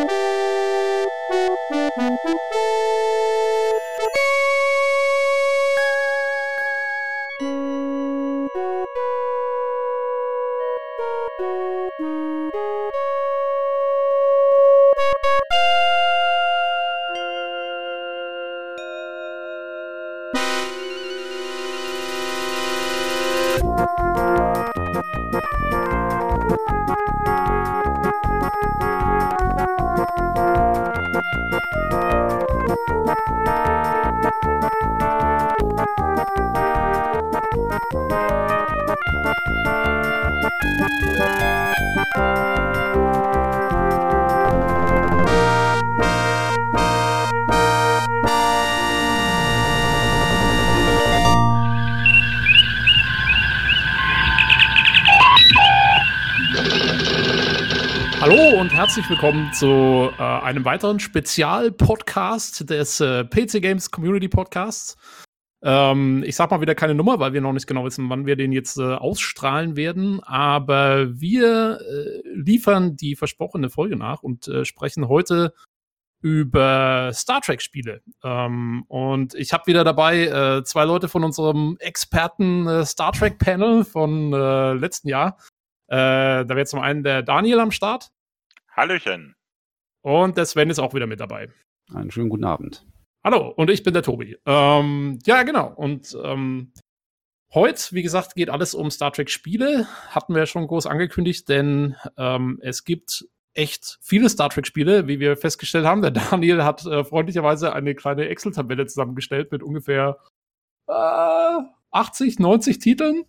Hallo und herzlich willkommen zu äh, einem weiteren Spezial-Podcast des äh, PC Games Community Podcasts. Ähm, ich sag mal wieder keine Nummer, weil wir noch nicht genau wissen, wann wir den jetzt äh, ausstrahlen werden. Aber wir äh, liefern die versprochene Folge nach und äh, sprechen heute über Star Trek-Spiele. Ähm, und ich habe wieder dabei äh, zwei Leute von unserem Experten Star Trek-Panel von letzten Jahr. Äh, da wäre zum einen der Daniel am Start. Hallöchen. Und der Sven ist auch wieder mit dabei. Einen schönen guten Abend. Hallo, und ich bin der Tobi. Ähm, ja, genau. Und ähm, heute, wie gesagt, geht alles um Star Trek Spiele. Hatten wir ja schon groß angekündigt, denn ähm, es gibt echt viele Star Trek Spiele, wie wir festgestellt haben. Der Daniel hat äh, freundlicherweise eine kleine Excel-Tabelle zusammengestellt mit ungefähr äh, 80, 90 Titeln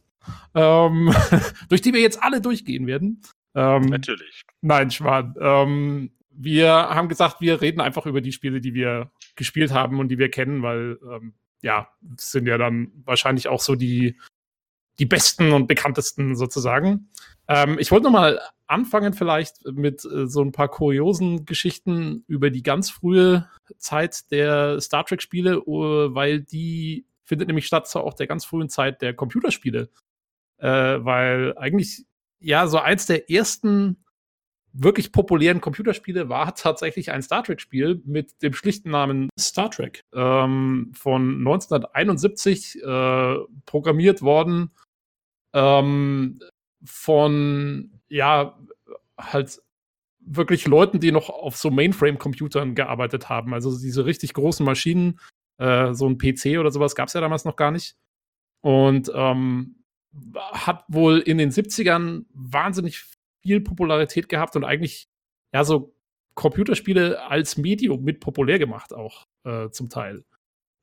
ähm, durch die wir jetzt alle durchgehen werden. Ähm, Natürlich. Nein, Schwan. Ähm, wir haben gesagt, wir reden einfach über die Spiele, die wir gespielt haben und die wir kennen, weil ähm, ja, sind ja dann wahrscheinlich auch so die, die besten und bekanntesten sozusagen. Ähm, ich wollte nochmal anfangen vielleicht mit äh, so ein paar kuriosen Geschichten über die ganz frühe Zeit der Star Trek-Spiele, weil die findet nämlich statt zu auch der ganz frühen Zeit der Computerspiele äh, weil eigentlich ja so eins der ersten wirklich populären Computerspiele war tatsächlich ein Star Trek-Spiel mit dem schlichten Namen Star Trek ähm, von 1971 äh, programmiert worden ähm, von ja halt wirklich Leuten, die noch auf so Mainframe-Computern gearbeitet haben. Also diese richtig großen Maschinen, äh, so ein PC oder sowas gab es ja damals noch gar nicht. Und ähm, hat wohl in den 70ern wahnsinnig viel Popularität gehabt und eigentlich ja so Computerspiele als Medium mit populär gemacht auch äh, zum Teil.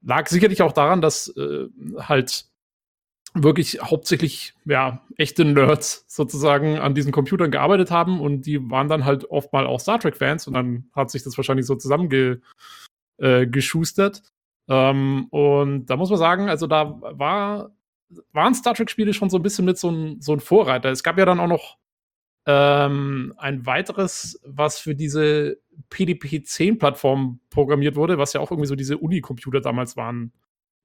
Lag sicherlich auch daran, dass äh, halt wirklich hauptsächlich ja echte Nerds sozusagen an diesen Computern gearbeitet haben und die waren dann halt oft mal auch Star Trek Fans und dann hat sich das wahrscheinlich so zusammengeschustert. Äh, ähm, und da muss man sagen, also da war waren Star Trek-Spiele schon so ein bisschen mit so ein, so ein Vorreiter. Es gab ja dann auch noch ähm, ein weiteres, was für diese PDP-10-Plattform programmiert wurde, was ja auch irgendwie so diese Unicomputer damals waren.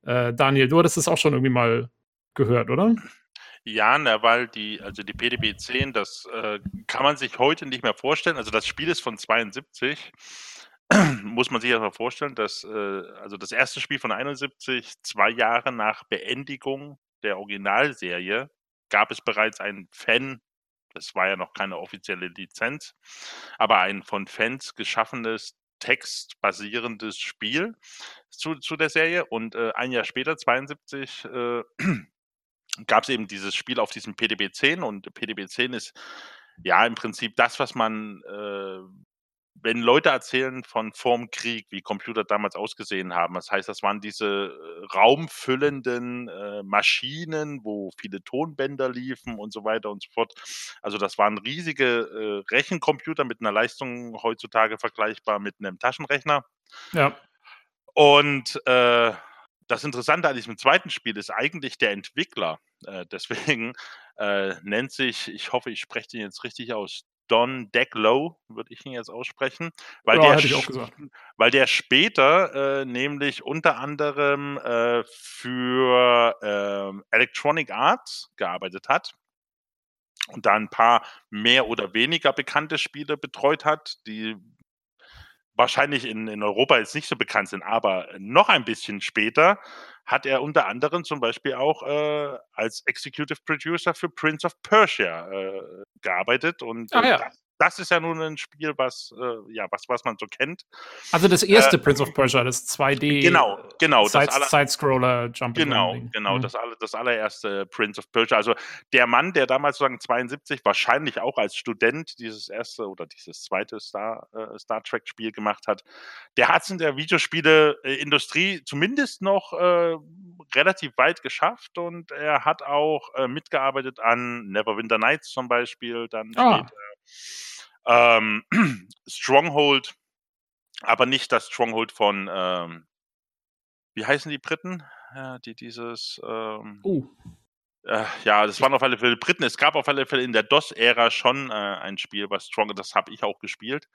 Äh, Daniel, du hattest das auch schon irgendwie mal gehört, oder? Ja, na, weil die, also die PDP-10, das äh, kann man sich heute nicht mehr vorstellen. Also das Spiel ist von 72 muss man sich erstmal vorstellen, dass äh, also das erste Spiel von 71, zwei Jahre nach Beendigung der Originalserie gab es bereits ein Fan, das war ja noch keine offizielle Lizenz, aber ein von Fans geschaffenes textbasierendes Spiel zu, zu der Serie. Und äh, ein Jahr später, 72, äh, gab es eben dieses Spiel auf diesem PDB-10 und PDB-10 ist ja im Prinzip das, was man äh, wenn Leute erzählen von vorm Krieg, wie Computer damals ausgesehen haben, das heißt, das waren diese äh, raumfüllenden äh, Maschinen, wo viele Tonbänder liefen und so weiter und so fort. Also das waren riesige äh, Rechencomputer mit einer Leistung heutzutage vergleichbar mit einem Taschenrechner. Ja. Und äh, das Interessante an diesem zweiten Spiel ist eigentlich der Entwickler. Äh, deswegen äh, nennt sich, ich hoffe, ich spreche den jetzt richtig aus, Don Decklow, würde ich ihn jetzt aussprechen, weil, ja, der, weil der später äh, nämlich unter anderem äh, für äh, Electronic Arts gearbeitet hat und da ein paar mehr oder weniger bekannte Spiele betreut hat, die wahrscheinlich in, in Europa jetzt nicht so bekannt sind, aber noch ein bisschen später hat er unter anderem zum Beispiel auch äh, als Executive Producer für Prince of Persia äh, gearbeitet und ah, äh, ja. das, das ist ja nun ein Spiel, was, äh, ja, was, was man so kennt. Also das erste äh, Prince of Persia, das 2D. Genau, genau. Side, Side-Scroller Jump Genau, genau, mhm. das, alle, das allererste Prince of Persia. Also der Mann, der damals sozusagen 72 wahrscheinlich auch als Student dieses erste oder dieses zweite Star, äh, Star Trek-Spiel gemacht hat, der hat es in der Videospiele-Industrie zumindest noch äh, relativ weit geschafft und er hat auch äh, mitgearbeitet an Neverwinter Nights zum Beispiel, dann ah. später ähm, Stronghold, aber nicht das Stronghold von, ähm, wie heißen die Briten? Ja, die dieses. Ähm, uh. Äh, ja, das waren auf alle Fälle Briten. Es gab auf alle Fälle in der DOS-Ära schon äh, ein Spiel, was Stronghold, das habe ich auch gespielt.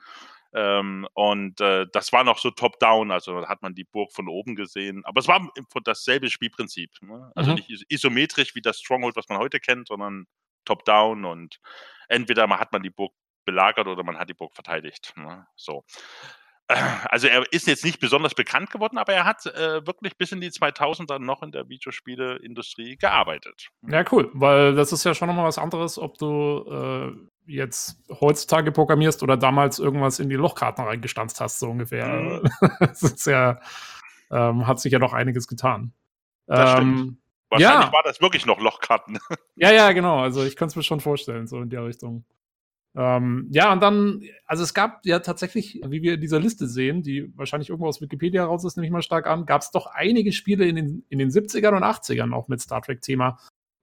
Ähm, und äh, das war noch so top-down, also hat man die Burg von oben gesehen. Aber es war dasselbe Spielprinzip. Ne? Also mhm. nicht isometrisch wie das Stronghold, was man heute kennt, sondern top-down und entweder man hat man die Burg belagert oder man hat die Burg verteidigt. Ne? So. Also er ist jetzt nicht besonders bekannt geworden, aber er hat äh, wirklich bis in die 2000er noch in der Videospieleindustrie gearbeitet. Ja, cool, weil das ist ja schon nochmal was anderes, ob du äh, jetzt heutzutage programmierst oder damals irgendwas in die Lochkarten reingestanzt hast, so ungefähr. Mhm. das ist ja, ähm, hat sich ja noch einiges getan. Das ähm, stimmt. Wahrscheinlich ja. war das wirklich noch Lochkarten. Ja, ja, genau. Also ich kann es mir schon vorstellen, so in der Richtung. Ähm, ja, und dann, also es gab ja tatsächlich, wie wir in dieser Liste sehen, die wahrscheinlich irgendwo aus Wikipedia raus ist, nehme ich mal stark an, gab es doch einige Spiele in den, in den 70ern und 80ern auch mit Star Trek-Thema.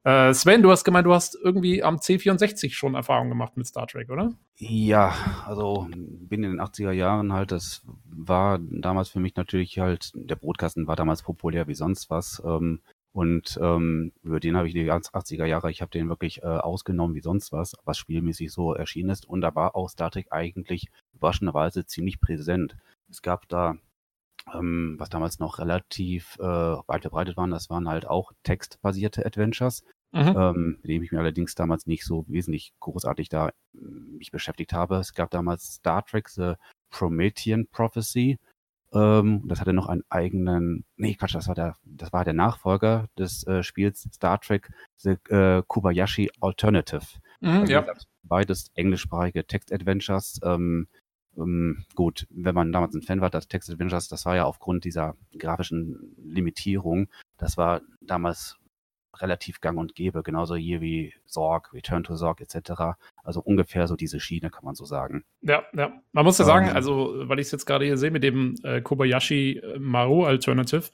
Äh, Sven, du hast gemeint, du hast irgendwie am C64 schon Erfahrung gemacht mit Star Trek, oder? Ja, also bin in den 80er Jahren halt, das war damals für mich natürlich halt, der Brotkasten war damals populär wie sonst was. Ähm, und ähm, über den habe ich die 80er Jahre, ich habe den wirklich äh, ausgenommen wie sonst was, was spielmäßig so erschienen ist. Und da war auch Star Trek eigentlich überraschenderweise ziemlich präsent. Es gab da, ähm, was damals noch relativ äh, weit verbreitet waren, das waren halt auch textbasierte Adventures, mhm. ähm, mit denen ich mir allerdings damals nicht so wesentlich großartig da äh, mich beschäftigt habe. Es gab damals Star Trek The Promethean Prophecy. Ähm, das hatte noch einen eigenen, nee, Quatsch, das war der, das war der Nachfolger des äh, Spiels Star Trek The äh, Kubayashi Alternative. Mhm, also, ja. Beides englischsprachige Text-Adventures. Ähm, ähm, gut, wenn man damals ein Fan war, das Text-Adventures, das war ja aufgrund dieser grafischen Limitierung, das war damals relativ gang und gäbe, genauso hier wie Sorg, Return to Sorg etc. Also ungefähr so diese Schiene, kann man so sagen. Ja, ja. Man muss ja sagen, ähm, also, weil ich es jetzt gerade hier sehe mit dem äh, Kobayashi äh, Maru Alternative,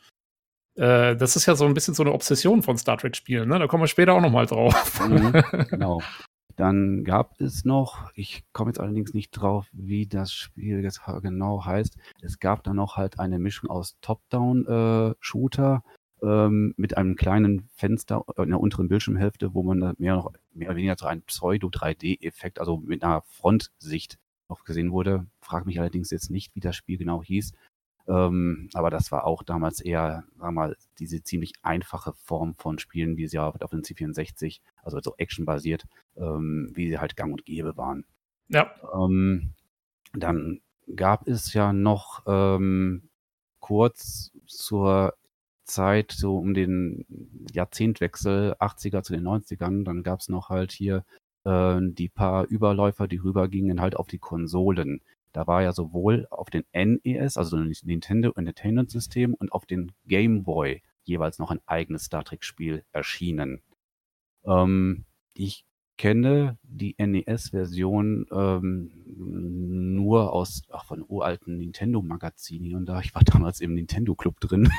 äh, das ist ja so ein bisschen so eine Obsession von Star Trek-Spielen, ne? Da kommen wir später auch nochmal drauf. Mhm, genau. Dann gab es noch, ich komme jetzt allerdings nicht drauf, wie das Spiel jetzt genau heißt. Es gab da noch halt eine Mischung aus Top-Down-Shooter äh, ähm, mit einem kleinen Fenster in der unteren Bildschirmhälfte, wo man mehr, noch, mehr oder weniger so einen Pseudo-3D-Effekt, also mit einer Frontsicht noch gesehen wurde. Frag mich allerdings jetzt nicht, wie das Spiel genau hieß. Ähm, aber das war auch damals eher, sagen wir mal, diese ziemlich einfache Form von Spielen, wie sie auf, auf den C64, also so actionbasiert, ähm, wie sie halt gang und gäbe waren. Ja. Ähm, dann gab es ja noch ähm, kurz zur Zeit, so um den Jahrzehntwechsel 80er zu den 90ern, dann gab es noch halt hier äh, die paar Überläufer, die rübergingen halt auf die Konsolen. Da war ja sowohl auf den NES, also Nintendo Entertainment System und auf den Game Boy jeweils noch ein eigenes Star Trek Spiel erschienen. Ähm, ich kenne die NES-Version ähm, nur aus ach, von uralten Nintendo-Magazinen und da ich war damals im Nintendo-Club drin.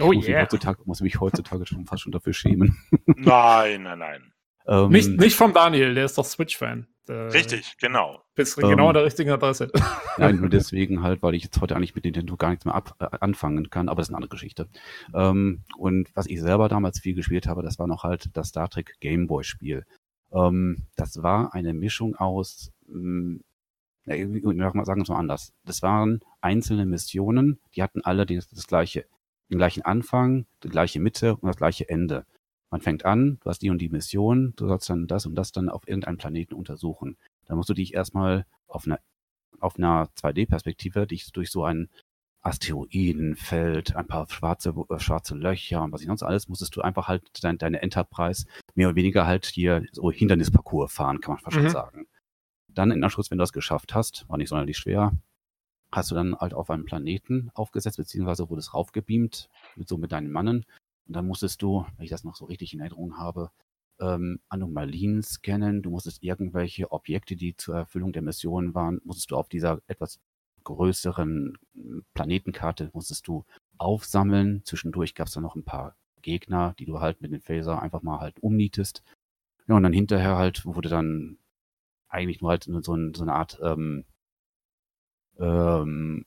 Oh muss, yeah. mich heutzutage, muss mich heutzutage schon fast schon dafür schämen. Nein, nein, nein. Ähm, nicht, nicht vom Daniel, der ist doch Switch-Fan. Richtig, genau. Bist ähm, genau an der richtigen Adresse. Nein, nur deswegen halt, weil ich jetzt heute eigentlich mit Nintendo gar nichts mehr ab, äh, anfangen kann, aber das ist eine andere Geschichte. Ähm, und was ich selber damals viel gespielt habe, das war noch halt das Star Trek Gameboy Spiel. Ähm, das war eine Mischung aus, ähm, sagen wir es mal anders. Das waren einzelne Missionen, die hatten alle das, das gleiche, den gleichen Anfang, die gleiche Mitte und das gleiche Ende. Man fängt an, du hast die und die Mission, du sollst dann das und das dann auf irgendeinem Planeten untersuchen. Dann musst du dich erstmal auf einer auf einer 2D-Perspektive dich durch so ein Asteroidenfeld, ein paar schwarze, äh, schwarze Löcher und was ich sonst alles, musstest du einfach halt dein, deine Enterprise mehr oder weniger halt hier so Hindernisparcours fahren, kann man fast mhm. sagen. Dann in Anschluss, wenn du das geschafft hast, war nicht sonderlich schwer, hast du dann halt auf einem Planeten aufgesetzt, beziehungsweise wurde es raufgebeamt, mit so mit deinen Mannen. Und dann musstest du, wenn ich das noch so richtig in Erinnerung habe, ähm, Anomalien scannen. Du musstest irgendwelche Objekte, die zur Erfüllung der Mission waren, musstest du auf dieser etwas größeren hm, Planetenkarte, musstest du aufsammeln. Zwischendurch gab es dann noch ein paar Gegner, die du halt mit dem Phaser einfach mal halt umnietest. Ja, und dann hinterher halt wurde dann eigentlich nur halt so, ein, so eine Art ähm, ähm,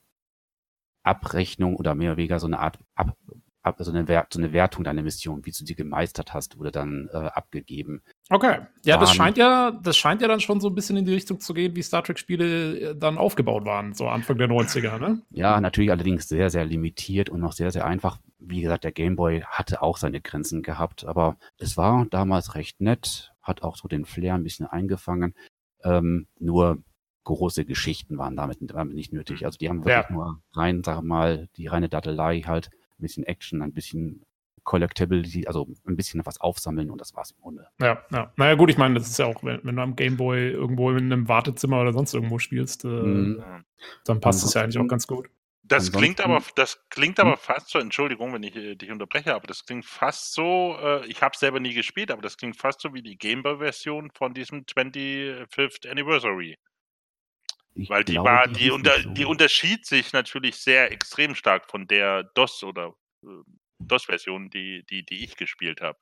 Abrechnung oder mehr oder weniger so eine Art Ab, Ab, so, eine Wert, so eine Wertung deiner Mission, wie du sie gemeistert hast, wurde dann äh, abgegeben. Okay. Ja, das scheint ja, das scheint ja dann schon so ein bisschen in die Richtung zu gehen, wie Star Trek-Spiele äh, dann aufgebaut waren, so Anfang der 90er, ne? Ja, natürlich allerdings sehr, sehr limitiert und noch sehr, sehr einfach. Wie gesagt, der Game Boy hatte auch seine Grenzen gehabt, aber es war damals recht nett, hat auch so den Flair ein bisschen eingefangen. Ähm, nur große Geschichten waren damit, damit nicht nötig. Also die haben wirklich ja. nur rein, sag mal, die reine Dattelei halt, ein bisschen Action, ein bisschen Collectability, also ein bisschen was aufsammeln und das war's im Grunde. Ja, ja. Naja, gut, ich meine, das ist ja auch, wenn, wenn du am Gameboy irgendwo in einem Wartezimmer oder sonst irgendwo spielst, äh, mhm. dann passt es ja eigentlich auch ganz gut. Das klingt aber, das klingt aber hm? fast so, Entschuldigung, wenn ich äh, dich unterbreche, aber das klingt fast so, äh, ich habe selber nie gespielt, aber das klingt fast so wie die Gameboy-Version von diesem 25th Anniversary. Ich Weil die glaube, war, die, unter, so. die unterschied sich natürlich sehr extrem stark von der DOS oder äh, DOS-Version, die, die, die ich gespielt habe.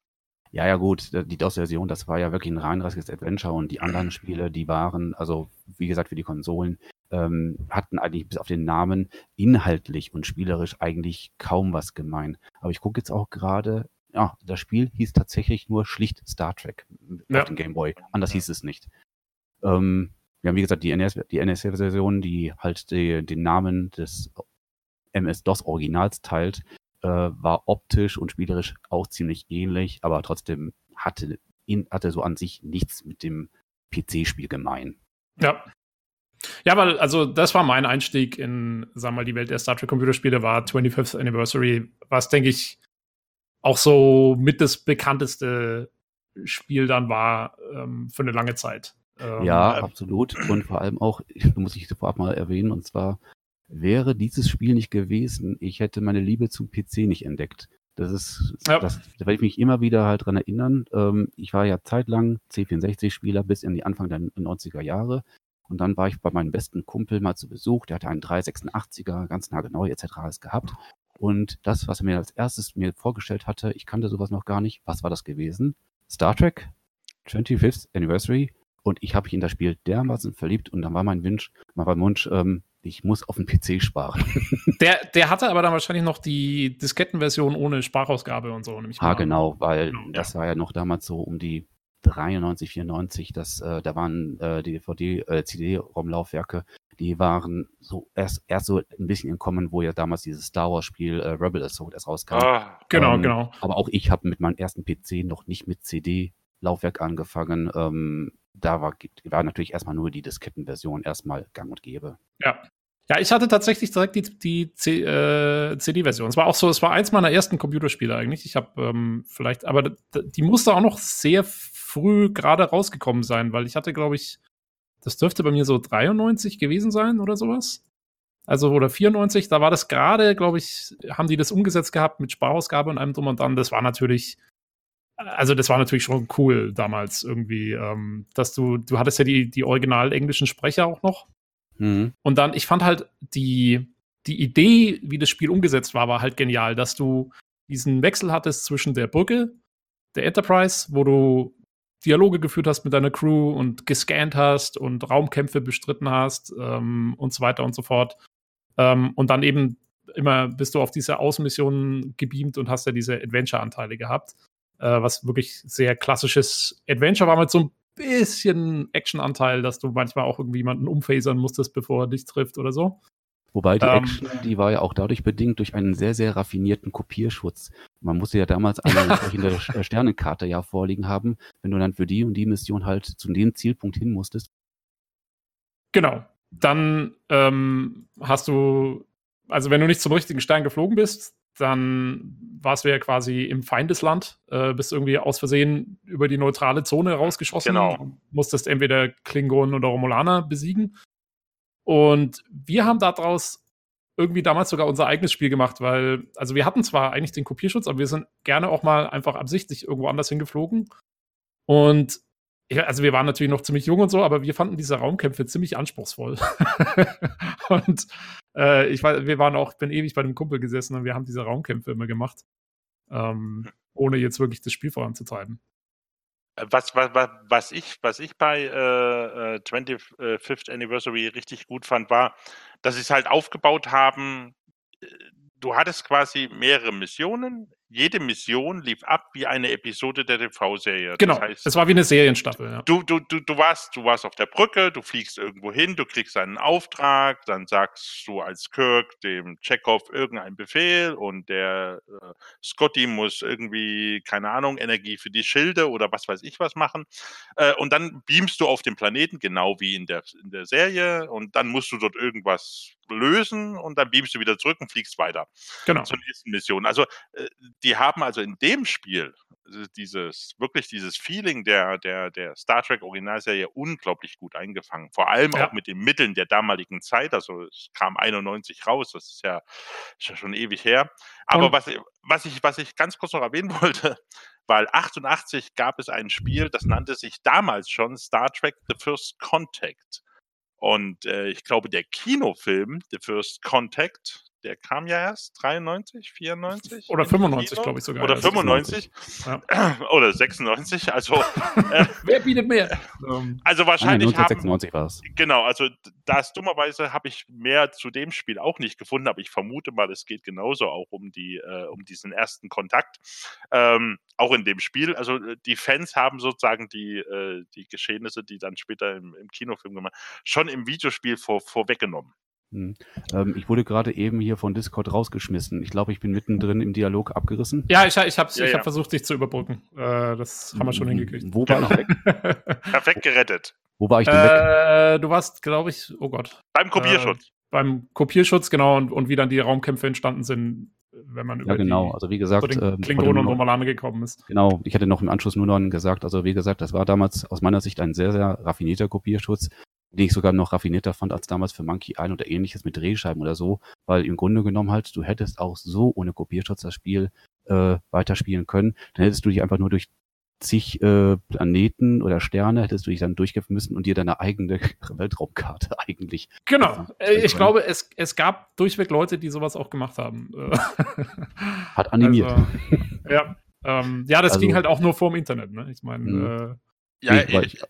Ja, ja, gut, die DOS-Version, das war ja wirklich ein reinrassiges Adventure und die anderen Spiele, die waren, also wie gesagt, für die Konsolen, ähm, hatten eigentlich bis auf den Namen inhaltlich und spielerisch eigentlich kaum was gemein. Aber ich gucke jetzt auch gerade, ja, das Spiel hieß tatsächlich nur schlicht Star Trek ja. auf dem Game Boy. Anders ja. hieß es nicht. Ähm, wir haben, wie gesagt, die NS, die NS-Version, die halt die, den Namen des MS-DOS-Originals teilt, äh, war optisch und spielerisch auch ziemlich ähnlich, aber trotzdem hatte, in, hatte so an sich nichts mit dem PC-Spiel gemein. Ja. Ja, weil, also, das war mein Einstieg in, sagen wir mal, die Welt der Star Trek Computerspiele, war 25th Anniversary, was, denke ich, auch so mit das bekannteste Spiel dann war ähm, für eine lange Zeit. Ähm, ja, absolut. Und vor allem auch, muss ich vorab mal erwähnen, und zwar wäre dieses Spiel nicht gewesen, ich hätte meine Liebe zum PC nicht entdeckt. Das ist, ja. das, da werde ich mich immer wieder halt dran erinnern. Ähm, ich war ja zeitlang C64-Spieler bis in die Anfang der 90er Jahre. Und dann war ich bei meinem besten Kumpel mal zu Besuch. Der hatte einen 386er, ganz nagelneu etc. alles gehabt. Und das, was er mir als erstes mir vorgestellt hatte, ich kannte sowas noch gar nicht. Was war das gewesen? Star Trek 25th Anniversary und ich habe mich in das Spiel dermaßen verliebt und dann war mein Wunsch, mein Wunsch, ähm, ich muss auf dem PC sparen. Der, der hatte aber dann wahrscheinlich noch die Diskettenversion ohne Sprachausgabe und so. Nämlich ah, genau, weil genau, das ja. war ja noch damals so um die 93, 94, das, äh, da waren äh, die DVD, äh, CD-ROM-Laufwerke, die waren so erst, erst so ein bisschen entkommen, wo ja damals dieses Star Wars-Spiel äh, Rebel Assault erst rauskam. Ah, genau, ähm, genau. Aber auch ich habe mit meinem ersten PC noch nicht mit CD-Laufwerk angefangen. Ähm, da war, war natürlich erstmal nur die Diskettenversion erstmal gang und gäbe. Ja. Ja, ich hatte tatsächlich direkt die, die äh, CD-Version. Es war auch so, es war eins meiner ersten Computerspiele eigentlich. Ich habe ähm, vielleicht, aber die musste auch noch sehr früh gerade rausgekommen sein, weil ich hatte, glaube ich, das dürfte bei mir so 93 gewesen sein oder sowas. Also, oder 94, da war das gerade, glaube ich, haben die das umgesetzt gehabt mit Sparausgabe und einem drum und dann. Das war natürlich also das war natürlich schon cool damals irgendwie, ähm, dass du, du hattest ja die, die original englischen Sprecher auch noch. Mhm. Und dann, ich fand halt die, die Idee, wie das Spiel umgesetzt war, war halt genial, dass du diesen Wechsel hattest zwischen der Brücke, der Enterprise, wo du Dialoge geführt hast mit deiner Crew und gescannt hast und Raumkämpfe bestritten hast ähm, und so weiter und so fort. Ähm, und dann eben immer bist du auf diese Außenmissionen gebeamt und hast ja diese Adventure-Anteile gehabt äh, was wirklich sehr klassisches Adventure war mit so ein bisschen Action-Anteil, dass du manchmal auch irgendwie jemanden umphasern musstest, bevor er dich trifft oder so. Wobei die ähm, Action, die war ja auch dadurch bedingt durch einen sehr, sehr raffinierten Kopierschutz. Man musste ja damals eine entsprechende äh, Sternenkarte ja vorliegen haben, wenn du dann für die und die Mission halt zu dem Zielpunkt hin musstest. Genau. dann ähm, hast du, also wenn du nicht zum richtigen Stern geflogen bist, dann warst du ja quasi im Feindesland, äh, bist irgendwie aus Versehen über die neutrale Zone rausgeschossen. Genau. Musstest entweder Klingonen oder Romulaner besiegen. Und wir haben daraus irgendwie damals sogar unser eigenes Spiel gemacht, weil, also wir hatten zwar eigentlich den Kopierschutz, aber wir sind gerne auch mal einfach absichtlich irgendwo anders hingeflogen. Und also wir waren natürlich noch ziemlich jung und so, aber wir fanden diese Raumkämpfe ziemlich anspruchsvoll. und äh, ich war, wir waren auch, bin ewig bei dem Kumpel gesessen und wir haben diese Raumkämpfe immer gemacht. Ähm, ohne jetzt wirklich das Spiel voranzutreiben. Was, was, was, ich, was ich bei äh, 25th äh, Anniversary richtig gut fand, war, dass sie es halt aufgebaut haben. Äh, du hattest quasi mehrere Missionen jede Mission lief ab wie eine Episode der TV-Serie. Genau, das heißt, es war wie eine Serienstaffel. Ja. Du, du, du, du, warst, du warst auf der Brücke, du fliegst irgendwo hin, du kriegst einen Auftrag, dann sagst du als Kirk dem Chekhov irgendeinen Befehl und der äh, Scotty muss irgendwie, keine Ahnung, Energie für die Schilde oder was weiß ich was machen. Äh, und dann beamst du auf den Planeten, genau wie in der, in der Serie, und dann musst du dort irgendwas lösen und dann beamst du wieder zurück und fliegst weiter. Genau. Zur nächsten Mission. Also äh, die haben also in dem Spiel äh, dieses, wirklich dieses Feeling der, der, der Star Trek Originalserie unglaublich gut eingefangen. Vor allem ja. auch mit den Mitteln der damaligen Zeit. Also es kam 91 raus, das ist ja, ist ja schon ewig her. Aber was, was, ich, was ich ganz kurz noch erwähnen wollte, weil 88 gab es ein Spiel, das nannte sich damals schon Star Trek The First Contact. Und äh, ich glaube, der Kinofilm The First Contact, der kam ja erst 93, 94? Oder 95, glaube ich sogar. Oder 95 ja. oder 96. Also äh, wer bietet mehr? Ähm, also wahrscheinlich ah, 1996 war es. Genau, also das dummerweise habe ich mehr zu dem Spiel auch nicht gefunden, aber ich vermute mal, es geht genauso auch um die äh, um diesen ersten Kontakt. Ähm, auch in dem Spiel. Also äh, die Fans haben sozusagen die, äh, die Geschehnisse, die dann später im, im Kinofilm gemacht, schon im Videospiel vor, vorweggenommen. Hm. Ähm, ich wurde gerade eben hier von Discord rausgeschmissen. Ich glaube, ich bin mittendrin im Dialog abgerissen. Ja, ich, ich habe ja, ja. hab versucht, dich zu überbrücken. Äh, das haben wir schon hingekriegt. Wo war ich weg? Perfekt gerettet. Wo war ich denn äh, weg? Du warst, glaube ich, oh Gott. Beim Kopierschutz. Äh, beim Kopierschutz, genau, und, und wie dann die Raumkämpfe entstanden sind, wenn man über ja, genau. Die, also wie gesagt, äh, Klingonen und Romulane gekommen ist. Genau, ich hatte noch im Anschluss nur noch gesagt, also wie gesagt, das war damals aus meiner Sicht ein sehr, sehr raffinierter Kopierschutz, den ich sogar noch raffinierter fand als damals für Monkey Island oder ähnliches mit Drehscheiben oder so, weil im Grunde genommen halt, du hättest auch so ohne Kopierschutz das Spiel äh, weiterspielen können. Dann hättest du dich einfach nur durch zig äh, Planeten oder Sterne hättest du dich dann durchkämpfen müssen und dir deine eigene Weltraumkarte eigentlich. Genau. Äh, ich glaube, es, es gab durchweg Leute, die sowas auch gemacht haben. Hat animiert. Also, ja. Ähm, ja, das also, ging halt auch nur vorm Internet, ne? Ich meine, mhm. äh, ja, ich, ich,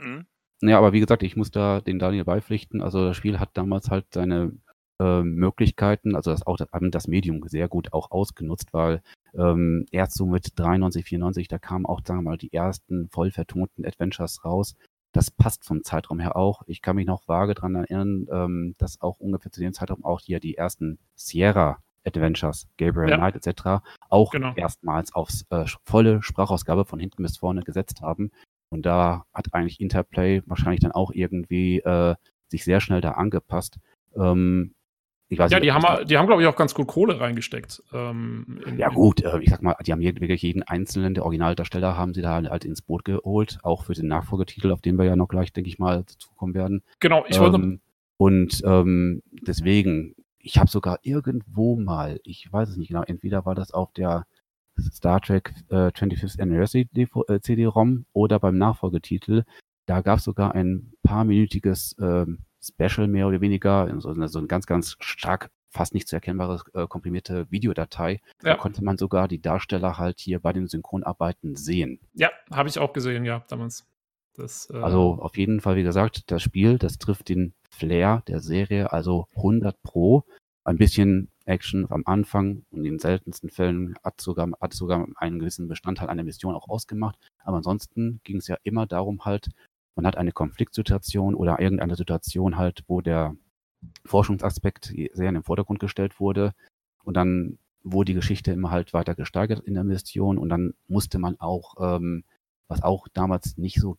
hm? Ja, aber wie gesagt, ich muss da den Daniel beipflichten. Also das Spiel hat damals halt seine äh, Möglichkeiten, also das auch das Medium sehr gut auch ausgenutzt, weil ähm, erst so mit 93, 94, da kamen auch, sagen wir mal, die ersten voll vertonten Adventures raus. Das passt vom Zeitraum her auch. Ich kann mich noch vage daran erinnern, ähm, dass auch ungefähr zu dem Zeitraum auch hier die ersten Sierra Adventures, Gabriel ja. Knight etc. auch genau. erstmals aufs äh, volle Sprachausgabe von hinten bis vorne gesetzt haben. Und da hat eigentlich Interplay wahrscheinlich dann auch irgendwie äh, sich sehr schnell da angepasst. Ähm, ich weiß ja, nicht, die haben, die haben, glaube ich, auch ganz gut Kohle reingesteckt. Ähm, ja, gut, äh, ich sag mal, die haben wirklich jeden einzelnen der Originaldarsteller haben sie da halt ins Boot geholt, auch für den Nachfolgetitel, auf den wir ja noch gleich, denke ich mal, zukommen werden. Genau, ich wollte. Ähm, und ähm, deswegen, ich habe sogar irgendwo mal, ich weiß es nicht genau, entweder war das auf der Star Trek äh, 25th Anniversary äh, CD-ROM oder beim Nachfolgetitel. Da gab es sogar ein paar minütiges äh, Special mehr oder weniger, so, so ein ganz, ganz stark fast nicht zu erkennbare äh, komprimierte Videodatei. Ja. Da konnte man sogar die Darsteller halt hier bei den Synchronarbeiten sehen. Ja, habe ich auch gesehen, ja, damals. Das, äh also auf jeden Fall, wie gesagt, das Spiel, das trifft den Flair der Serie, also 100 Pro. Ein bisschen Action am Anfang und in den seltensten Fällen hat sogar, hat sogar einen gewissen Bestandteil einer Mission auch ausgemacht. Aber ansonsten ging es ja immer darum halt, man hat eine Konfliktsituation oder irgendeine Situation halt, wo der Forschungsaspekt sehr in den Vordergrund gestellt wurde und dann wurde die Geschichte immer halt weiter gesteigert in der Mission und dann musste man auch, ähm, was auch damals nicht so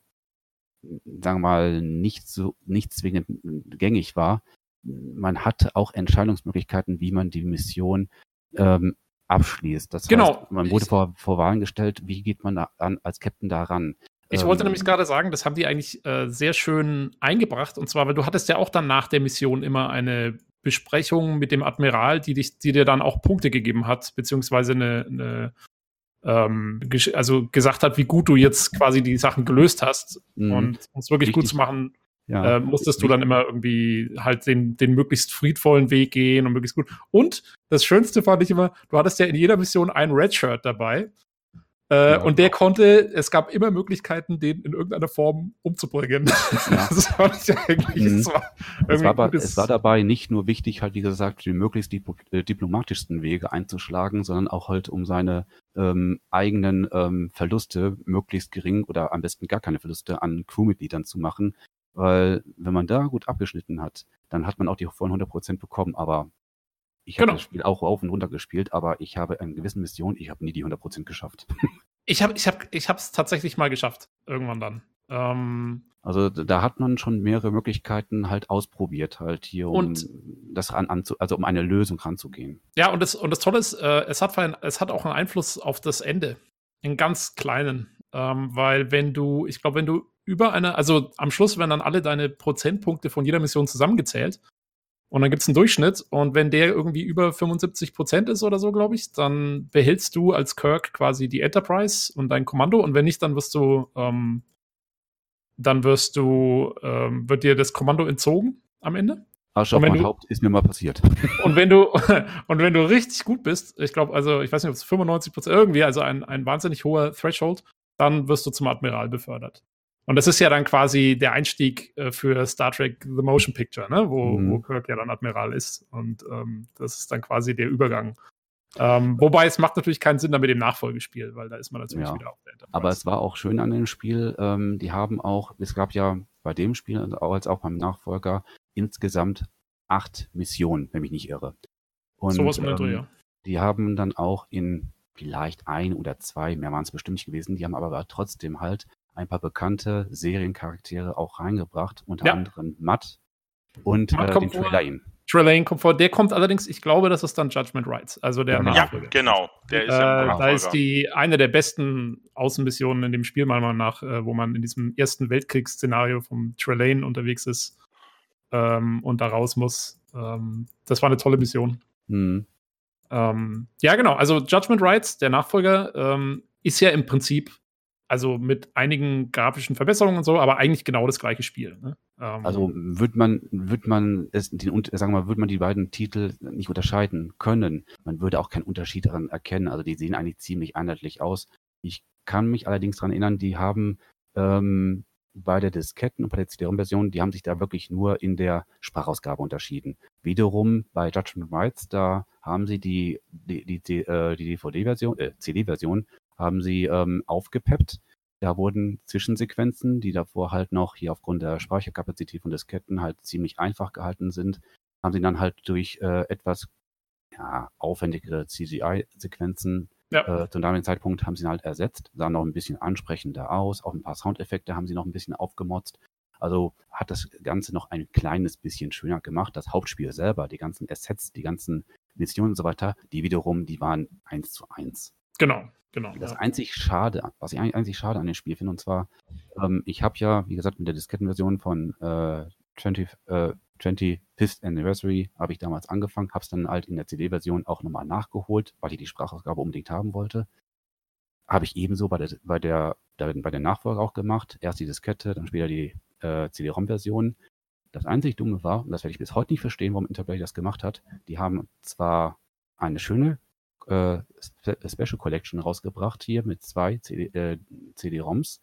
sagen wir mal, nicht so, nicht zwingend gängig war. Man hatte auch Entscheidungsmöglichkeiten, wie man die Mission ähm, abschließt. Das genau. heißt, man wurde vor, vor Wahlen gestellt, wie geht man da an, als Captain da ran? Ich wollte ähm, nämlich gerade sagen, das haben die eigentlich äh, sehr schön eingebracht. Und zwar, weil du hattest ja auch dann nach der Mission immer eine Besprechung mit dem Admiral, die, dich, die dir dann auch Punkte gegeben hat, beziehungsweise eine, eine ähm, also gesagt hat, wie gut du jetzt quasi die Sachen gelöst hast. Mhm. Und um es wirklich Richtig. gut zu machen, ja. äh, musstest du dann immer irgendwie halt den, den möglichst friedvollen Weg gehen und möglichst gut. Und das Schönste fand ich immer, du hattest ja in jeder Mission ein Redshirt dabei. Äh, ja. Und der konnte, es gab immer Möglichkeiten, den in irgendeiner Form umzubringen. Ja. das fand ich eigentlich. Mhm. Es, war es, war aber, es war dabei nicht nur wichtig, halt wie gesagt, die möglichst die, äh, diplomatischsten Wege einzuschlagen, sondern auch halt um seine ähm, eigenen ähm, Verluste möglichst gering oder am besten gar keine Verluste an Crewmitgliedern zu machen. Weil wenn man da gut abgeschnitten hat, dann hat man auch die vollen 100% bekommen. Aber ich habe genau. das Spiel auch rauf und runter gespielt, aber ich habe eine gewisse Mission, ich habe nie die 100% geschafft. Ich habe ich hab, ich es tatsächlich mal geschafft, irgendwann dann. Ähm, also da hat man schon mehrere Möglichkeiten halt ausprobiert, halt hier, um und, das ran, anzu, also um eine Lösung ranzugehen. Ja, und das, und das Tolle ist, äh, es, hat es hat auch einen Einfluss auf das Ende. In ganz kleinen. Ähm, weil wenn du, ich glaube, wenn du über eine, also am Schluss werden dann alle deine Prozentpunkte von jeder Mission zusammengezählt. Und dann gibt es einen Durchschnitt. Und wenn der irgendwie über 75 Prozent ist oder so, glaube ich, dann behältst du als Kirk quasi die Enterprise und dein Kommando. Und wenn nicht, dann wirst du, ähm, dann wirst du, ähm, wird dir das Kommando entzogen am Ende. Arsch auf mein du, Haupt ist mir mal passiert. Und wenn du, und wenn du richtig gut bist, ich glaube, also, ich weiß nicht, ob es 95 Prozent irgendwie, also ein, ein wahnsinnig hoher Threshold, dann wirst du zum Admiral befördert. Und das ist ja dann quasi der Einstieg äh, für Star Trek The Motion Picture, ne? wo, mhm. wo Kirk ja dann Admiral ist. Und ähm, das ist dann quasi der Übergang. Ähm, wobei es macht natürlich keinen Sinn dann mit dem Nachfolgespiel, weil da ist man natürlich ja. wieder auf der Enterprise. Aber es war auch schön an dem Spiel, ähm, die haben auch, es gab ja bei dem Spiel als auch beim Nachfolger insgesamt acht Missionen, wenn mich nicht irre. Und so was ähm, Dreh, ja. die haben dann auch in vielleicht ein oder zwei, mehr waren es bestimmt nicht gewesen, die haben aber trotzdem halt ein paar bekannte Seriencharaktere auch reingebracht, unter ja. anderem Matt und Matt äh, den Trelane. Trelane kommt vor. Der kommt allerdings, ich glaube, das ist dann Judgment Rights, also der genau. Ja, genau. Der ist äh, da ist die eine der besten Außenmissionen in dem Spiel meiner Meinung nach, äh, wo man in diesem ersten Weltkriegsszenario vom Trelane unterwegs ist ähm, und da raus muss. Ähm, das war eine tolle Mission. Mhm. Ähm, ja, genau. Also Judgment Rights, der Nachfolger, ähm, ist ja im Prinzip also mit einigen grafischen Verbesserungen und so, aber eigentlich genau das gleiche Spiel. Ne? Ähm, also wird man, wird man es, den, sagen wir mal, würde man die beiden Titel nicht unterscheiden können. Man würde auch keinen Unterschied daran erkennen. Also die sehen eigentlich ziemlich einheitlich aus. Ich kann mich allerdings daran erinnern, die haben ähm, bei der Disketten und bei der CD-ROM-Version, die haben sich da wirklich nur in der Sprachausgabe unterschieden. Wiederum bei Judgment Rights, da haben sie die, die, die, die, äh, die DVD-Version, äh, CD-Version haben sie ähm, aufgepeppt. Da wurden Zwischensequenzen, die davor halt noch hier aufgrund der Speicherkapazität von Disketten halt ziemlich einfach gehalten sind, haben sie dann halt durch äh, etwas ja, aufwendigere CGI-Sequenzen ja. äh, zu damaligen Zeitpunkt haben sie ihn halt ersetzt, sahen noch ein bisschen ansprechender aus, auch ein paar Soundeffekte haben sie noch ein bisschen aufgemotzt. Also hat das Ganze noch ein kleines bisschen schöner gemacht. Das Hauptspiel selber, die ganzen Assets, die ganzen Missionen und so weiter, die wiederum, die waren eins zu eins. Genau. Genau. Das ja. einzig Schade, was ich einzig schade an dem Spiel finde, und zwar, ähm, ich habe ja, wie gesagt, mit der Diskettenversion von äh, 20, äh, 25th Anniversary habe ich damals angefangen, habe es dann halt in der CD-Version auch nochmal nachgeholt, weil ich die Sprachausgabe unbedingt haben wollte. Habe ich ebenso bei der, bei der, bei der Nachfolge auch gemacht. Erst die Diskette, dann später die äh, CD-ROM-Version. Das einzig Dumme war, und das werde ich bis heute nicht verstehen, warum Interplay das gemacht hat, die haben zwar eine schöne äh, Special Collection rausgebracht hier mit zwei CD, äh, CD-ROMs.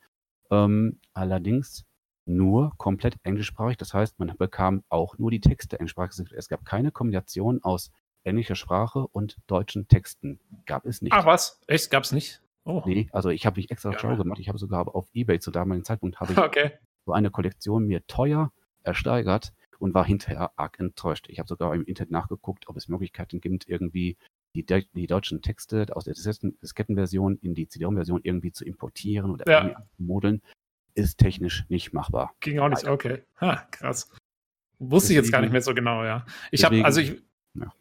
Ähm, allerdings nur komplett englischsprachig. Das heißt, man bekam auch nur die Texte englischsprachig. Es gab keine Kombination aus englischer Sprache und deutschen Texten. Gab es nicht. Ach was? Echt? Gab es nicht? Oh. Nee, also ich habe mich extra ja. schlau gemacht. Ich habe sogar auf Ebay zu damaligen Zeitpunkt habe ich okay. so eine Kollektion mir teuer ersteigert und war hinterher arg enttäuscht. Ich habe sogar im Internet nachgeguckt, ob es Möglichkeiten gibt, irgendwie die, die deutschen Texte aus der Diskettenversion in die CD-ROM-Version irgendwie zu importieren oder ja. modeln. ist technisch nicht machbar. Ging auch nicht, okay. Ha, krass. Wusste deswegen, ich jetzt gar nicht mehr so genau, ja. Ich habe, also ich, ja.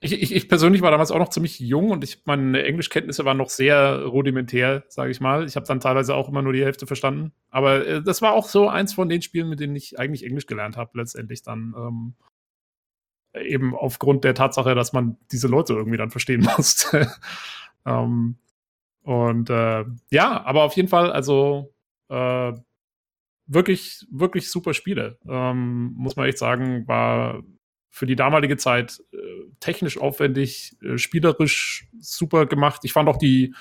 ich, ich, ich, persönlich war damals auch noch ziemlich jung und ich, meine Englischkenntnisse waren noch sehr rudimentär, sage ich mal. Ich habe dann teilweise auch immer nur die Hälfte verstanden. Aber äh, das war auch so eins von den Spielen, mit denen ich eigentlich Englisch gelernt habe, letztendlich dann. Ähm, eben aufgrund der Tatsache, dass man diese Leute irgendwie dann verstehen musste. ähm, und äh, ja, aber auf jeden Fall, also äh, wirklich, wirklich super Spiele. Ähm, muss man echt sagen, war für die damalige Zeit äh, technisch aufwendig, äh, spielerisch super gemacht. Ich fand auch die,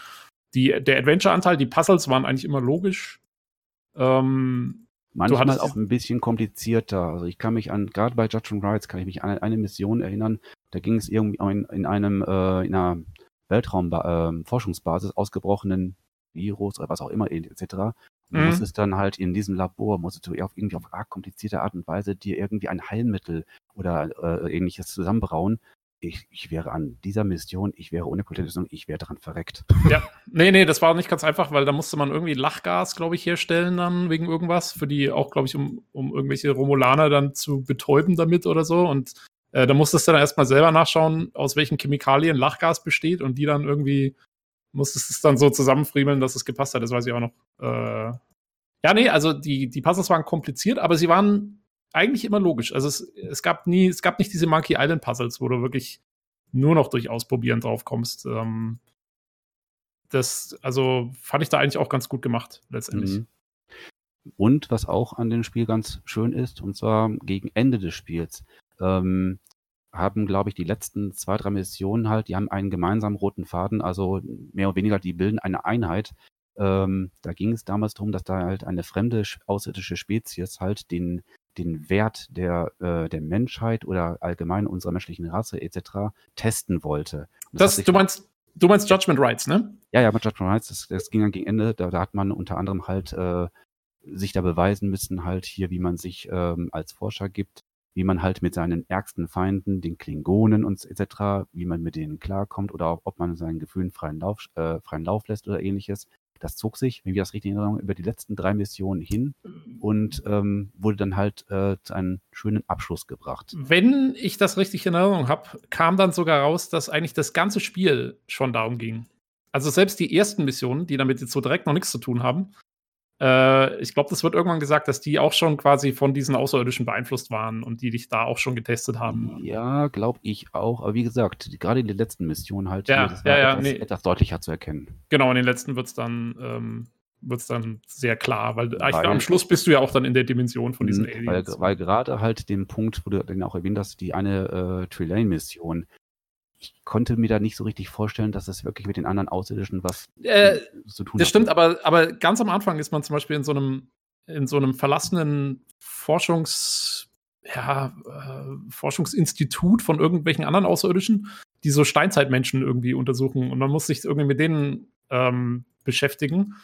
die, der Adventure-Anteil, die Puzzles waren eigentlich immer logisch. Ähm, Manchmal auch ein bisschen komplizierter. Also ich kann mich an, gerade bei Judgment Rights kann ich mich an eine Mission erinnern, da ging es irgendwie in, in einem, äh, in einer Weltraumforschungsbasis äh, ausgebrochenen Virus oder was auch immer etc. Du mhm. musstest dann halt in diesem Labor, musstest du auf irgendwie auf arg komplizierte Art und Weise dir irgendwie ein Heilmittel oder äh, ähnliches zusammenbrauen. Ich, ich wäre an dieser Mission, ich wäre ohne Kulturlösung, ich wäre daran verreckt. Ja, nee, nee, das war nicht ganz einfach, weil da musste man irgendwie Lachgas, glaube ich, herstellen dann wegen irgendwas, für die auch, glaube ich, um, um irgendwelche Romulaner dann zu betäuben damit oder so. Und äh, da musstest du dann erstmal selber nachschauen, aus welchen Chemikalien Lachgas besteht und die dann irgendwie musstest es dann so zusammenfriemeln, dass es gepasst hat. Das weiß ich auch noch. Äh, ja, nee, also die, die Puzzles waren kompliziert, aber sie waren eigentlich immer logisch. Also es, es gab nie, es gab nicht diese Monkey Island Puzzles, wo du wirklich nur noch durch Ausprobieren drauf kommst. Ähm, das, also fand ich da eigentlich auch ganz gut gemacht, letztendlich. Mhm. Und was auch an dem Spiel ganz schön ist, und zwar gegen Ende des Spiels, ähm, haben, glaube ich, die letzten zwei, drei Missionen halt, die haben einen gemeinsamen roten Faden, also mehr oder weniger, die bilden eine Einheit. Ähm, da ging es damals darum, dass da halt eine fremde außerirdische Spezies halt den, den Wert der, äh, der Menschheit oder allgemein unserer menschlichen Rasse etc. testen wollte. Das, das du meinst, du meinst Judgment Rights, ne? Ja, ja, mit Judgment Rights, das, das ging dann gegen Ende, da, da hat man unter anderem halt äh, sich da beweisen müssen, halt hier, wie man sich ähm, als Forscher gibt, wie man halt mit seinen ärgsten Feinden, den Klingonen und etc., wie man mit denen klarkommt oder ob man seinen Gefühlen freien Lauf, äh, freien Lauf lässt oder ähnliches. Das zog sich, wenn wir das richtig in Erinnerung, über die letzten drei Missionen hin und ähm, wurde dann halt äh, zu einem schönen Abschluss gebracht. Wenn ich das richtig in Erinnerung habe, kam dann sogar raus, dass eigentlich das ganze Spiel schon darum ging. Also selbst die ersten Missionen, die damit jetzt so direkt noch nichts zu tun haben, äh, ich glaube, das wird irgendwann gesagt, dass die auch schon quasi von diesen Außerirdischen beeinflusst waren und die dich da auch schon getestet haben. Ja, glaube ich auch. Aber wie gesagt, gerade in den letzten Missionen halt, ja, das ja, ja, etwas, nee. etwas, deutlicher zu erkennen. Genau, in den letzten wird es dann, ähm, dann sehr klar, weil, weil am Schluss bist du ja auch dann in der Dimension von diesen Aliens. Weil, weil gerade halt den Punkt, wo du den auch erwähnt hast, die eine äh, Trelane-Mission, ich konnte mir da nicht so richtig vorstellen, dass es wirklich mit den anderen Außerirdischen was äh, zu tun hat. Das stimmt, aber, aber ganz am Anfang ist man zum Beispiel in so einem, in so einem verlassenen Forschungs, ja, äh, Forschungsinstitut von irgendwelchen anderen Außerirdischen, die so Steinzeitmenschen irgendwie untersuchen und man muss sich irgendwie mit denen ähm, beschäftigen.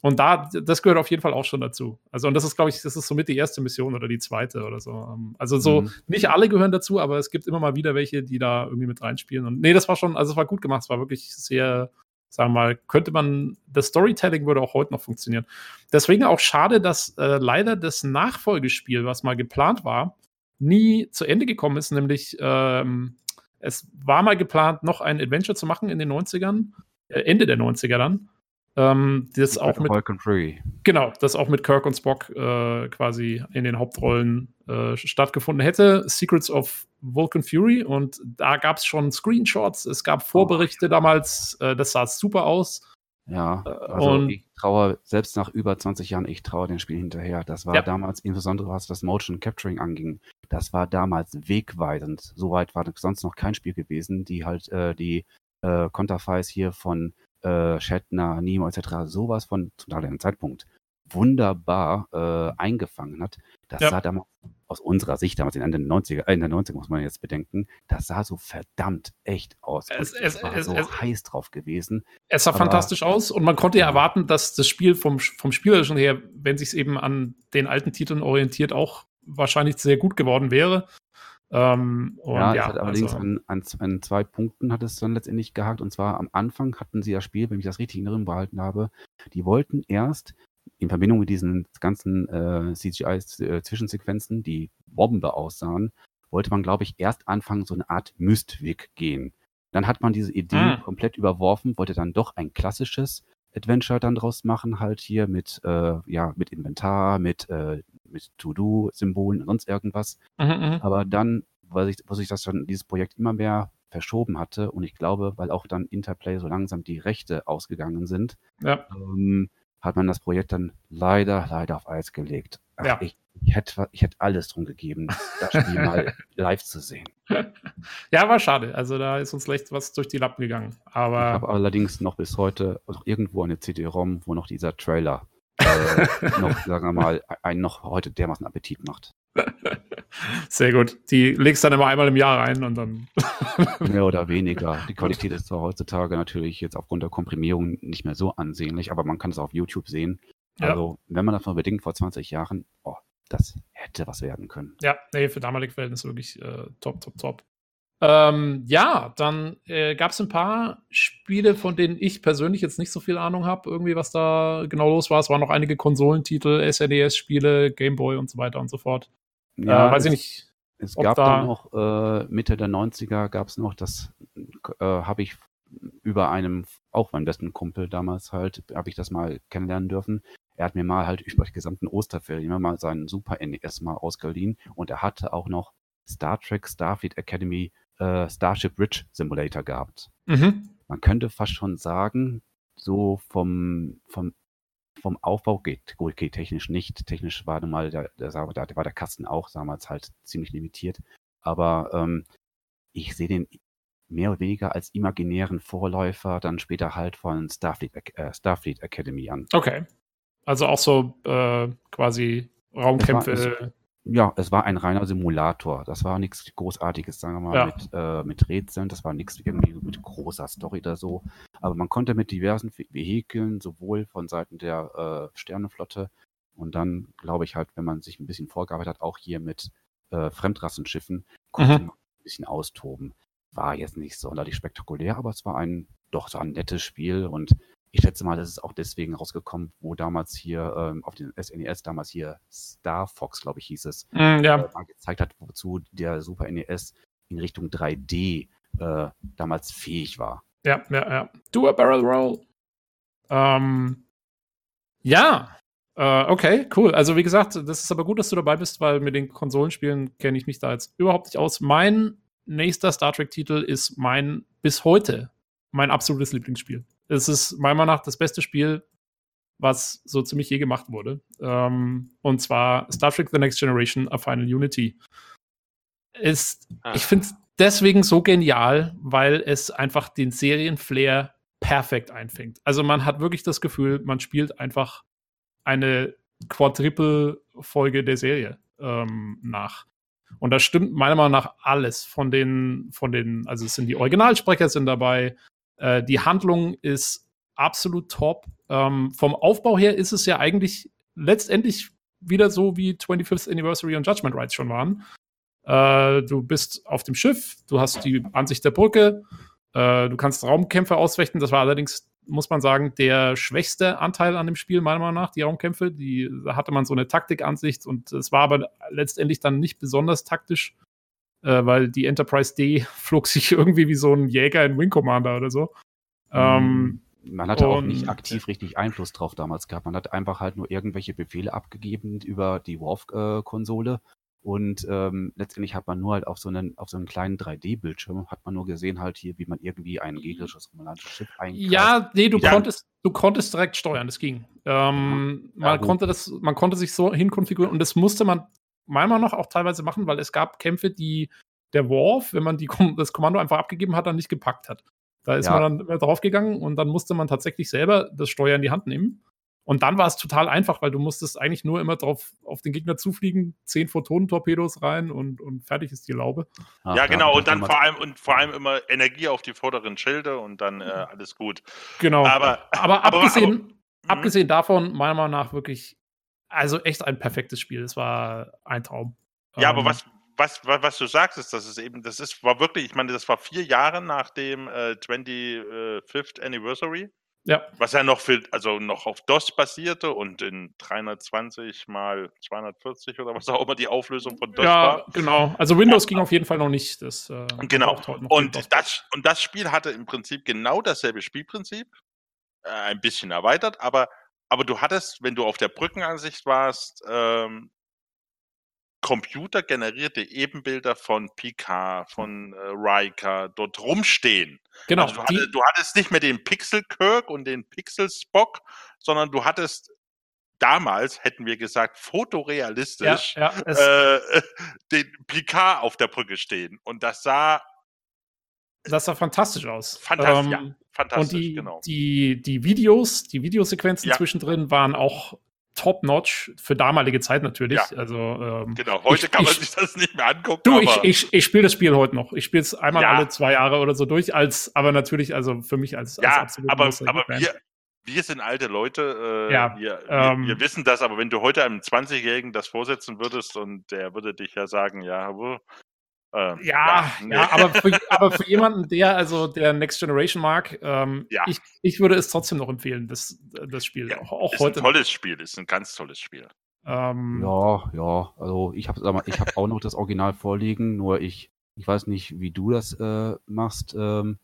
Und da, das gehört auf jeden Fall auch schon dazu. Also, und das ist, glaube ich, das ist somit die erste Mission oder die zweite oder so. Ähm, also, so, mhm. nicht alle gehören dazu, aber es gibt immer mal wieder welche, die da irgendwie mit reinspielen. Und nee, das war schon, also es war gut gemacht, es war wirklich sehr, sagen wir mal, könnte man, das Storytelling würde auch heute noch funktionieren. Deswegen auch schade, dass äh, leider das Nachfolgespiel, was mal geplant war, nie zu Ende gekommen ist, nämlich ähm, es war mal geplant, noch ein Adventure zu machen in den 90ern, äh, Ende der 90er dann. Ähm, das auch mit genau, das auch mit Kirk und Spock äh, quasi in den Hauptrollen äh, stattgefunden hätte. Secrets of Vulcan Fury und da gab es schon Screenshots, es gab Vorberichte oh. damals, äh, das sah super aus. Ja, äh, also und, ich traue, selbst nach über 20 Jahren, ich traue dem Spiel hinterher. Das war ja. damals, insbesondere was das Motion Capturing anging, das war damals wegweisend. Soweit war sonst noch kein Spiel gewesen, die halt äh, die äh, Konterfeis hier von äh, Shatner, Nemo etc. sowas von zum damaligen Zeitpunkt wunderbar äh, eingefangen hat. Das ja. sah damals aus unserer Sicht, damals in den 90er, äh, in der 90er muss man jetzt bedenken, das sah so verdammt echt aus. Es, es war es, so heiß drauf gewesen. Es sah Aber, fantastisch aus und man konnte ja erwarten, dass das Spiel vom, vom Spielerischen her, wenn sich es eben an den alten Titeln orientiert, auch wahrscheinlich sehr gut geworden wäre. Ähm, ja, ja, es hat allerdings also, an, an, an, zwei Punkten hat es dann letztendlich gehakt. Und zwar am Anfang hatten sie das Spiel, wenn ich das richtig in Erinnerung behalten habe, die wollten erst in Verbindung mit diesen ganzen äh, CGI-Zwischensequenzen, die Bombe aussahen, wollte man, glaube ich, erst anfangen, so eine Art Mystweg gehen. Dann hat man diese Idee Ah. komplett überworfen, wollte dann doch ein klassisches Adventure dann draus machen, halt hier mit, äh, ja, mit Inventar, mit, äh, mit To-Do-Symbolen und sonst irgendwas. Mhm, mhm. Aber dann, weil sich, wo sich das dann, dieses Projekt immer mehr verschoben hatte und ich glaube, weil auch dann Interplay so langsam die Rechte ausgegangen sind, Ja. ähm, hat man das Projekt dann leider, leider auf Eis gelegt. Ach, Ja. ich, ich, hätte, ich hätte alles drum gegeben, das Spiel mal live zu sehen. ja, war schade. Also da ist uns leicht was durch die Lappen gegangen. Ich habe Aber allerdings noch bis heute noch irgendwo eine CD-ROM, wo noch dieser Trailer äh, noch, sagen wir mal, einen noch heute dermaßen Appetit macht. sehr gut. Die legst dann immer einmal im Jahr rein und dann. Mehr oder weniger. Die Qualität ist zwar heutzutage natürlich jetzt aufgrund der Komprimierung nicht mehr so ansehnlich, aber man kann es auf YouTube sehen. Ja. Also, wenn man das mal bedingt vor 20 Jahren, oh, das hätte was werden können. Ja, nee, für damalige Verhältnisse wirklich äh, top, top, top. Ähm, ja, dann äh, gab es ein paar Spiele, von denen ich persönlich jetzt nicht so viel Ahnung habe, irgendwie, was da genau los war. Es waren noch einige Konsolentitel, SNES-Spiele, Gameboy und so weiter und so fort. äh, weiß ich nicht. Es gab da- dann noch äh, Mitte der 90er gab es noch, das äh, habe ich über einem, auch meinem besten Kumpel damals halt, habe ich das mal kennenlernen dürfen. Er hat mir mal halt über die gesamten Osterferien immer mal seinen Super NES mal ausgeliehen und er hatte auch noch Star Trek Starfleet Academy äh, Starship Ridge Simulator gehabt. Mhm. Man könnte fast schon sagen, so vom, vom, vom Aufbau geht, gut, geht technisch nicht. Technisch war nun mal der, der, da war der Kasten auch damals halt ziemlich limitiert. Aber ähm, ich sehe den mehr oder weniger als imaginären Vorläufer dann später halt von Starfleet, äh, Starfleet Academy an. Okay. Also auch so äh, quasi Raumkämpfe. Es Ja, es war ein reiner Simulator. Das war nichts Großartiges, sagen wir mal, Ja. mit, äh, mit Rätseln. Das war nichts irgendwie mit großer Story oder so. Aber man konnte mit diversen Ve- Vehikeln, sowohl von Seiten der äh, Sternenflotte und dann, glaube ich halt, wenn man sich ein bisschen vorgearbeitet hat, auch hier mit äh, Fremdrassenschiffen, konnte Mhm. man ein bisschen austoben. War jetzt nicht sonderlich spektakulär, aber es war ein, doch so ein nettes Spiel und ich schätze mal, das ist auch deswegen rausgekommen, wo damals hier ähm, auf den SNES damals hier Star Fox, glaube ich, hieß es, Mm, ja, äh, gezeigt hat, wozu der Super NES in Richtung 3D äh, damals fähig war. ja, ja, ja. Do a barrel roll. Ähm, ja, äh, okay, cool. Also wie gesagt, das ist aber gut, dass du dabei bist, weil mit den Konsolenspielen kenne ich mich da jetzt überhaupt nicht aus. Mein nächster Star Trek-Titel ist mein bis heute mein absolutes Lieblingsspiel. Es ist meiner Meinung nach das beste Spiel, was so ziemlich je gemacht wurde. Ähm, und zwar Star Trek The Next Generation, A Final Unity. Ist, Ah. ich finde es deswegen so genial, weil es einfach den Serienflair perfekt einfängt. Also man hat wirklich das Gefühl, man spielt einfach eine Quadruple-Folge der Serie ähm, nach. Und da stimmt meiner Meinung nach alles von den, von den, also es sind die Originalsprecher sind dabei, äh, die Handlung ist absolut top. Ähm, vom Aufbau her ist es ja eigentlich letztendlich wieder so, wie 25th Anniversary und Judgment Rights schon waren. Äh, du bist auf dem Schiff, du hast die Ansicht der Brücke, äh, du kannst Raumkämpfe ausfechten. Das war allerdings, muss man sagen, der schwächste Anteil an dem Spiel, meiner Meinung nach, die Raumkämpfe. Die, da hatte man so eine Taktikansicht und es war aber letztendlich dann nicht besonders taktisch, äh, weil die Enterprise D flog sich irgendwie wie so ein Jäger in Wing Commander oder so. Ähm, Man hatte auch nicht aktiv richtig Einfluss drauf damals gehabt. Man hat einfach halt nur irgendwelche Befehle abgegeben über die Worf-Konsole. Und ähm, letztendlich hat man nur halt auf so einen, auf so einen kleinen 3D-Bildschirm, hat man nur gesehen halt hier, wie man irgendwie ein gegnerisches romulantisches Schiff einkreist. Ja, nee, du konntest, du konntest direkt steuern, das ging. Ähm, Ja, man gut. konnte das, man konnte sich so hinkonfigurieren und das musste man meiner Meinung nach auch teilweise machen, weil es gab Kämpfe, die der Worf, wenn man die, das Kommando einfach abgegeben hat, dann nicht gepackt hat. Da ist Ja. man dann draufgegangen und dann musste man tatsächlich selber das Steuer in die Hand nehmen. Und dann war es total einfach, weil du musstest eigentlich nur immer drauf auf den Gegner zufliegen, zehn Photonentorpedos rein und, und fertig ist die Laube. Ach, ja, genau. Und dann vor allem und vor allem immer Energie auf die vorderen Schilde und dann äh, alles gut. Genau. Aber, Aber aber- abgesehen, aber- Mhm. abgesehen davon, meiner Meinung nach wirklich, also echt ein perfektes Spiel. Es war ein Traum. Ja, aber Ähm, was, was, was, was du sagst, ist, dass es eben, das ist, war wirklich, ich meine, das war vier Jahre nach dem äh, 25th Anniversary. Ja. Was ja noch für, also noch auf DOS basierte und in 320 mal 240 oder was auch immer die Auflösung von DOS ja, war. genau. Also Windows ging auf jeden Fall noch nicht. Das, äh, Genau. Und das, und das Spiel hatte im Prinzip genau dasselbe Spielprinzip. Äh, ein bisschen erweitert, aber, aber du hattest, wenn du auf der Brückenansicht warst, ähm, computergenerierte Ebenbilder von Picard, von äh, Riker dort rumstehen. genau. Also du, hattest, du hattest nicht mehr den Pixel Kirk und den Pixel Spock, sondern du hattest damals, hätten wir gesagt, ja, fotorealistisch ja, es, äh, den Picard auf der Brücke stehen. Und das sah das sah fantastisch aus. fantastisch, Ähm, ja, fantastisch, und die, genau. die, die Videos, die Videosequenzen Ja. zwischendrin waren auch top-notch für damalige Zeit natürlich. Ja. Also ähm, Genau, heute ich- kann man ich- sich das nicht mehr angucken. Du, ich, ich, ich spiele das Spiel heute noch. Ich spiele es einmal Ja. alle zwei Jahre oder so durch, als, aber natürlich, also für mich als, als ja, absolut aber, aber wir, wir sind alte Leute, äh, Ja, wir, ähm, wir, wir wissen das, aber wenn du heute einem 20-Jährigen das vorsetzen würdest und der würde dich ja sagen, ja, ähm, Ja, ja, nee. aber, für, aber für jemanden, der also der Next Generation mag, ähm, Ja. ich, ich würde es trotzdem noch empfehlen, das, das Spiel. Ja, auch auch ist ein heute. tolles Spiel, ist ein ganz tolles Spiel. Ähm, Ja, ja, also ich habe ich hab auch noch das Original vorliegen, nur ich, ich weiß nicht, wie du das äh, machst, ähm,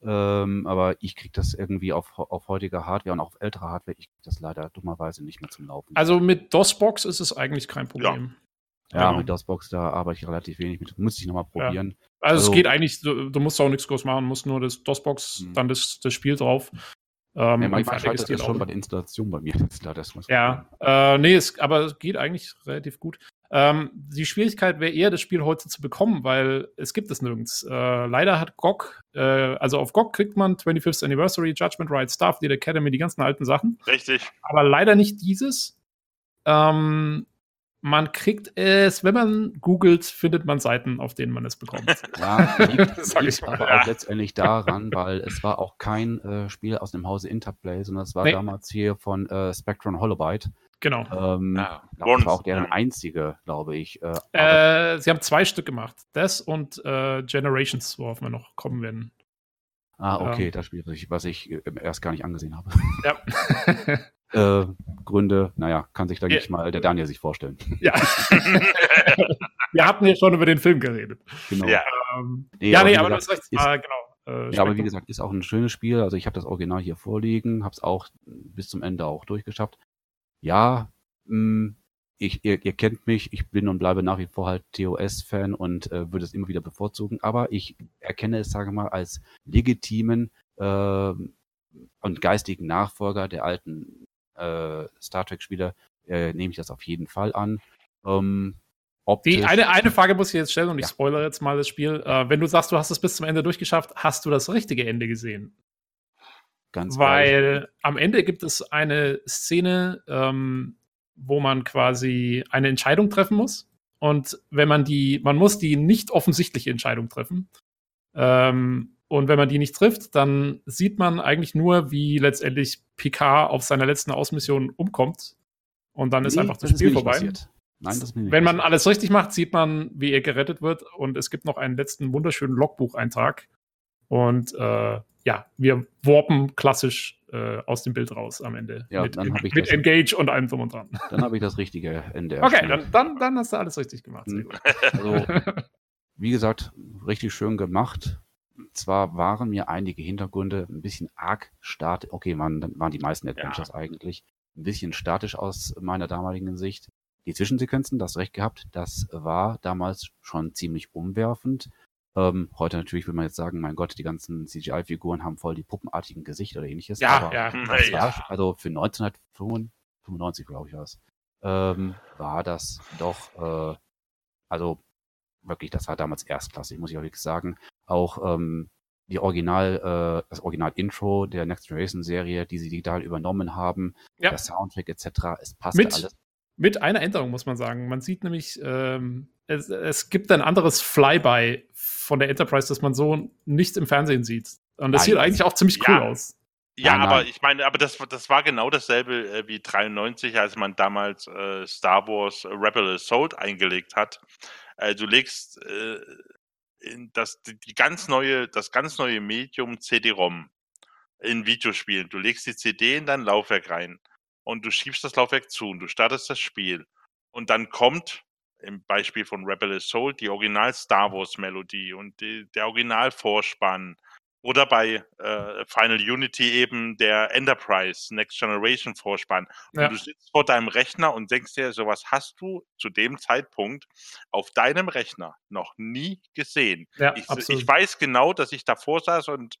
ähm, aber ich krieg das irgendwie auf, auf heutiger Hardware und auch auf älterer Hardware, ich krieg das leider dummerweise nicht mehr zum Laufen. Also mit DOS-Box ist es eigentlich kein Problem. Ja, genau. mit DOSBox, da arbeite ich relativ wenig mit, muss ich nochmal probieren. Also, Also- es geht eigentlich, du, du musst auch nichts groß machen, musst nur das DOS-Box, Hm. dann das, das Spiel drauf. Ähm, Ja, manchmal scheitert das schon bei der Installation bei mir. Leider das muss Ja, äh, nee, es, aber es geht eigentlich relativ gut. Ähm, die Schwierigkeit wäre eher, das Spiel heute zu bekommen, weil es gibt es nirgends. Äh, leider hat GOG, äh, also auf GOG kriegt man 25th Anniversary, Judgment Right, Starfleet Academy, die ganzen alten Sachen, Richtig. aber leider nicht dieses. Ähm, man kriegt es, wenn man googelt, findet man Seiten, auf denen man es bekommt. Ja, liegt, Sag liegt aber auch letztendlich daran, weil es war auch kein äh, Spiel aus dem Hause Interplay, sondern es war Nee. damals hier von äh, Spectrum Holobyte. genau. Ähm, Ja, glaub, das war auch deren ja. einzige, glaube ich. Äh, Äh, sie haben zwei Stück gemacht. Das und äh, Generations, worauf wir noch kommen werden. ah, okay, ähm, das Spiel, was ich, was ich äh, erst gar nicht angesehen habe. Ja. äh, Gründe, naja, kann sich, denke Ja. ich mal, der Daniel sich vorstellen. ja. wir hatten ja schon über den Film geredet. Genau. Ja. Ähm, Nee, ja, aber nee, wie aber du gesagt, hast recht. ist- ah, genau. Äh, Ja, aber wie gesagt, ist auch ein schönes Spiel. Also ich habe das Original hier vorliegen, habe es auch bis zum Ende auch durchgeschafft. Ja, mh, ich, ihr, ihr kennt mich, ich bin und bleibe nach wie vor halt TOS-Fan und äh, würde es immer wieder bevorzugen. Aber ich erkenne es, sage ich mal, als legitimen äh, und geistigen Nachfolger der alten äh, Star Trek-Spieler, äh, nehme ich das auf jeden Fall an. Ähm, Die eine, eine Frage muss ich jetzt stellen und ich Ja. spoilere jetzt mal das Spiel. Äh, wenn du sagst, du hast es bis zum Ende durchgeschafft, hast du das richtige Ende gesehen? ganz. Weil am Ende gibt es eine Szene, ähm, wo man quasi eine Entscheidung treffen muss. Und wenn man die, man muss die nicht offensichtliche Entscheidung treffen. Ähm, und wenn man die nicht trifft, dann sieht man eigentlich nur, wie letztendlich Picard auf seiner letzten Ausmission umkommt. Und dann ist Nee, einfach das, ist Spiel vorbei. Nein, das ist mir nicht Wenn man alles richtig macht, sieht man, wie er gerettet wird. Und es gibt noch einen letzten wunderschönen Logbucheintrag. Und äh, ja, wir warpen klassisch äh, aus dem Bild raus am Ende. Ja, mit dann ich mit das- Engage und allem drum und dran. Dann habe ich das richtige Ende Okay, dann, dann, dann hast du alles richtig gemacht. Mhm. Also, wie gesagt, richtig schön gemacht. Zwar waren mir einige Hintergründe ein bisschen arg statisch, okay, waren, waren die meisten Adventures eigentlich, ein bisschen statisch aus meiner damaligen Sicht. Die Zwischensequenzen, das recht gehabt, das war damals schon ziemlich umwerfend. Ähm, heute natürlich will man jetzt sagen, mein Gott, die ganzen CGI-Figuren haben voll die puppenartigen Gesichter oder ähnliches. ja, aber ja. das Ja. war, also für 1995, glaube ich, war es, ähm, war das doch, äh, also wirklich, das war damals erstklassig, muss ich auch wirklich sagen. Auch ähm, die Original, äh, das Original-Intro der Next Generation Serie, die sie digital übernommen haben, Ja. der Soundtrack etc., es passte Mit- alles. Mit einer Änderung muss man sagen. Man sieht nämlich, ähm, es, es gibt ein anderes Flyby von der Enterprise, das man so nicht im Fernsehen sieht. Und das Nein, sieht das- eigentlich auch ziemlich cool Ja. aus. Ja, Nein, aber nein. ich meine, aber das, das war genau dasselbe äh, wie 93, als man damals äh, Star Wars Rebel Assault eingelegt hat. Äh, du legst äh, das, die, ganz neue, das ganz neue Medium CD-ROM in Videospielen. Du legst die CD in dein Laufwerk rein und du schiebst das Laufwerk zu und du startest das Spiel. Und dann kommt im Beispiel von Rebel Soul die Original Star Wars Melodie und die, der Original Vorspann oder bei äh, Final Unity eben der Enterprise Next Generation Vorspann. Und ja. du sitzt vor deinem Rechner und denkst dir, sowas hast du zu dem Zeitpunkt auf deinem Rechner noch nie gesehen. Ja, ich, ich, weiß genau, dass ich davor saß und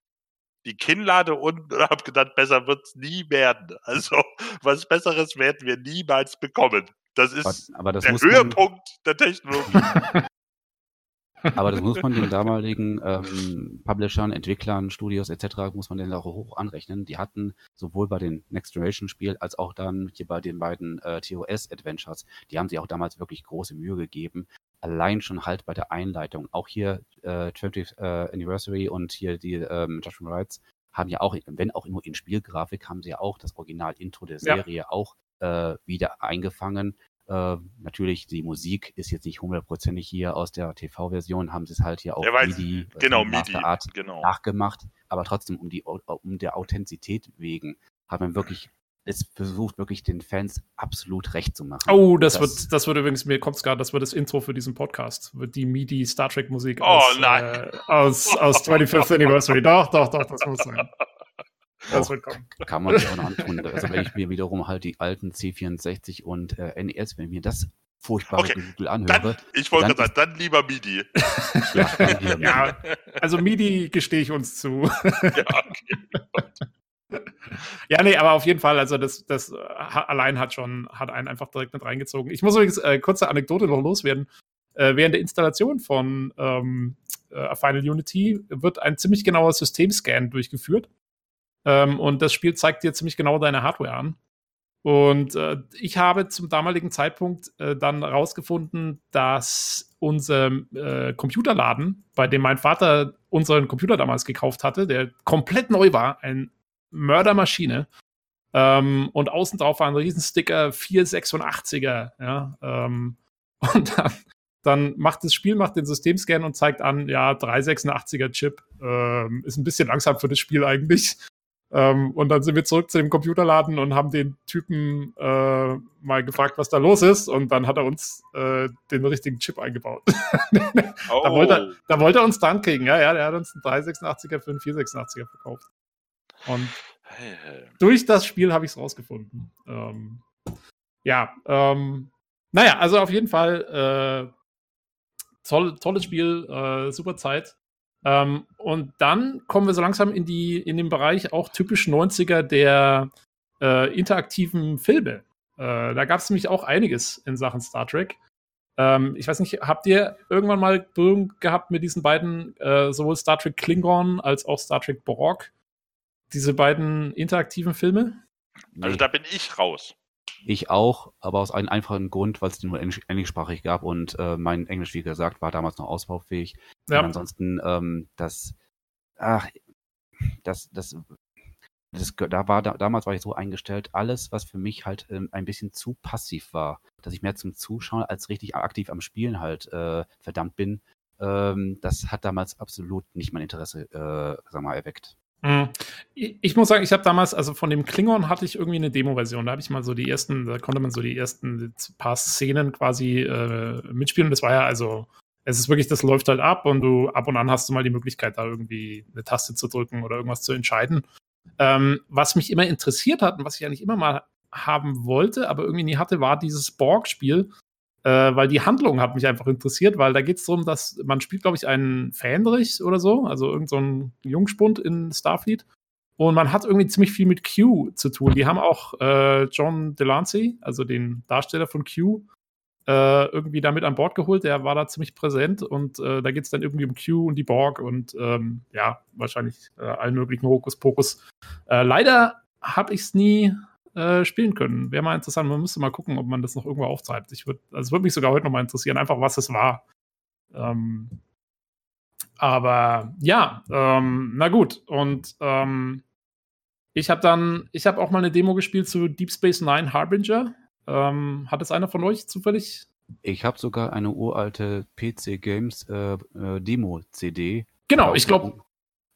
die Kinnlade und habe gedacht, besser wird es nie werden. Also was Besseres werden wir niemals bekommen. Das ist aber, aber das der Höhepunkt der Technologie. Aber das muss man den damaligen ähm, Publishern, Entwicklern, Studios etc. muss man denen auch hoch anrechnen. Die hatten sowohl bei den Next Generation Spielen als auch dann hier bei den beiden äh, TOS Adventures, die haben sich auch damals wirklich große Mühe gegeben. Allein schon halt bei der Einleitung. Auch hier äh, 20th äh, Anniversary und hier die ähm, Judgment Rights haben ja auch, wenn auch nur in Spielgrafik, haben sie ja auch das Original-Intro der Serie ja. auch äh, wieder eingefangen. Äh, natürlich, die Musik ist jetzt nicht hundertprozentig hier aus der TV-Version, haben sie es halt hier auch MIDI, äh, genau, MIDI Art genau. nachgemacht, aber trotzdem um die um der Authentizität wegen hat man wirklich es versucht wirklich den Fans absolut recht zu machen. Oh, das, das wird, das wird übrigens, mir kommt es gerade, das wird das Intro für diesen Podcast. Wird die MIDI Star Trek Musik oh, aus, äh, aus, aus 25th Anniversary. Doch, doch, doch, das muss sein. Das wird kommen. Kann man sich auch noch antun. Also wenn ich mir wiederum halt die alten C64 und äh, NES, wenn mir das furchtbare okay. Google anhöre. Dann, ich wollte gerade sagen, dann lieber MIDI. ja, dann lieber MIDI. ja, also MIDI gestehe ich uns zu. ja, okay. ja, nee, aber auf jeden Fall, also das, das allein hat schon, hat einen einfach direkt mit reingezogen. Ich muss übrigens äh, kurze Anekdote noch loswerden. Äh, während der Installation von ähm, äh, Final Unity wird ein ziemlich genauer Systemscan durchgeführt. Ähm, und das Spiel zeigt dir ziemlich genau deine Hardware an. Und äh, ich habe zum damaligen Zeitpunkt äh, dann herausgefunden, dass unser äh, Computerladen, bei dem mein Vater unseren Computer damals gekauft hatte, der komplett neu war, ein Mördermaschine, ähm, und außen drauf war ein Riesensticker 486er, ja, ähm, und dann, dann, macht das Spiel, macht den Systemscan und zeigt an, ja, 386er Chip, ähm, ist ein bisschen langsam für das Spiel eigentlich. Ähm, und dann sind wir zurück zu dem Computerladen und haben den Typen äh, mal gefragt, was da los ist. Und dann hat er uns äh, den richtigen Chip eingebaut. oh. da, wollte er, da wollte er uns dann kriegen. Ja, ja, der hat uns einen 386er für einen 486er verkauft. Und durch das Spiel habe ich es rausgefunden. Ähm, ja, ähm, naja, also auf jeden Fall äh, toll, tolles Spiel, äh, super Zeit. Ähm, und dann kommen wir so langsam in, die, in den Bereich auch typisch 90er der äh, interaktiven Filme. Äh, da gab es nämlich auch einiges in Sachen Star Trek. Ähm, ich weiß nicht, habt ihr irgendwann mal Berührung gehabt mit diesen beiden, äh, sowohl Star Trek Klingon als auch Star Trek Borg? Diese beiden interaktiven Filme? Also da bin ich raus. Ich auch, aber aus einem einfachen Grund, weil es die nur englisch, englischsprachig gab und äh, mein Englisch, wie gesagt, war damals noch ausbaufähig. Ja. Und ansonsten, ähm, das, ach, das, das, das, da war, da, damals war ich so eingestellt, alles, was für mich halt ähm, ein bisschen zu passiv war, dass ich mehr zum Zuschauen als richtig aktiv am Spielen halt äh, verdammt bin, ähm, das hat damals absolut nicht mein Interesse, äh, sag mal, erweckt. Mhm. Ich muss sagen, ich habe damals, also von dem Klingon hatte ich irgendwie eine Demo-Version. Da habe ich mal so die ersten, da konnte man so die ersten paar Szenen quasi äh, mitspielen. Das war ja also, es ist wirklich, das läuft halt ab und du ab und an hast du mal die Möglichkeit, da irgendwie eine Taste zu drücken oder irgendwas zu entscheiden. Ähm, was mich immer interessiert hat und was ich eigentlich immer mal haben wollte, aber irgendwie nie hatte, war dieses Borg-Spiel, äh, weil die Handlung hat mich einfach interessiert, weil da geht es darum, dass man spielt, glaube ich, einen Fähnrich oder so, also irgendein so Jungspund in Starfleet. Und man hat irgendwie ziemlich viel mit Q zu tun. Die haben auch äh, John Delancey, also den Darsteller von Q, äh, irgendwie da mit an Bord geholt. Der war da ziemlich präsent und äh, da geht es dann irgendwie um Q und die Borg und ähm, ja, wahrscheinlich äh, allen möglichen Hokuspokus. Äh, leider habe ich es nie äh, spielen können. Wäre mal interessant. Man müsste mal gucken, ob man das noch irgendwo aufzeigt. Ich würde, also würde mich sogar heute noch mal interessieren, einfach was es war. Ähm, aber ja, ähm, na gut. Und ähm, ich habe dann, ich habe auch mal eine Demo gespielt zu Deep Space Nine Harbinger. Ähm, hat es einer von euch zufällig? Ich habe sogar eine uralte PC Games äh, äh, Demo CD. Genau, ich glaube,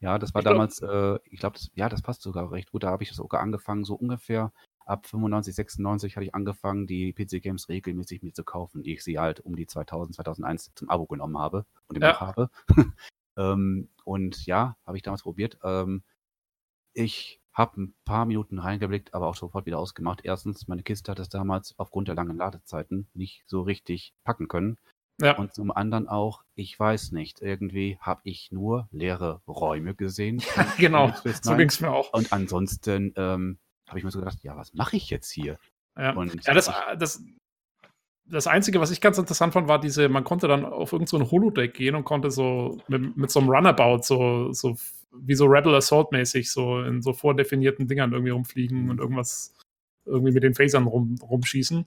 Ja, das war Ich glaub- damals, äh, ich glaube, ja, das passt sogar recht gut. Da habe ich sogar angefangen, so ungefähr ab 95, 96 hatte ich angefangen, die PC-Games regelmäßig mir zu kaufen, die ich sie halt um die 2000, 2001 zum Abo genommen habe und immer Ja. noch habe. ähm, und ja, habe ich damals probiert. Ähm, ich habe ein paar Minuten reingeblickt, aber auch sofort wieder ausgemacht. Erstens, meine Kiste hat es damals aufgrund der langen Ladezeiten nicht so richtig packen können. Ja. Und zum anderen auch, ich weiß nicht, irgendwie habe ich nur leere Räume gesehen. genau. So ging es mir auch. Und ansonsten ähm, habe ich mir so gedacht, ja, was mache ich jetzt hier? Ja, Und ja das, ich, das, das Einzige, was ich ganz interessant fand, war diese, man konnte dann auf irgendein so Holodeck gehen und konnte so mit, mit so einem Runabout, so, so wie so Rebel Assault-mäßig, so in so vordefinierten Dingern irgendwie rumfliegen und irgendwas irgendwie mit den Phasern rum, rumschießen.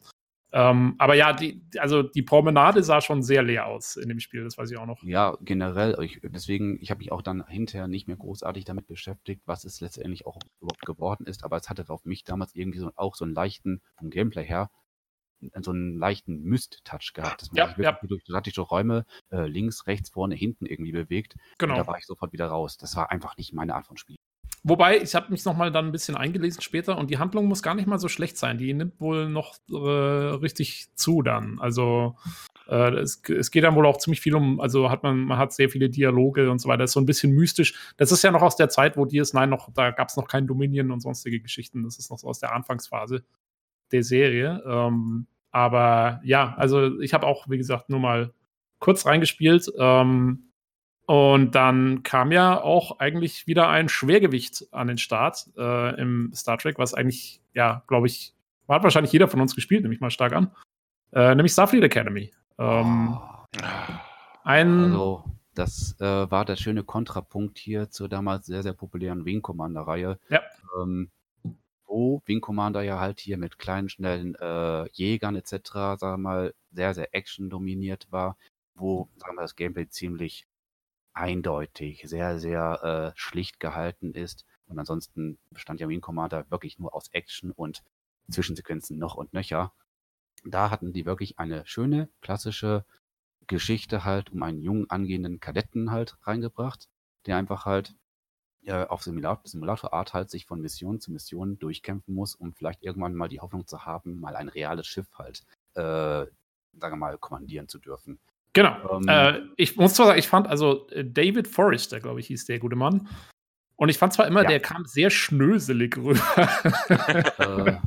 Ähm, aber ja, die, also die Promenade sah schon sehr leer aus in dem Spiel, das weiß ich auch noch. ja, generell, ich, deswegen, ich habe mich auch dann hinterher nicht mehr großartig damit beschäftigt, was es letztendlich auch überhaupt geworden ist, aber es hatte auf mich damals irgendwie so, auch so einen leichten, vom Gameplay her, so einen leichten Myst-Touch gehabt, dass man Ja, sich wirklich durch, durch, durch Räume äh, links, rechts, vorne, hinten irgendwie bewegt. Und Genau. da war ich sofort wieder raus. Das war einfach nicht meine Art von Spiel. Wobei, ich habe mich noch mal dann ein bisschen eingelesen später und die Handlung muss gar nicht mal so schlecht sein. Die nimmt wohl noch äh, richtig zu dann. Also äh, es, es geht dann wohl auch ziemlich viel um, also hat man, man hat sehr viele Dialoge und so weiter. Das ist so ein bisschen mystisch. Das ist ja noch aus der Zeit, wo DS9 noch, da gab es noch kein Dominion und sonstige Geschichten. Das ist noch so aus der Anfangsphase der Serie. Ähm, aber ja, also ich habe auch, wie gesagt, nur mal kurz reingespielt. Ähm, und dann kam ja auch eigentlich wieder ein Schwergewicht an den Start äh, im Star Trek, was eigentlich, ja, glaube ich, hat wahrscheinlich jeder von uns gespielt, nehme ich mal stark an. Äh, nämlich Starfleet Academy. Ähm, Oh. ein. Also, das äh, war der schöne Kontrapunkt hier zur damals sehr, sehr populären Wing Commander-Reihe. Ja. Ähm, wo Wing Commander ja halt hier mit kleinen, schnellen äh, Jägern etc., sagen wir mal, sehr, sehr Action dominiert war, wo, sagen wir, das Gameplay ziemlich eindeutig, sehr, sehr äh, schlicht gehalten ist. Und ansonsten bestand ja Wing Commander wirklich nur aus Action und Zwischensequenzen noch und nöcher. Da hatten die wirklich eine schöne, klassische Geschichte halt um einen jungen angehenden Kadetten halt reingebracht, der einfach halt auf Simulator, Simulator-Art halt sich von Mission zu Mission durchkämpfen muss, um vielleicht irgendwann mal die Hoffnung zu haben, mal ein reales Schiff halt, äh, sagen wir mal, kommandieren zu dürfen. Genau. Ähm, äh, ich muss zwar sagen, ich fand, also äh, David Forrester, glaube ich, hieß der gute Mann. Und ich fand zwar immer, Ja. der kam sehr schnöselig rüber. äh,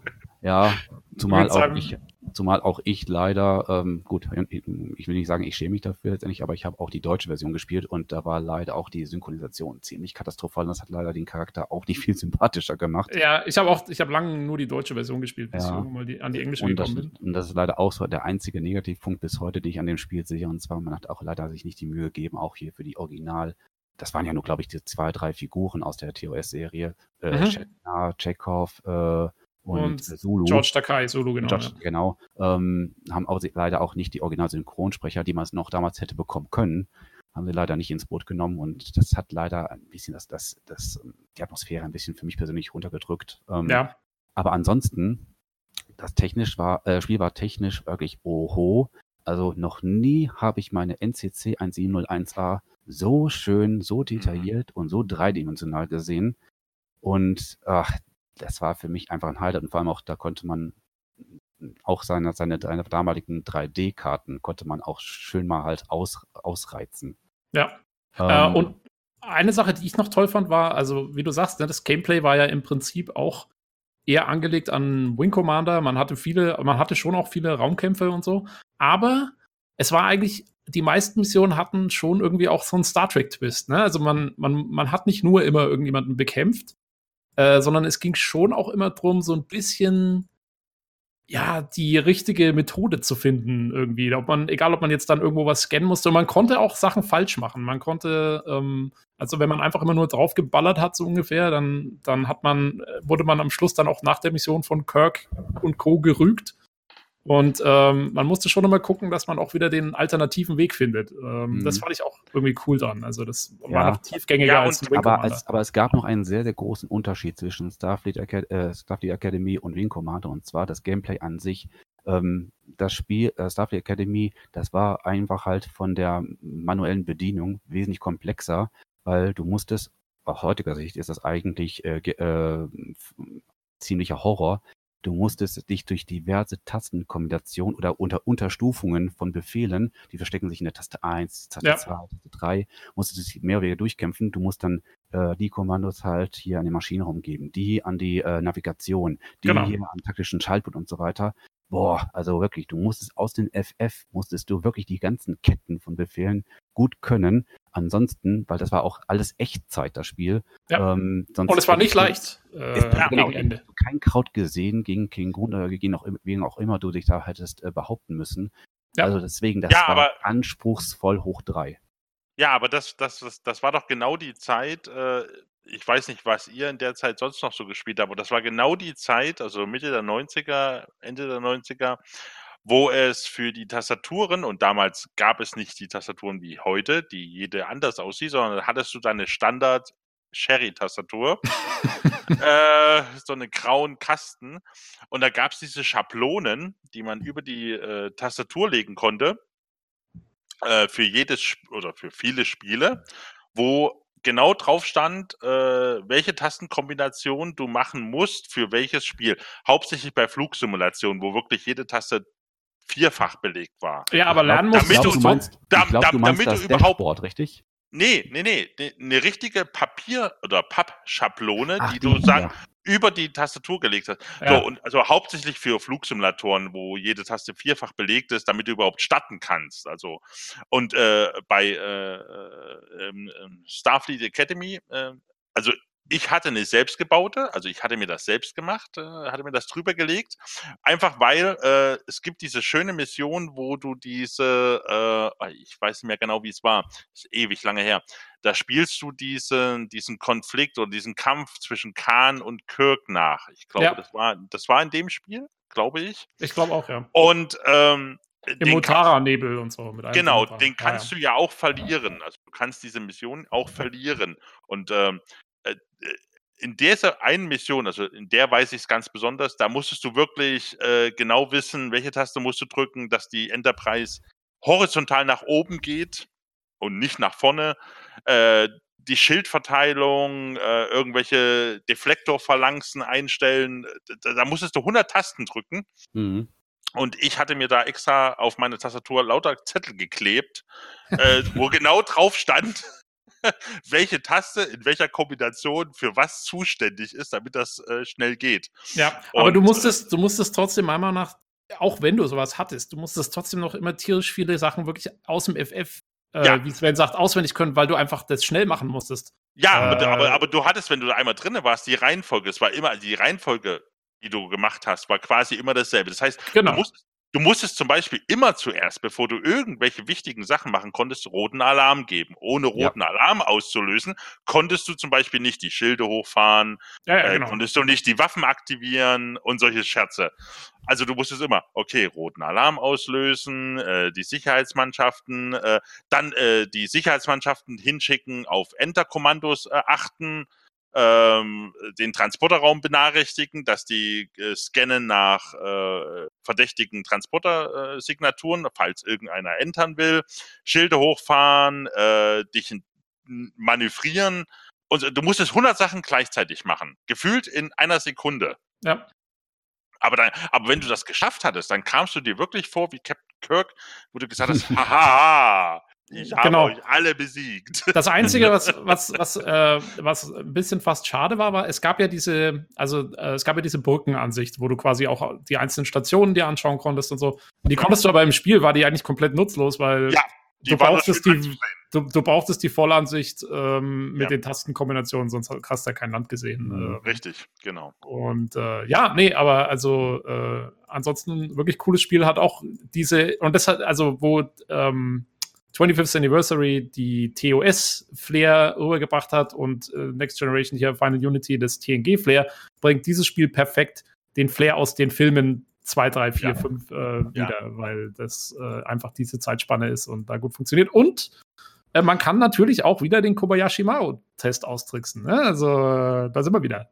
ja, zumal auch ich, zumal auch ich leider, ähm, gut, ich will nicht sagen, ich schäme mich dafür letztendlich, aber ich habe auch die deutsche Version gespielt und da war leider auch die Synchronisation ziemlich katastrophal und das hat leider den Charakter auch nicht viel sympathischer gemacht. ja, ich habe auch, ich habe lange nur die deutsche Version gespielt, bis Ja. ich mal die, an die englische Und das, gekommen bin. und das ist leider auch so der einzige Negativpunkt bis heute, den ich an dem Spiel sehe. Und zwar, man hat auch leider sich nicht die Mühe gegeben, auch hier für die Original. Das waren ja nur, glaube ich, die zwei, drei Figuren aus der TOS-Serie. Äh, Mhm. Shatner, Chekhov äh, und, Und Zulu. George Takai, Solo, genau. George, genau. Ähm, haben auch leider auch nicht die Original-Synchronsprecher, die man es noch damals hätte bekommen können. Haben sie leider nicht ins Boot genommen und das hat leider ein bisschen das, das, das, die Atmosphäre ein bisschen für mich persönlich runtergedrückt. Ähm, Ja, aber ansonsten, das technisch war, äh, Spiel war technisch wirklich oho. Also noch nie habe ich meine NCC 1701A so schön, so detailliert und so dreidimensional gesehen. Und ach, das war für mich einfach ein Highlight. Und vor allem auch, da konnte man auch seine, seine, seine damaligen 3D-Karten konnte man auch schön mal halt aus, ausreizen. ja. Ähm, Äh, und eine Sache, die ich noch toll fand, war, also wie du sagst, ne, das Gameplay war ja im Prinzip auch eher angelegt an Wing Commander. Man hatte viele, man hatte schon auch viele Raumkämpfe und so, aber es war eigentlich, die meisten Missionen hatten schon irgendwie auch so einen Star Trek-Twist. Ne? Also man, man, man hat nicht nur immer irgendjemanden bekämpft, äh, sondern es ging schon auch immer drum, so ein bisschen ja, die richtige Methode zu finden irgendwie. Ob man, egal ob man jetzt dann irgendwo was scannen musste, man konnte auch Sachen falsch machen. Man konnte, ähm, also wenn man einfach immer nur drauf geballert hat, so ungefähr, dann, dann hat man, äh, wurde man am Schluss dann auch nach der Mission von Kirk und Co. gerügt. Und ähm, man musste schon immer gucken, dass man auch wieder den alternativen Weg findet. Ähm, Mhm. Das fand ich auch irgendwie cool dran. Also das war Ja. noch tiefgängiger Ja, als Wing aber, Commander. es, aber es gab noch einen sehr, sehr großen Unterschied zwischen Starfleet, Acad äh, Starfleet Academy und Wing Commander und zwar das Gameplay an sich. Ähm, das Spiel äh, Starfleet Academy, das war einfach halt von der manuellen Bedienung wesentlich komplexer, weil du musstest aus heutiger Sicht ist das eigentlich äh, äh, ziemlicher Horror. Du musstest dich durch diverse Tastenkombinationen oder unter Unterstufungen von Befehlen, die verstecken sich in der Taste 1, Taste ja. 2, Taste 3, musstest du dich mehr oder weniger durchkämpfen. Du musst dann äh, die Kommandos halt hier an den Maschinenraum geben, die an die äh, Navigation, die genau. hier an taktischen Schaltpult und so weiter. Boah, also wirklich, du musstest aus den FF, musstest du wirklich die ganzen Ketten von Befehlen gut können. Ansonsten, weil das war auch alles Echtzeit, das Spiel. Ja. Ähm, sonst und es war nicht leicht. Äh, ja, genau, Ende. kein Kraut gesehen, gegen, gegen Grund, äh, gegen auch, wegen auch immer du dich da hättest äh, behaupten müssen. Ja. Also deswegen, das ja, war aber, anspruchsvoll hoch drei. Ja, aber das, das, das, das war doch genau die Zeit, äh, ich weiß nicht, was ihr in der Zeit sonst noch so gespielt habt, aber das war genau die Zeit, also Mitte der 90er, Ende der 90er, wo es für die Tastaturen, und damals gab es nicht die Tastaturen wie heute, die jede anders aussieht, sondern hattest du deine Standard Sherry-Tastatur, äh, so einen grauen Kasten. Und da gab es diese Schablonen, die man über die äh, Tastatur legen konnte, äh, für jedes oder für viele Spiele, wo genau drauf stand, äh, welche Tastenkombination du machen musst für welches Spiel. Hauptsächlich bei Flugsimulationen, wo wirklich jede Taste vierfach belegt war. Ja, aber lernen musst damit du, du meinst, da, glaub, da, du meinst damit das du überhaupt Dashboard, richtig? Nee, nee, nee, ne, eine richtige Papier- oder Pappschablone, Ach, die du sagen, ja über die Tastatur gelegt hast. Ja. So, und also hauptsächlich für Flugsimulatoren, wo jede Taste vierfach belegt ist, damit du überhaupt starten kannst. Also und äh, bei äh, äh, ähm, ähm, Starfleet Academy, äh, also ich hatte eine selbstgebaute, also ich hatte mir das selbst gemacht, äh, hatte mir das drüber gelegt, einfach weil äh, es gibt diese schöne Mission, wo du diese, äh, ich weiß nicht mehr genau, wie es war, ist ewig lange her, da spielst du diesen, diesen Konflikt oder diesen Kampf zwischen Khan und Kirk nach. Ich glaube, ja. das war, das war in dem Spiel, glaube ich. Ich glaube auch, ja. Und ähm, im Mutara-Nebel und so. Mit genau, den kannst ja, ja. du ja auch verlieren. Also du kannst diese Mission auch verlieren. Und ähm, äh, in dieser einen Mission, also in der weiß ich es ganz besonders, da musstest du wirklich äh, genau wissen, welche Taste musst du drücken, dass die Enterprise horizontal nach oben geht und nicht nach vorne. Äh, die Schildverteilung, äh, irgendwelche Deflektorphalanxen einstellen, da, da, musstest du 100 Tasten drücken. Mhm. Und ich hatte mir da extra auf meine Tastatur lauter Zettel geklebt, äh, wo genau drauf stand, welche Taste in welcher Kombination für was zuständig ist, damit das äh, schnell geht. Ja, und, aber du musstest, du musstest trotzdem Meinung nach, auch wenn du sowas hattest, du musstest trotzdem noch immer tierisch viele Sachen wirklich aus dem FF, äh, ja. wie Sven sagt, auswendig können, weil du einfach das schnell machen musstest. Ja, äh, aber, aber, du hattest, wenn du da einmal drin warst, die Reihenfolge, es war immer die Reihenfolge die du gemacht hast, war quasi immer dasselbe. Das heißt, genau. du, musst, Du musstest zum Beispiel immer zuerst, bevor du irgendwelche wichtigen Sachen machen konntest, roten Alarm geben. Ohne roten ja. Alarm auszulösen, konntest du zum Beispiel nicht die Schilde hochfahren, ja, ja, äh, genau. konntest du nicht die Waffen aktivieren und solche Scherze. Also du musstest immer, okay, roten Alarm auslösen, äh, die Sicherheitsmannschaften, äh, dann äh, die Sicherheitsmannschaften hinschicken, auf Enter-Kommandos äh, achten, ähm, den Transporterraum benachrichtigen, dass die äh, scannen nach äh, verdächtigen Transportersignaturen, äh, falls irgendeiner entern will, Schilde hochfahren, äh, dich manövrieren. Und du musstest 100 Sachen gleichzeitig machen, gefühlt in einer Sekunde. Ja. Aber, dann, aber wenn du das geschafft hattest, dann kamst du dir wirklich vor wie Captain Kirk, wo du gesagt hast, haha, ich habe genau. euch alle besiegt. Das Einzige, was, was, was, äh, was ein bisschen fast schade war, war, es gab ja diese, also äh, es gab ja diese Brückenansicht, wo du quasi auch die einzelnen Stationen dir anschauen konntest und so. Und die konntest du aber im Spiel, war die eigentlich komplett nutzlos, weil ja, du brauchtest die, du, du brauchtest die Vollansicht ähm, mit ja. den Tastenkombinationen, sonst hast du ja kein Land gesehen. Mhm. Äh, Richtig, genau. Und äh, ja, nee, aber also äh, ansonsten wirklich cooles Spiel, hat auch diese, und das hat, also wo ähm, 25th Anniversary die TOS-Flair rübergebracht hat und äh, Next Generation hier Final Unity das TNG-Flair, bringt dieses Spiel perfekt den Flair aus den Filmen 2, 3, 4, 5 wieder, weil das äh, einfach diese Zeitspanne ist und da gut funktioniert. Und äh, man kann natürlich auch wieder den Kobayashi Maru-Test austricksen. Ne? Also äh, da sind wir wieder.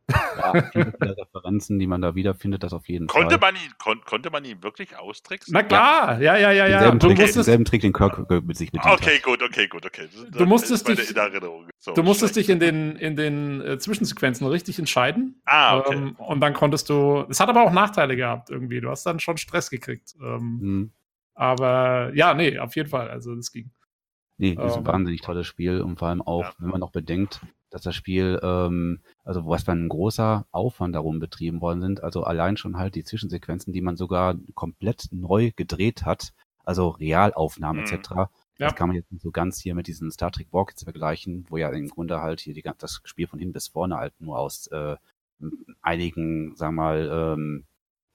viele, viele Referenzen, die man da wiederfindet, das auf jeden Konnte Fall. man ihn, kon, konnte man ihn wirklich austricksen? Na klar, ja, ja, ja, ja. denselben, Du Trick, musstest, denselben Trick, den Kirk äh, mit sich bedient Okay, hat. gut, okay, gut, okay. Das- Du musstest dich- in Erinnerung. So, du musstest schlecht. dich in den, in den äh, Zwischensequenzen richtig entscheiden. Ah, okay. Ähm, und dann konntest du. Es hat aber auch Nachteile gehabt irgendwie. Du hast dann schon Stress gekriegt. Ähm, Hm. aber ja, nee, auf jeden Fall. Also das ging. Nee, das ist Ähm, ein wahnsinnig tolles Spiel und vor allem auch, Ja. wenn man noch bedenkt, dass das Spiel, ähm, also was für ein großer Aufwand darum betrieben worden sind, also allein schon halt die Zwischensequenzen, die man sogar komplett neu gedreht hat, also Realaufnahmen Mhm. etc. Ja. Das kann man jetzt nicht so ganz hier mit diesen Star Trek Walkits vergleichen, wo ja im Grunde halt hier die, das Spiel von hinten bis vorne halt nur aus äh, einigen, sagen wir mal, ähm,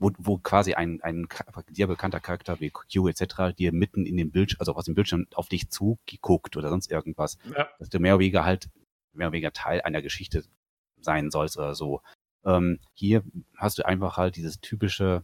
wo, wo quasi ein, ein dir bekannter Charakter wie Q etc. dir mitten in dem Bildschirm, also aus dem Bildschirm auf dich zugeguckt oder sonst irgendwas, Ja. dass du mehr oder weniger halt mehr oder weniger Teil einer Geschichte sein sollst oder so. Ähm, hier hast du einfach halt dieses typische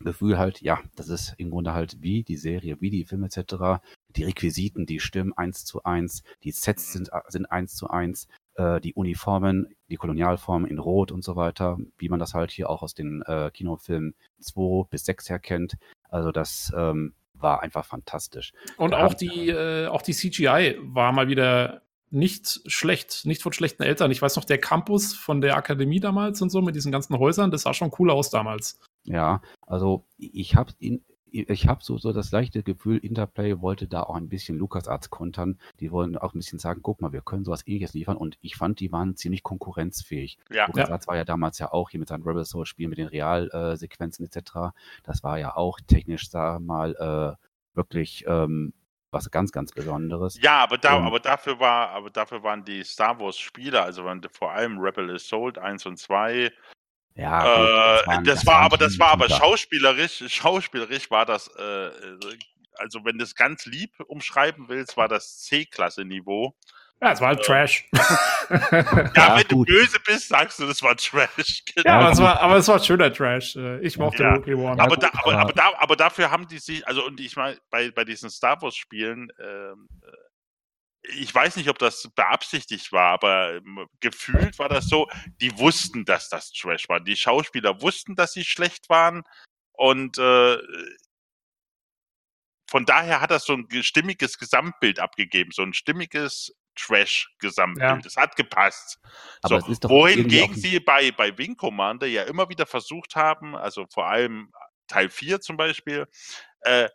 Gefühl halt, ja, das ist im Grunde halt wie die Serie, wie die Filme etc. Die Requisiten, die stimmen eins zu eins, die Sets sind, sind eins zu eins, äh, die Uniformen, die Kolonialformen in Rot und so weiter, wie man das halt hier auch aus den äh, Kinofilmen 2 bis 6 her kennt. Also das ähm, war einfach fantastisch. Und Da auch die, äh, auch die CGI war mal wieder nicht schlecht, nicht von schlechten Eltern. Ich weiß noch, der Campus von der Akademie damals und so mit diesen ganzen Häusern, das sah schon cool aus damals. Ja, also ich habe ich habe so, so das leichte Gefühl, Interplay wollte da auch ein bisschen LucasArts kontern. Die wollen auch ein bisschen sagen, guck mal, wir können sowas ähnliches liefern. Und ich fand, die waren ziemlich konkurrenzfähig. Ja. LucasArts war ja damals ja auch hier mit seinem Rebel Soul Spiel, mit den Realsequenzen etc. Das war ja auch technisch, sag mal, äh, wirklich ähm, was ganz, ganz Besonderes. Ja, aber, da, aber dafür war, aber dafür waren die Star Wars Spiele, also vor allem Rebel Assault 1 und 2. Ja, äh, gut, das, waren- war waren aber, das war aber schauspielerisch, schauspielerisch war das, äh, äh, also wenn du es ganz lieb umschreiben willst, war das C-Klasse-Niveau. Ja, es war halt Trash. Ja, Ja, wenn du gut. böse bist, sagst du, das war Trash. Genau. ja, aber es, war, aber es war schöner Trash. Äh, Ich mochte Ja. Rookie One. aber, da, aber, aber- da, aber dafür haben die sich, also und ich meine, bei, bei diesen Star Wars-Spielen, ähm, äh, ich weiß nicht, ob das beabsichtigt war, aber ähm, gefühlt war das so, die wussten, dass das Trash war. Die Schauspieler wussten, dass sie schlecht waren und äh, von daher hat das so ein ge- stimmiges Gesamtbild abgegeben, so ein stimmiges Trash-Gesamtbild. Ja. Es hat gepasst. Aber so, es wohingegen sie bei, bei Wing Commander ja immer wieder versucht haben, also vor allem Teil 4 zum Beispiel, äh,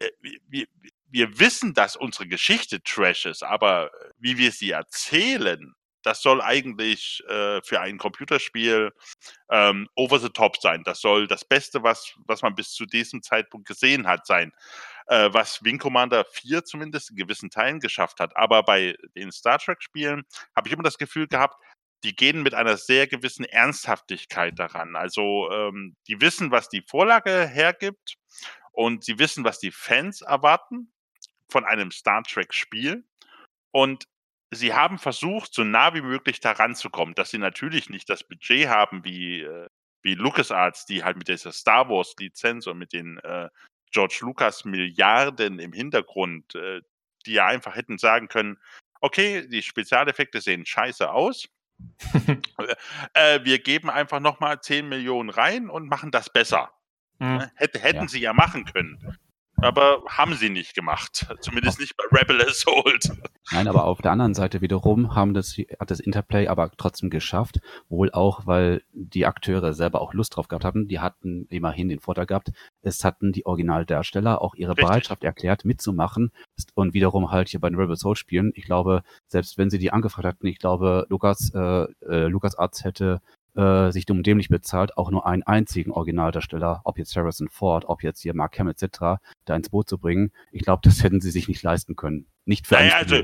äh, wir, wir wissen, dass unsere Geschichte Trash ist, aber wie wir sie erzählen, das soll eigentlich äh, für ein Computerspiel ähm, over the top sein. Das soll das Beste, was, was man bis zu diesem Zeitpunkt gesehen hat, sein. Äh, was Wing Commander 4 zumindest in gewissen Teilen geschafft hat. Aber bei den Star Trek-Spielen habe ich immer das Gefühl gehabt, die gehen mit einer sehr gewissen Ernsthaftigkeit daran. Also ähm, die wissen, was die Vorlage hergibt und sie wissen, was die Fans erwarten von einem Star Trek-Spiel. Und sie haben versucht, so nah wie möglich daran zu kommen, dass sie natürlich nicht das Budget haben wie, äh, wie LucasArts, die halt mit dieser Star Wars-Lizenz und mit den äh, George Lucas Milliarden im Hintergrund, äh, die ja einfach hätten sagen können, okay, die Spezialeffekte sehen scheiße aus. äh, wir geben einfach nochmal 10 Millionen rein und machen das besser. Mhm. Ne? Hätte, hätten Ja. sie ja machen können. Aber haben sie nicht gemacht. Zumindest nicht bei Rebel Assault. Nein, aber auf der anderen Seite wiederum haben das, hat das Interplay aber trotzdem geschafft, wohl auch, weil die Akteure selber auch Lust drauf gehabt haben. Die hatten immerhin den Vorteil gehabt, es hatten die Originaldarsteller auch ihre Richtig. Bereitschaft erklärt, mitzumachen und wiederum halt hier bei den Rebel Soul spielen. Ich glaube, selbst wenn sie die angefragt hatten, ich glaube, Lukas, äh, äh, Lukas Arzt hätte äh, sich dumm und dämlich bezahlt, auch nur einen einzigen Originaldarsteller, ob jetzt Harrison Ford, ob jetzt hier Mark Hamill etc., da ins Boot zu bringen. Ich glaube, das hätten sie sich nicht leisten können. Nicht für Naja, also,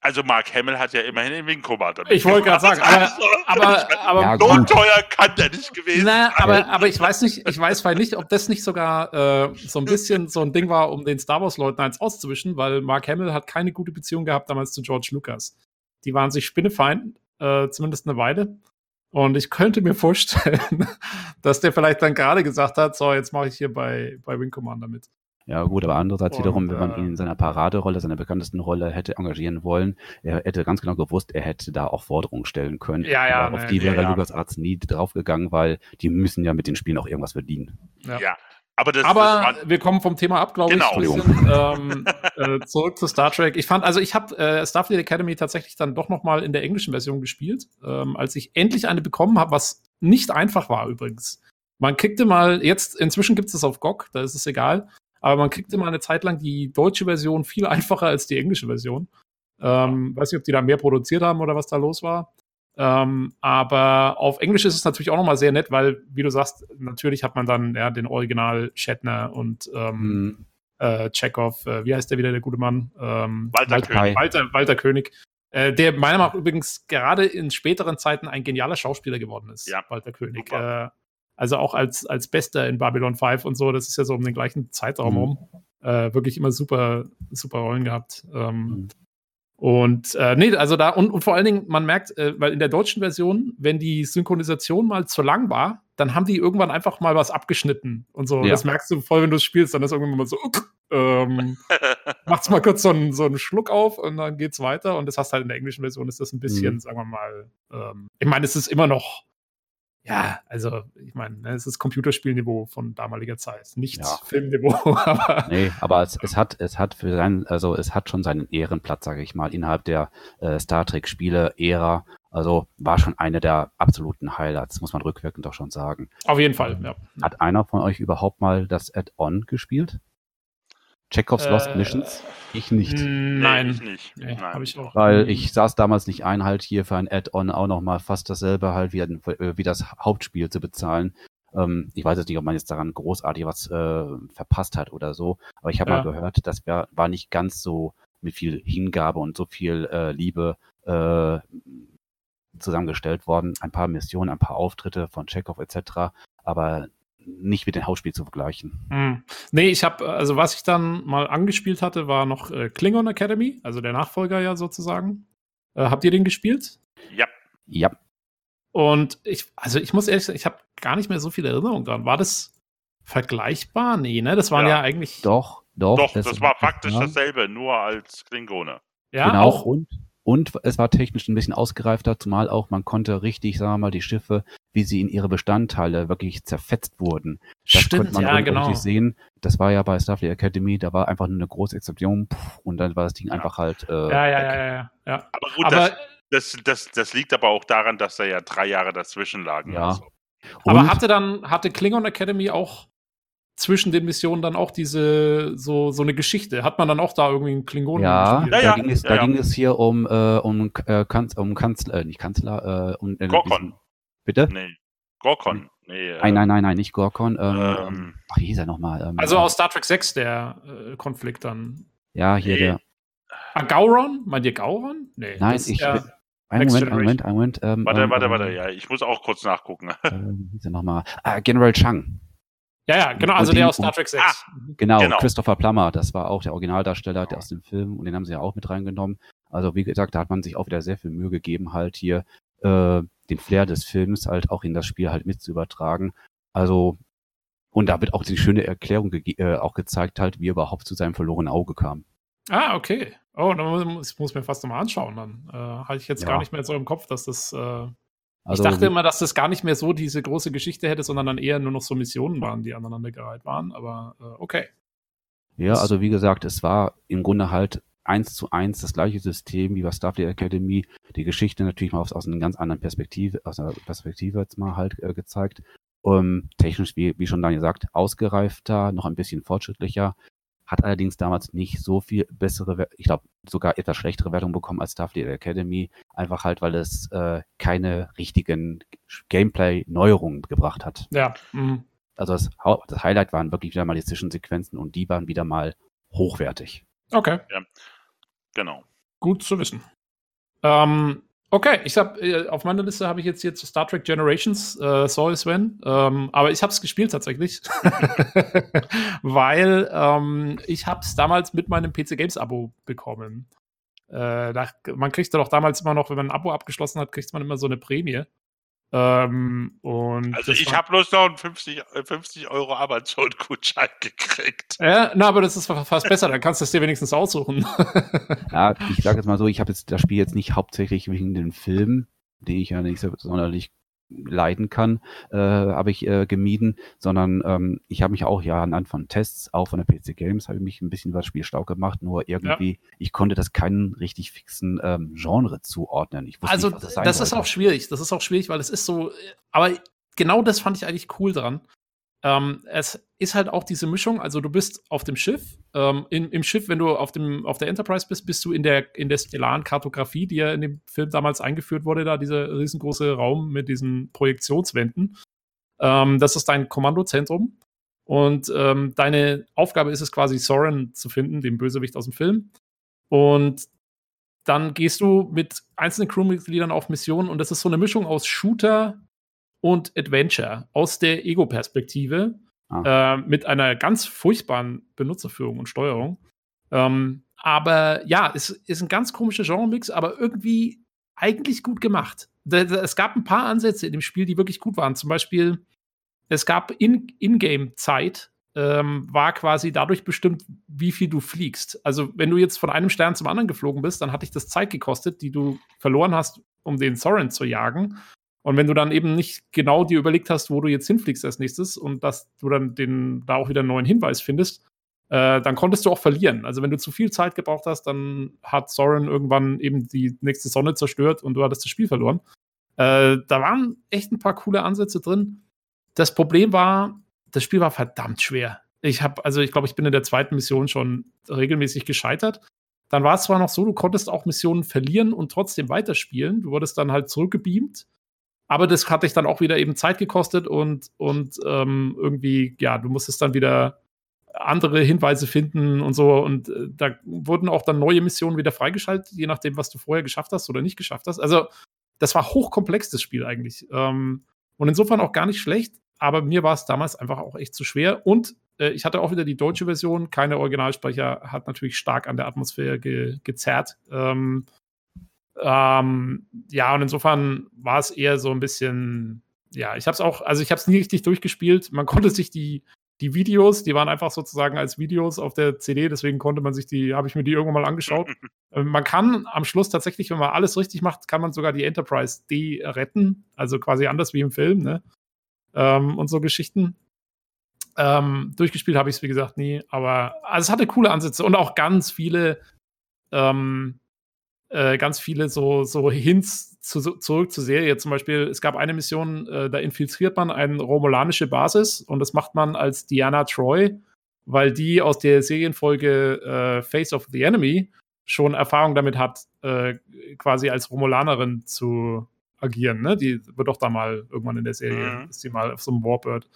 also Mark Hamill hat ja immerhin den Wing Commander. Ich wollte gerade sagen, aber, aber, aber, Ja, so teuer kann der nicht gewesen Na, sein. aber, aber ich weiß nicht, ich weiß vielleicht nicht, ob das nicht sogar äh, so ein bisschen so ein Ding war, um den Star Wars-Leuten eins auszuwischen, weil Mark Hamill hat keine gute Beziehung gehabt damals zu George Lucas. Die waren sich Spinnefeind, äh, zumindest eine Weile. Und ich könnte mir vorstellen, dass der vielleicht dann gerade gesagt hat, so, jetzt mache ich hier bei, bei Wing Commander mit. Ja, gut, aber andererseits Und, wiederum, wenn man äh, ihn in seiner Paraderolle, seiner bekanntesten Rolle hätte engagieren wollen, er hätte ganz genau gewusst, er hätte da auch Forderungen stellen können. Ja, ja, Aber auf ne, die wäre ja. LucasArts nie draufgegangen, weil die müssen ja mit den Spielen auch irgendwas verdienen. Ja. Ja. Aber das, Aber das wir kommen vom Thema ab, glaube Genau. ich. ähm, äh, zurück zu Star Trek. Ich fand, also ich habe äh, Starfleet Academy tatsächlich dann doch noch mal in der englischen Version gespielt, ähm, als ich endlich eine bekommen habe, was nicht einfach war übrigens. Man kriegte mal, jetzt, inzwischen gibt es das auf GOG, da ist es egal, aber man kriegte mal eine Zeit lang die deutsche Version viel einfacher als die englische Version. Ähm, weiß nicht, ob die da mehr produziert haben oder was da los war. Ähm, aber auf Englisch ist es natürlich auch nochmal sehr nett, weil, wie du sagst, natürlich hat man dann ja, den Original Shatner und ähm, Hm, äh, Chekhov, äh, wie heißt der wieder, der gute Mann? Ähm, Walter König. Walter, Walter König. Äh, der meiner Meinung nach übrigens gerade in späteren Zeiten ein genialer Schauspieler geworden ist, Ja, Walter König. Äh, also auch als, als Bester in Babylon 5 und so, das ist ja so um den gleichen Zeitraum Mhm. rum. Äh, wirklich immer super, super Rollen gehabt. Ähm, Mhm. Und äh, nee, also da, und, und vor allen Dingen, man merkt, äh, weil in der deutschen Version, wenn die Synchronisation mal zu lang war, dann haben die irgendwann einfach mal was abgeschnitten und so. Ja. Das merkst du voll, wenn du es spielst, dann ist irgendwann mal so, ähm, macht's mal kurz so einen, so einen Schluck auf und dann geht's weiter. Und das hast halt in der englischen Version ist das ein bisschen, Mhm. sagen wir mal, ähm, ich meine, es ist immer noch, ja, also ich meine, ne, es ist Computerspielniveau von damaliger Zeit, nicht Ja. Filmniveau, aber Nee, aber es, es hat, es hat für seinen, also es hat schon seinen Ehrenplatz, sage ich mal, innerhalb der äh, Star Trek Spiele Ära. Also war schon eine der absoluten Highlights, muss man rückwirkend doch schon sagen. auf jeden Fall, ja. Hat einer von euch überhaupt mal das Add-on gespielt? Chekhovs Lost Äh, Missions? Ich nicht. Nein, Nee, ich nicht. nee, Nein. habe ich auch. Weil ich saß damals nicht ein, halt hier für ein Add-on auch nochmal fast dasselbe halt wie, ein- wie das Hauptspiel zu bezahlen. Ähm, ich weiß jetzt nicht, ob man jetzt daran großartig was äh, verpasst hat oder so, aber ich habe Ja. mal gehört, das wär, war nicht ganz so mit viel Hingabe und so viel äh, Liebe äh, zusammengestellt worden. Ein paar Missionen, ein paar Auftritte von Chekhov etc., aber nicht mit dem Hauptspiel zu vergleichen. Hm. Nee, ich habe, also was ich dann mal angespielt hatte, war noch äh, Klingon Academy, also der Nachfolger ja sozusagen. Äh, habt ihr den gespielt? Ja, Ja, Und ich, also ich muss ehrlich sagen, ich habe gar nicht mehr so viel Erinnerung dran. War das vergleichbar? Nee, ne? Das waren ja, Ja. eigentlich. doch, doch. doch, das, war faktisch ja. dasselbe, nur als Klingone. Ja, genau, auch. und, und es war technisch ein bisschen ausgereifter, zumal auch man konnte richtig, sagen wir mal, die Schiffe, wie sie in ihre Bestandteile wirklich zerfetzt wurden. Das Stimmt, konnte man ja, richtig genau. sehen. Das war ja bei Starfleet Academy, da war einfach nur eine große Explosion pff, und dann war das Ding Ja. einfach halt. Äh, Ja, ja, ja, ja, ja, ja. Aber gut, Aber, das, das, das, das liegt aber auch daran, dass da ja drei Jahre dazwischen lagen. Ja. Also. aber hatte dann, hatte Klingon Academy auch zwischen den Missionen dann auch diese, so, so eine Geschichte? Hat man dann auch da irgendwie einen Klingonen Ja, gespielt? Ja, da, ja, ging, es, ja, da ja. ging es hier um, äh, um, äh, Kanz, um Kanzler, äh, nicht Kanzler, äh, um äh, Gorkon. diesen- Bitte? Nee, Gorkon. Nee, äh, Nein, nein, nein, nein, nicht Gorkon. Ähm, Ähm, ach, wie hieß er nochmal? Ähm, Also aus Star Trek 6 der äh, Konflikt dann. Ja, hier Nee. der. Ah, Gauron? Meint ihr Gauron? Nee. Nein, ist ich. ja- Einen Moment, einen Moment, einen Moment. Ähm, Warte, ähm, warte, ähm, warte, ja, ich muss auch kurz nachgucken. Äh, er nochmal? Ah, General Chang. Ja, ja, genau, Und also die- der aus Star Trek 6. Genau, Genau. Christopher Plummer, das war auch der Originaldarsteller der aus dem Film und den haben sie ja auch mit reingenommen. Also wie gesagt, da hat man sich auch wieder sehr viel Mühe gegeben, halt hier äh, den Flair des Films halt auch in das Spiel halt mit zu übertragen. Also und da wird auch die schöne Erklärung äh, auch gezeigt halt, wie er überhaupt zu seinem verlorenen Auge kam. Ah, okay. Oh, dann muss ich muss mir fast nochmal anschauen. Dann äh, hatte ich jetzt Ja. gar nicht mehr so im Kopf, dass das. Äh, Also, ich dachte immer, dass das gar nicht mehr so diese große Geschichte hätte, sondern dann eher nur noch so Missionen waren, die aneinandergereiht waren. Aber äh, okay. Ja, also wie gesagt, es war im Grunde halt eins zu eins das gleiche System wie bei Starfleet Academy. Die Geschichte natürlich mal aus, aus einer ganz anderen Perspektive, aus einer Perspektive jetzt mal halt äh, gezeigt. Ähm, technisch, wie, wie schon Daniel sagt, ausgereifter, noch ein bisschen fortschrittlicher. Hat allerdings damals nicht so viel bessere, ich glaube sogar etwas schlechtere Wertung bekommen als Starfleet Academy. Einfach halt, weil es äh, keine richtigen Gameplay-Neuerungen gebracht hat. Ja. mhm. Also das, das Highlight waren wirklich wieder mal die Zwischensequenzen und die waren wieder mal hochwertig. Okay. Genau. Gut zu wissen. Ähm, okay, ich habe äh, auf meiner Liste habe ich jetzt hier zu Star Trek Generations, äh, sorry Sven, ähm, aber ich habe es gespielt tatsächlich, weil ähm, ich habe es damals mit meinem PC Games Abo bekommen. Äh, da, man kriegt doch damals immer noch, wenn man ein Abo abgeschlossen hat, kriegt man immer so eine Prämie. Ähm, und Also ich habe bloß noch einen 50, äh, 50 Euro Amazon-Gutschein gekriegt. Ja, na, aber das ist fa- fast besser, dann kannst du es dir wenigstens aussuchen. Ja, ich sage jetzt mal so, ich habe jetzt das Spiel jetzt nicht hauptsächlich wegen dem Film, den ich ja nicht so sonderlich leiden kann, äh, habe ich äh, gemieden, sondern ähm, ich habe mich auch ja anhand von Tests, auch von der PC Games, habe ich mich ein bisschen über das Spiel schlau gemacht, nur irgendwie, ich konnte das keinen richtig fixen ähm, Genre zuordnen. Ich wusste also, nicht, das das ist auch schwierig. Das ist auch schwierig, weil es ist so, aber genau das fand ich eigentlich cool dran. Ähm, es ist halt auch diese Mischung, also du bist auf dem Schiff, ähm, in, im Schiff, wenn du auf, dem, auf der Enterprise bist, bist du in der, in der stellaren Kartografie, die ja in dem Film damals eingeführt wurde, da dieser riesengroße Raum mit diesen Projektionswänden. Ähm, das ist dein Kommandozentrum. Und ähm, deine Aufgabe ist es quasi, Soren zu finden, den Bösewicht aus dem Film. Und dann gehst du mit einzelnen Crewmitgliedern auf Missionen und das ist so eine Mischung aus Shooter und Adventure aus der Ego-Perspektive äh, mit einer ganz furchtbaren Benutzerführung und Steuerung. Ähm, aber ja, es ist ein ganz komischer Genre-Mix, aber irgendwie eigentlich gut gemacht. Da- da- Es gab ein paar Ansätze in dem Spiel, die wirklich gut waren. Zum Beispiel, es gab in- In-Game-Zeit, ähm, war quasi dadurch bestimmt, wie viel du fliegst. Also, wenn du jetzt von einem Stern zum anderen geflogen bist, dann hat dich das Zeit gekostet, die du verloren hast, um den Soren zu jagen. Und wenn du dann eben nicht genau dir überlegt hast, wo du jetzt hinfliegst als nächstes und dass du dann den, da auch wieder einen neuen Hinweis findest, äh, dann konntest du auch verlieren. Also wenn du zu viel Zeit gebraucht hast, dann hat Soren irgendwann eben die nächste Sonne zerstört und du hattest das Spiel verloren. Äh, da waren echt ein paar coole Ansätze drin. Das Problem war, das Spiel war verdammt schwer. Ich habe, also ich glaube, ich bin in der zweiten Mission schon regelmäßig gescheitert. Dann war es zwar noch so, du konntest auch Missionen verlieren und trotzdem weiterspielen. Du wurdest dann halt zurückgebeamt. Aber das hat dich dann auch wieder eben Zeit gekostet und, und ähm, irgendwie, ja, du musstest dann wieder andere Hinweise finden und so. Und äh, da wurden auch dann neue Missionen wieder freigeschaltet, je nachdem, was du vorher geschafft hast oder nicht geschafft hast. Also, das war hochkomplex, das Spiel eigentlich. Ähm, und insofern auch gar nicht schlecht, aber mir war es damals einfach auch echt zu schwer. Und äh, ich hatte auch wieder die deutsche Version, keine Originalsprecher, hat natürlich stark an der Atmosphäre ge gezerrt. Ähm, ähm, ja, und insofern war es eher so ein bisschen, ja, ich habe es auch, also ich habe es nie richtig durchgespielt. Man konnte sich die, die Videos, die waren einfach sozusagen als Videos auf der CD, deswegen konnte man sich die, habe ich mir die irgendwann mal angeschaut. Äh, man kann am Schluss tatsächlich, wenn man alles richtig macht, kann man sogar die Enterprise D retten, also quasi anders wie im Film, ne? Ähm, und so Geschichten. Ähm, durchgespielt habe ich es, wie gesagt, nie, aber also es hatte coole Ansätze und auch ganz viele, ähm, äh, ganz viele so, so Hints zu, zurück zur Serie. Zum Beispiel, es gab eine Mission, äh, da infiltriert man eine romulanische Basis und das macht man als Diana Troy, weil die aus der Serienfolge äh, Face of the Enemy schon Erfahrung damit hat, äh, quasi als Romulanerin zu agieren. Ne? Die wird doch da mal irgendwann in der Serie, Mhm. ist sie mal auf so einem Warbird.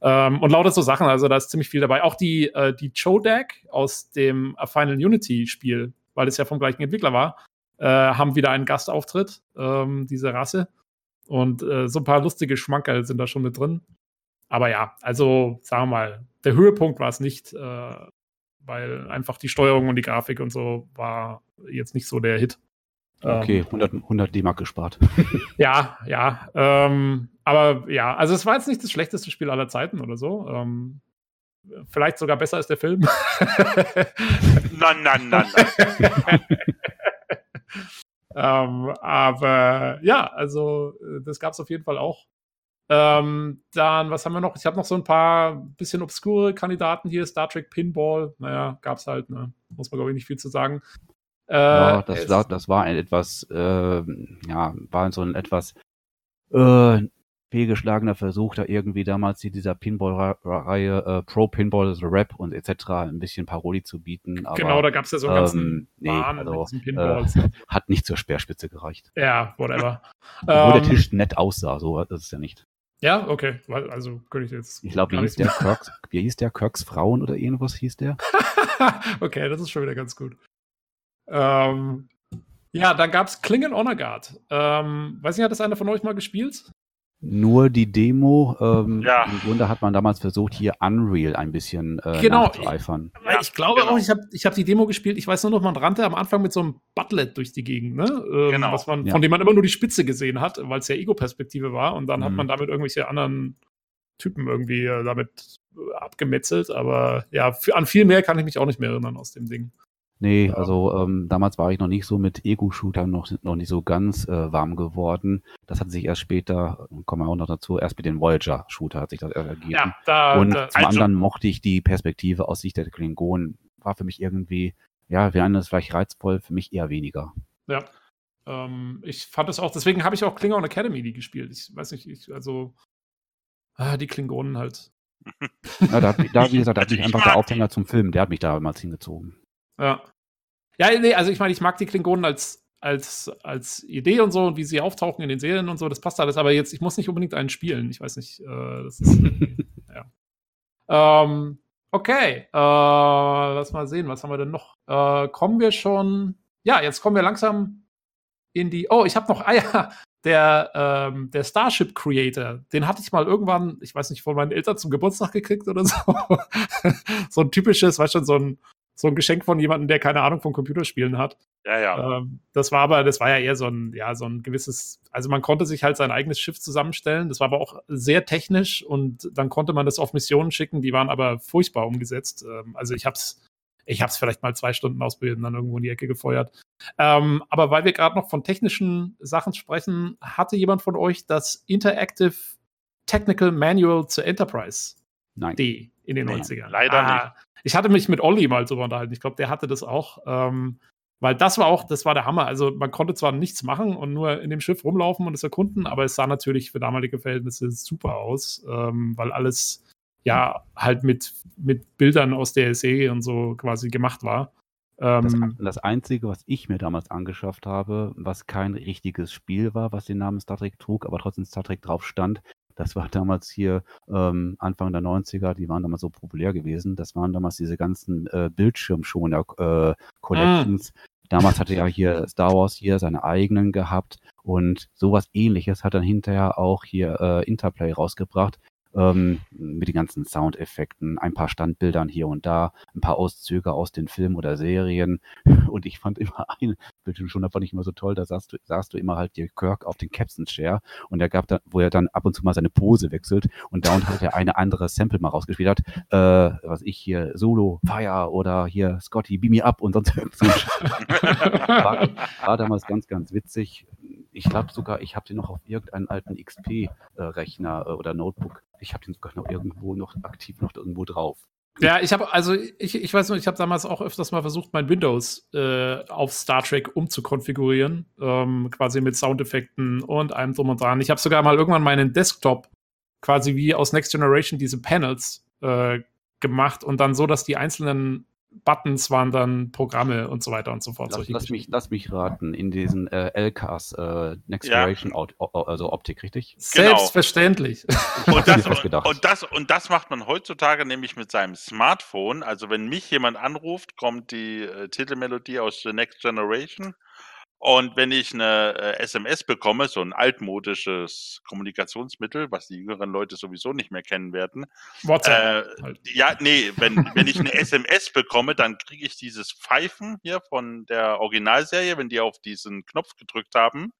Ähm, und lauter so Sachen, also da ist ziemlich viel dabei. Auch die, äh, die Chodak aus dem äh, Final Unity-Spiel, weil es ja vom gleichen Entwickler war, äh, haben wieder einen Gastauftritt, ähm, diese Rasse. Und äh, so ein paar lustige Schmankerl sind da schon mit drin. Aber ja, also sagen wir mal, der Höhepunkt war es nicht, äh, weil einfach die Steuerung und die Grafik und so war jetzt nicht so der Hit. Okay, Ähm, 100, 100 D-Mark gespart. ja, ja. Ähm, aber ja, also es war jetzt nicht das schlechteste Spiel aller Zeiten oder so. Ähm, vielleicht sogar besser als der Film. Nein, nein, nein, nein. ähm, aber ja, also äh, das gab es auf jeden Fall auch. Ähm, dann, was haben wir noch? Ich habe noch so ein paar bisschen obskure Kandidaten hier. Star Trek Pinball. Naja, gab es halt. Ne? Muss man, glaube ich, nicht viel zu sagen. Äh, ja, das, das war ein etwas, äh, ja, war so ein etwas äh, fehlgeschlagener Versuch, da irgendwie damals in dieser Pinball-Reihe äh, Pro Pinball The Rap und etc. ein bisschen Parodie zu bieten, aber genau, da gab es ja so einen ganzen ähm, nee, also, diesen Pinballs. hat nicht zur Speerspitze gereicht. ja, whatever. Obwohl der Ähm, Tisch nett aussah, so ist es ja nicht. Ja, okay. Also könnte ich jetzt. Ich glaube, wie hieß der Kirks, wie hieß der Kirks Frauen oder irgendwas hieß der? okay, das ist schon wieder ganz gut. Ähm, ja, dann gab es Klingon Honor Guard. Ähm, weiß nicht, hat das einer von euch mal gespielt? Nur die Demo, ähm, Ja. im Grunde hat man damals versucht, hier Unreal ein bisschen äh, Genau. nachzueifern. Ja, ich glaube genau. auch, ich habe ich hab die Demo gespielt, ich weiß nur noch, man rannte am Anfang mit so einem Butlet durch die Gegend, ne? Ähm, Genau. was man, Ja. Von dem man immer nur die Spitze gesehen hat, weil es ja Ego-Perspektive war und dann hat Mhm. man damit irgendwelche anderen Typen irgendwie äh, damit äh, abgemetzelt, aber ja, für, an viel mehr kann ich mich auch nicht mehr erinnern aus dem Ding. Nee, Ja. also ähm, damals war ich noch nicht so mit Ego-Shootern noch, noch nicht so ganz äh, warm geworden. Das hat sich erst später, kommen wir auch noch dazu, erst mit den Voyager-Shooter hat sich das ergeben. Ja, da, Und da zum Also- anderen mochte ich die Perspektive aus Sicht der Klingonen. War für mich irgendwie, ja, wir haben das vielleicht reizvoll, für mich eher weniger. Ja. Ähm, ich fand es auch, deswegen habe ich auch Klingon Academy die gespielt. Ich weiß nicht, ich, also ah, die Klingonen halt. Ja, da, hat mich- da, wie gesagt, da hat mich ich einfach der. Aufhänger zum Film, der hat mich damals hingezogen. Ja. Ja, nee, also ich meine, ich mag die Klingonen als, als, als Idee und so und wie sie auftauchen in den Serien und so, das passt alles, aber jetzt, ich muss nicht unbedingt einen spielen. Ich weiß nicht, äh, das ist. ja. Ähm, okay, äh, lass mal sehen, was haben wir denn noch? Äh, kommen wir schon. Ja, jetzt kommen wir langsam in die. Oh, ich habe noch. Ah ja, der, ähm, der Starship Creator, den hatte ich mal irgendwann, ich weiß nicht, von meinen Eltern zum Geburtstag gekriegt oder so. so ein typisches, weißt du, so ein, so ein Geschenk von jemandem, der keine Ahnung von Computerspielen hat. Ja, ja. Ähm, das war aber, das war ja eher so ein, ja, so ein gewisses, also man konnte sich halt sein eigenes Schiff zusammenstellen. Das war aber auch sehr technisch und dann konnte man das auf Missionen schicken, die waren aber furchtbar umgesetzt. Ähm, also ich hab's, ich hab's vielleicht mal zwei Stunden ausprobiert und dann irgendwo in die Ecke gefeuert. Ähm, aber weil wir gerade noch von technischen Sachen sprechen, hatte jemand von euch das Interactive Technical Manual zur Enterprise Nein. D in den Nee, 90ern. leider nicht. Ich hatte mich mit Olli mal drüber unterhalten. Ich glaube, der hatte das auch. Ähm, weil das war auch, das war der Hammer. Also man konnte zwar nichts machen und nur in dem Schiff rumlaufen und es erkunden, aber es sah natürlich für damalige Verhältnisse super aus, ähm, weil alles ja halt mit, mit Bildern aus der Serie und so quasi gemacht war. Das, Ähm, das Einzige, was ich mir damals angeschafft habe, was kein richtiges Spiel war, was den Namen Star Trek trug, aber trotzdem Star Trek drauf stand, das war damals hier ähm, Anfang der 90er, die waren damals so populär gewesen. Das waren damals diese ganzen äh, Bildschirmschoner-Collections. Damals hatte ja hier Star Wars hier seine eigenen gehabt und sowas ähnliches hat dann hinterher auch hier äh, Interplay rausgebracht. Ähm, mit den ganzen Soundeffekten, ein paar Standbildern hier und da, ein paar Auszüge aus den Filmen oder Serien. Und ich fand immer einen Bildschirm schon, da fand ich immer so toll, da sahst du, sahst du immer halt dir Kirk auf den Captain Chair und er gab dann, wo er dann ab und zu mal seine Pose wechselt und da und halt er eine andere Sample mal rausgespielt hat, äh, was ich hier, Solo, Fire oder hier Scotty, Beam Me Up und sonst ein war, war damals ganz, ganz witzig. Ich glaube sogar, ich habe den noch auf irgendeinen alten XP-Rechner äh, oder Notebook. Ich habe den sogar noch irgendwo noch aktiv noch irgendwo drauf. Ja, ich habe, also ich, ich weiß nur, ich habe damals auch öfters mal versucht, mein Windows äh, auf Star Trek umzukonfigurieren, ähm, quasi mit Soundeffekten und allem drum und dran. Ich habe sogar mal irgendwann meinen Desktop quasi wie aus Next Generation diese Panels äh, gemacht und dann so, dass die einzelnen Buttons waren dann Programme und so weiter und so fort. Lass, lass, mich, lass mich raten, in diesen äh, LKs, äh, Next Ja. Generation o- also Optik, richtig? Genau. Selbstverständlich. Ich Und das, und, das, und das macht man heutzutage nämlich mit seinem Smartphone. Also wenn mich jemand anruft, kommt die äh, Titelmelodie aus The Next Generation. Und wenn ich eine äh, SMS bekomme, so ein altmodisches Kommunikationsmittel, was die jüngeren Leute sowieso nicht mehr kennen werden, WhatsApp. äh, halt. ja, nee, wenn, wenn ich eine SMS bekomme, dann kriege ich dieses Pfeifen hier von der Originalserie, wenn die auf diesen Knopf gedrückt haben.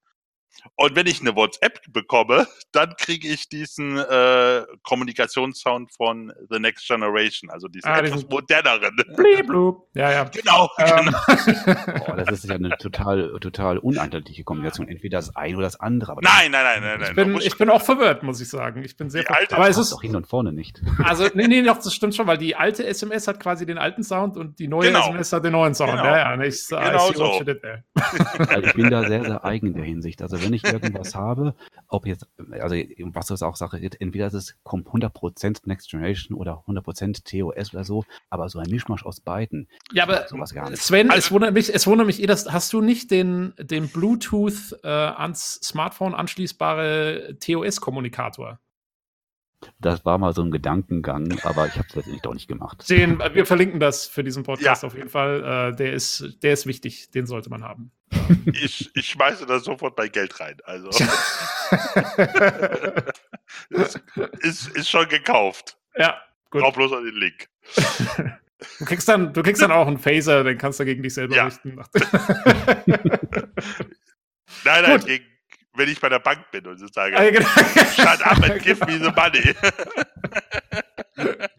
Und wenn ich eine WhatsApp bekomme, dann kriege ich diesen äh, Kommunikationssound von The Next Generation, also diesen Ah, etwas diesen- moderneren. Blieblub. Ja, ja. Genau, Ähm, genau. Boah, das ist ja eine total, total uneindeutige Kombination. Entweder das eine oder das andere. Aber Nein, nein, nein, nein, nein. ich, bin, ich bin auch verwirrt, muss ich sagen. Ich bin sehr verwirrt. Aber es ist, doch hin und vorne nicht. Also, nee, nee, doch, das stimmt schon, weil die alte SMS hat quasi den alten Sound und die neue Genau. SMS hat den neuen Sound. Genau. Ja, ja, ich, I Genau see what so. you did there. Also ich bin da sehr, sehr eigen in der Hinsicht. Also wenn ich irgendwas habe, ob jetzt, also was das auch Sache ist, entweder ist es kommt 100% Next Generation oder 100% TOS oder so, aber so ein Mischmasch aus beiden. Ja, aber sowas gar nicht. Sven, es Also- wundert mich, es wundert mich eh, dass, hast du nicht den, den Bluetooth äh, ans Smartphone anschließbare TOS-Kommunikator? Das war mal so ein Gedankengang, aber ich habe es letztendlich doch nicht gemacht. Den, wir verlinken das für diesen Podcast ja. auf jeden Fall. Äh, der, ist, der ist wichtig, den sollte man haben. Ich, ich schmeiße da sofort mein Geld rein. Also. ist, ist, ist schon gekauft. Ja, gut. Brauch bloß an den Link. Du kriegst dann, du kriegst dann auch einen Phaser, den kannst du gegen dich selber ja. richten. nein, nein, gegen, wenn ich bei der Bank bin und so sage, ah, genau. shut up and give me the money.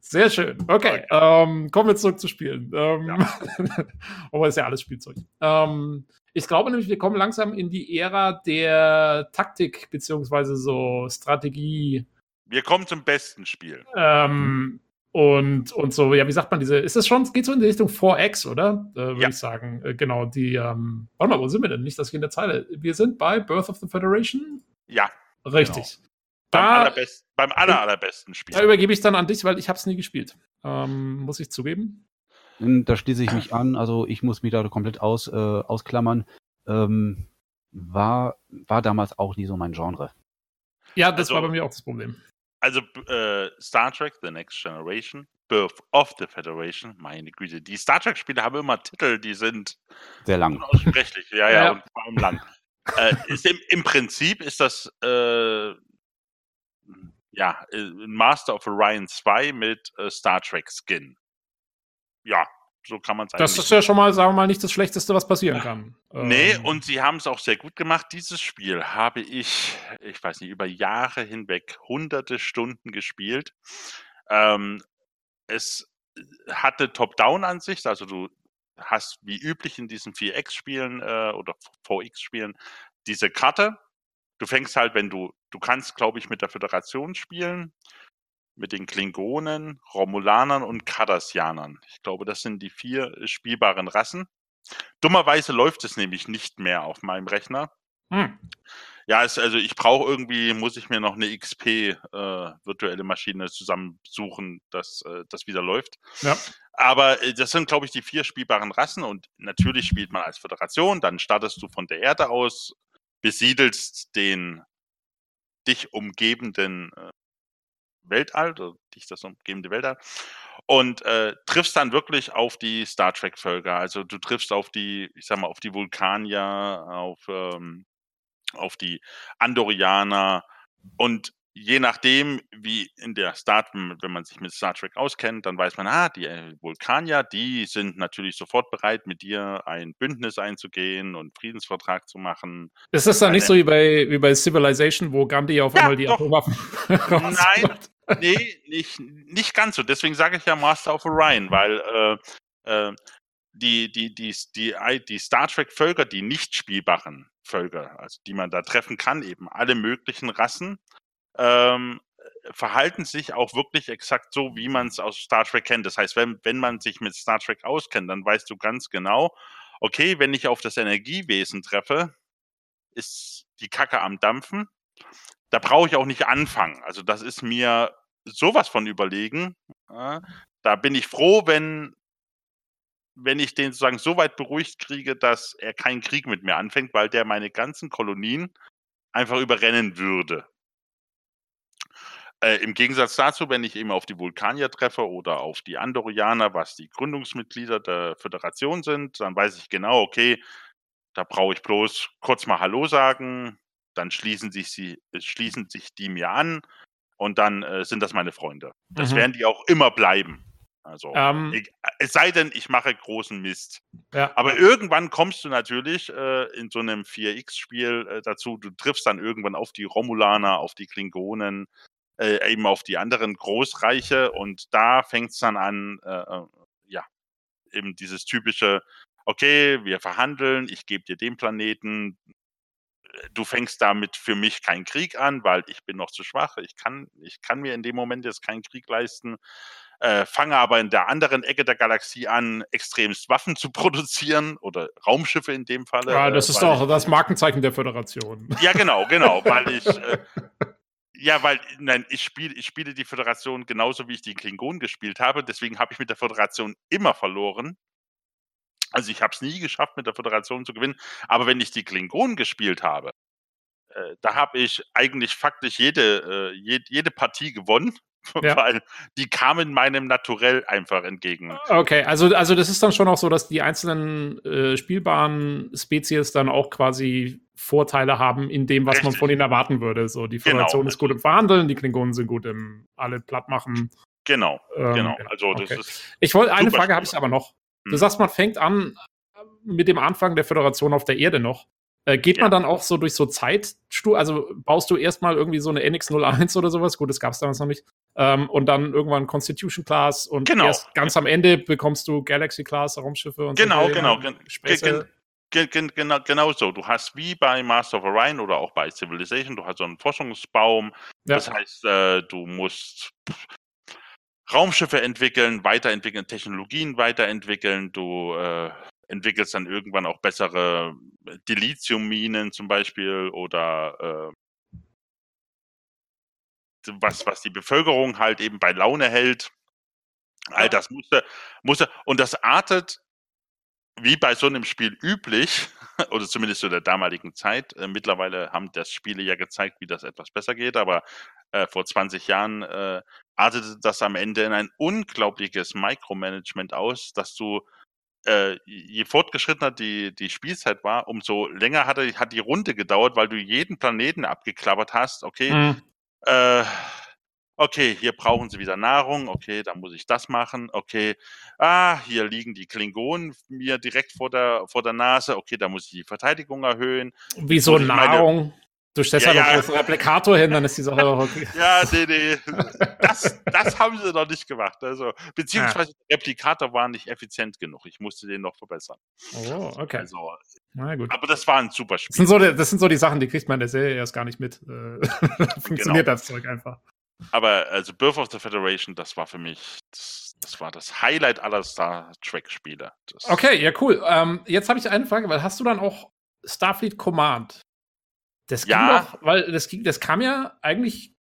Sehr schön. Okay, ähm, kommen wir zurück zu Spielen. Ähm, ja. Aber ist ja alles Spielzeug. Ähm, ich glaube nämlich, wir kommen langsam in die Ära der Taktik beziehungsweise so Strategie. Wir kommen zum besten Spiel. Ähm, und, und so, ja, wie sagt man diese, ist das schon, geht so in die Richtung 4X, oder? Äh, Würde ja. ich sagen. Äh, genau, die, ähm, warte mal, wo sind wir denn? Nicht, dass ich in der Zeile. Wir sind bei Birth of the Federation? Ja. Richtig. Genau. Beim, da, allerbest, beim aller, allerbesten Spiel. Da übergebe ich dann an dich, weil ich habe es nie gespielt. Ähm, muss ich zugeben. Da schließe ich mich an, also ich muss mich da komplett aus, äh, ausklammern. Ähm, war, war damals auch nie so mein Genre. Ja, das also, war bei mir auch das Problem also äh, Star Trek The Next Generation, Birth of the Federation, meine Güte, die Star Trek-Spiele haben immer Titel, die sind sehr lang. Unaussprechlich, ja, ja, ja, und vor allem lang. äh, ist im, Im Prinzip ist das äh, ja, äh, Master of Orion 2 mit äh, Star Trek Skin. Ja, so kann man es Das ist ja schon mal, sagen wir mal, nicht das Schlechteste, was passieren kann. Nee, ähm. und sie haben es auch sehr gut gemacht. Dieses Spiel habe ich, ich weiß nicht, über Jahre hinweg hunderte Stunden gespielt. Ähm, es hatte Top-Down-Ansicht, also du hast wie üblich in diesen 4X-Spielen äh, oder 4X-Spielen diese Karte. Du fängst halt, wenn du, du kannst, glaube ich, mit der Föderation spielen mit den Klingonen, Romulanern und Cardassianern. Ich glaube, das sind die vier äh, spielbaren Rassen. Dummerweise läuft es nämlich nicht mehr auf meinem Rechner. Hm. Ja, es, also ich brauche irgendwie, muss ich mir noch eine XP äh, virtuelle Maschine zusammensuchen, dass äh, das wieder läuft. Ja. Aber äh, das sind, glaube ich, die vier spielbaren Rassen und natürlich spielt man als Föderation, dann startest du von der Erde aus, besiedelst den dich umgebenden äh, Weltall, oder dich das umgebende Weltall, und äh, triffst dann wirklich auf die Star Trek-Völker. Also du triffst auf die, ich sag mal, auf die Vulkanier, auf, ähm, auf die Andorianer und je nachdem, wie in der Start, wenn man sich mit Star Trek auskennt, dann weiß man, ah, die äh, Vulkanier, die sind natürlich sofort bereit, mit dir ein Bündnis einzugehen und Friedensvertrag zu machen. Ist das dann nicht so wie bei, wie bei Civilization, wo Gandhi auf ja, einmal die doch. Atomwaffen Nein, nee, nicht, nicht ganz so. Deswegen sage ich ja Master of Orion, weil äh, äh, die, die, die, die, die Star Trek-Völker, die nicht spielbaren Völker, also die man da treffen kann, eben alle möglichen Rassen, ähm, verhalten sich auch wirklich exakt so, wie man es aus Star Trek kennt. Das heißt, wenn, wenn man sich mit Star Trek auskennt, dann weißt du ganz genau, okay, wenn ich auf das Energiewesen treffe, ist die Kacke am Dampfen. Da brauche ich auch nicht anfangen. Also das ist mir sowas von überlegen. Da bin ich froh, wenn, wenn ich den sozusagen so weit beruhigt kriege, dass er keinen Krieg mit mir anfängt, weil der meine ganzen Kolonien einfach überrennen würde. Äh, Im Gegensatz dazu, wenn ich eben auf die Vulkanier treffe oder auf die Andorianer, was die Gründungsmitglieder der Föderation sind, dann weiß ich genau, okay, da brauche ich bloß kurz mal Hallo sagen, dann schließen sich, sie, schließen sich die mir an und dann äh, sind das meine Freunde. Das mhm. werden die auch immer bleiben. Also, ähm, ich, es sei denn, ich mache großen Mist. Ja. Aber irgendwann kommst du natürlich äh, in so einem 4X-Spiel äh, dazu, du triffst dann irgendwann auf die Romulaner, auf die Klingonen, äh, eben auf die anderen Großreiche und da fängt es dann an, äh, äh, ja, eben dieses typische, okay, wir verhandeln, ich gebe dir den Planeten, du fängst damit für mich keinen Krieg an, weil ich bin noch zu schwach, ich kann, ich kann mir in dem Moment jetzt keinen Krieg leisten. Äh, fange aber in der anderen Ecke der Galaxie an, extremst Waffen zu produzieren oder Raumschiffe in dem Falle. Ja, das äh, ist doch das Markenzeichen der Föderation. Ja, genau, genau, weil ich äh, Ja, weil, nein, ich spiele, ich spiele die Föderation genauso, wie ich die Klingonen gespielt habe. Deswegen habe ich mit der Föderation immer verloren. Also ich habe es nie geschafft, mit der Föderation zu gewinnen. Aber wenn ich die Klingonen gespielt habe, äh, da habe ich eigentlich faktisch jede, äh, jede, jede Partie gewonnen. Ja. Weil die kamen meinem Naturell einfach entgegen. Okay, also, also das ist dann schon auch so, dass die einzelnen äh, spielbaren Spezies dann auch quasi Vorteile haben in dem, was Richtig. man von ihnen erwarten würde. So, die Föderation genau. ist gut im Verhandeln, die Klingonen sind gut im alle platt machen. Genau, ähm, genau. Also das okay. ist. Ich wollte eine Frage habe ich aber noch. Du hm. sagst, man fängt an mit dem Anfang der Föderation auf der Erde noch. Äh, geht ja. man dann auch so durch so Zeitstu, also baust du erstmal irgendwie so eine NX01 oder sowas? Gut, das gab es damals noch nicht. Ähm, und dann irgendwann Constitution Class und genau. erst ganz am Ende bekommst du Galaxy Class, Raumschiffe und genau, so. Genau, genau. Gen genau, genau so. Du hast wie bei Master of Orion oder auch bei Civilization, du hast so einen Forschungsbaum. Ja. Das heißt, äh, du musst Raumschiffe entwickeln, weiterentwickeln, Technologien weiterentwickeln. Du äh, entwickelst dann irgendwann auch bessere Dilithium-Minen zum Beispiel oder äh, was, was die Bevölkerung halt eben bei Laune hält. All das musste, musste, und das artet wie bei so einem Spiel üblich, oder zumindest zu der damaligen Zeit. Äh, mittlerweile haben das Spiele ja gezeigt, wie das etwas besser geht, aber äh, vor 20 Jahren äh, artete das am Ende in ein unglaubliches Micromanagement aus, dass du äh, je fortgeschrittener die, die Spielzeit war, umso länger hat, hat die Runde gedauert, weil du jeden Planeten abgeklappert hast. Okay, mhm. Äh, okay, hier brauchen sie wieder Nahrung, okay, dann muss ich das machen, okay, ah, hier liegen die Klingonen mir direkt vor der, vor der Nase, okay, da muss ich die Verteidigung erhöhen. Wieso Nahrung? Du stellst ja, ja noch ja. Replikator hin, dann ist die Sache auch okay. Ja, nee, nee. Das, das haben sie noch nicht gemacht. Also, beziehungsweise ja. der Replikator war nicht effizient genug. Ich musste den noch verbessern. Oh, okay. Also, Na gut. Aber das war ein super Spiel. Das sind, so die, das sind so die Sachen, die kriegt man in der Serie erst gar nicht mit. Äh, funktioniert genau. das Zeug einfach. Aber also Birth of the Federation, das war für mich, das, das war das Highlight aller Star Trek-Spiele. Okay, ja, cool. Ähm, jetzt habe ich eine Frage, weil hast du dann auch Starfleet Command das ging ja. doch, weil das, ging, das kam ja eigentlich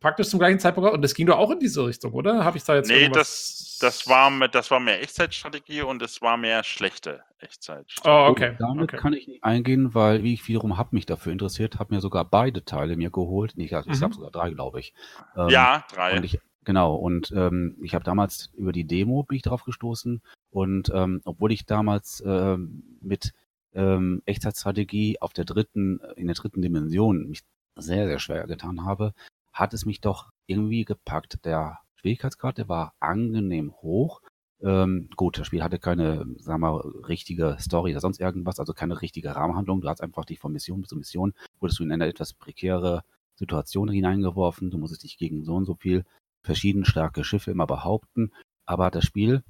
praktisch zum gleichen Zeitpunkt und das ging doch auch in diese Richtung, oder? Habe ich da jetzt Nee, das, das, war, das war mehr Echtzeitstrategie und es war mehr schlechte Echtzeitstrategie. Oh, okay. Und damit okay. kann ich nicht eingehen, weil ich wiederum habe mich dafür interessiert, habe mir sogar beide Teile mir geholt. Nee, ich, mhm. ich habe sogar drei, glaube ich. Ähm, ja, drei. Und ich, genau, und ähm, ich habe damals über die Demo bin ich drauf gestoßen und ähm, obwohl ich damals ähm, mit ähm, Echtzeitstrategie auf der dritten, in der dritten Dimension mich sehr, sehr schwer getan habe, hat es mich doch irgendwie gepackt. Der Schwierigkeitsgrad, der war angenehm hoch. Ähm, gut, das Spiel hatte keine, sagen wir mal, richtige Story oder sonst irgendwas, also keine richtige Rahmenhandlung. Du hast einfach dich von Mission zu Mission, wurdest du in eine etwas prekäre Situation hineingeworfen. Du musstest dich gegen so und so viel verschieden starke Schiffe immer behaupten. Aber das Spiel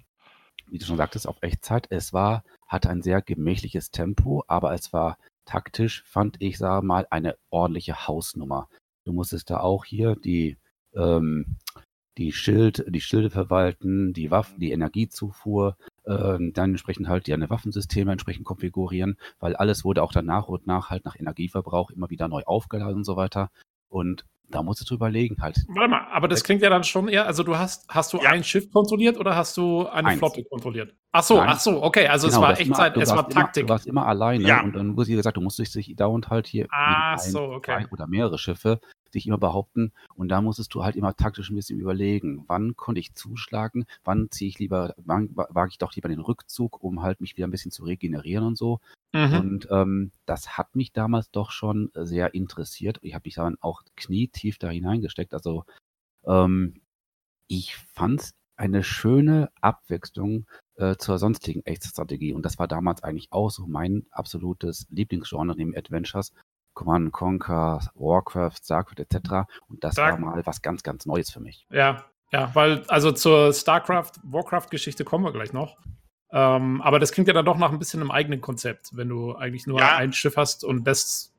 wie du schon sagtest, auf Echtzeit. Es war, hatte ein sehr gemächliches Tempo, aber es war taktisch, fand ich, sage mal, eine ordentliche Hausnummer. Du musstest da auch hier die, ähm, die Schild, die Schilde verwalten, die Waffen, die Energiezufuhr, ähm, dann entsprechend halt deine Waffensysteme entsprechend konfigurieren, weil alles wurde auch dann nach und nach halt nach Energieverbrauch immer wieder neu aufgeladen und so weiter. Und da musst du überlegen halt. Warte mal, aber das klingt ja dann schon eher, also du hast, hast du ja. ein Schiff kontrolliert oder hast du eine Eins. Flotte kontrolliert? Ach so, Nein. ach so, okay, also genau, es war Echtzeit, es war Taktik. Immer, du warst immer alleine ja. und dann muss ich gesagt, du musstest dich dauernd halt hier ah, ein, so, okay. oder mehrere Schiffe dich immer behaupten und da musstest du halt immer taktisch ein bisschen überlegen, wann konnte ich zuschlagen, wann ziehe ich lieber, wann wage ich doch lieber den Rückzug, um halt mich wieder ein bisschen zu regenerieren und so Mhm. Und ähm, das hat mich damals doch schon sehr interessiert. Ich habe mich dann auch knietief da hineingesteckt. Also ähm, ich fand es eine schöne Abwechslung äh, zur sonstigen Echtstrategie. Und das war damals eigentlich auch so mein absolutes Lieblingsgenre neben Adventures. Command Conquer, Warcraft, StarCraft etc. Und das Dark. war mal was ganz, ganz Neues für mich. Ja, ja, weil also zur StarCraft, Warcraft-Geschichte kommen wir gleich noch. Ähm, aber das klingt ja dann doch nach ein bisschen einem eigenen Konzept, wenn du eigentlich nur ja. ein Schiff hast und das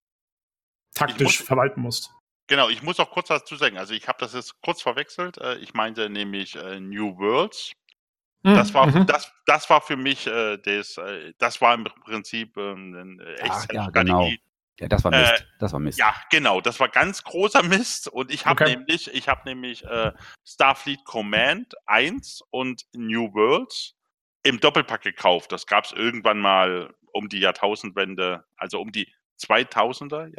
taktisch muss, verwalten musst. Genau, ich muss auch kurz dazu sagen. Also ich habe das jetzt kurz verwechselt. Äh, ich meinte nämlich äh, New Worlds. Hm, das war, mhm. das, das war für mich äh, das, äh, das war im Prinzip ähm, äh, echt ja, genau. Ja, das war Mist. Äh, das war Mist. Ja, genau, das war ganz großer Mist. Und ich habe okay. nämlich, ich habe nämlich äh, Starfleet Command 1 und New Worlds im Doppelpack gekauft. Das gab es irgendwann mal um die Jahrtausendwende, also um die 2000er,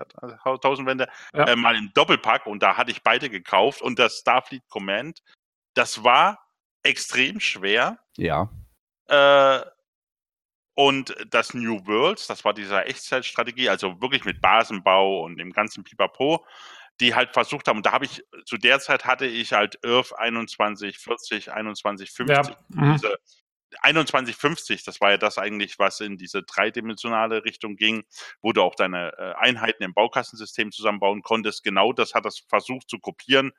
Jahrtausendwende, Ja. äh, mal im Doppelpack und da hatte ich beide gekauft und das Starfleet Command, das war extrem schwer. Ja. Äh, und das New Worlds, das war dieser Echtzeitstrategie, also wirklich mit Basenbau und dem ganzen Pipapo, die halt versucht haben, und da habe ich, zu der Zeit hatte ich halt IRF 2140, 2150, Ja. Mhm. diese 2150, das war ja das eigentlich, was in diese dreidimensionale Richtung ging, wo du auch deine äh, Einheiten im Baukastensystem zusammenbauen konntest. Genau das hat das versucht zu kopieren,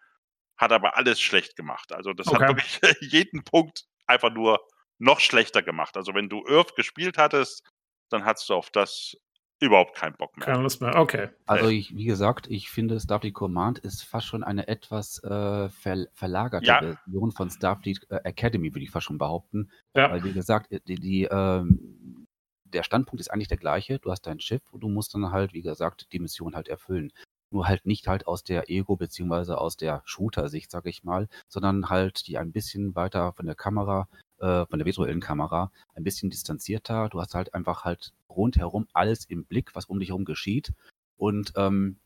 hat aber alles schlecht gemacht. Also das Okay. hat wirklich jeden Punkt einfach nur noch schlechter gemacht. Also wenn du Earth gespielt hattest, dann hattest du auf das überhaupt keinen Bock mehr. Keine Lust mehr. Okay. Also ich, wie gesagt, ich finde Starfleet Command ist fast schon eine etwas äh, ver verlagerte Ja. Version von Starfleet äh, Academy, würde ich fast schon behaupten. Ja. Weil wie gesagt, äh, die, die, ähm, der Standpunkt ist eigentlich der gleiche. Du hast dein Schiff und du musst dann halt, wie gesagt, die Mission halt erfüllen. Nur halt nicht halt aus der Ego- beziehungsweise aus der Shooter-Sicht, sag ich mal, sondern halt die ein bisschen weiter von der Kamera, äh, von der virtuellen Kamera, ein bisschen distanzierter. Du hast halt einfach halt rundherum alles im Blick, was um dich herum geschieht. Und ähm,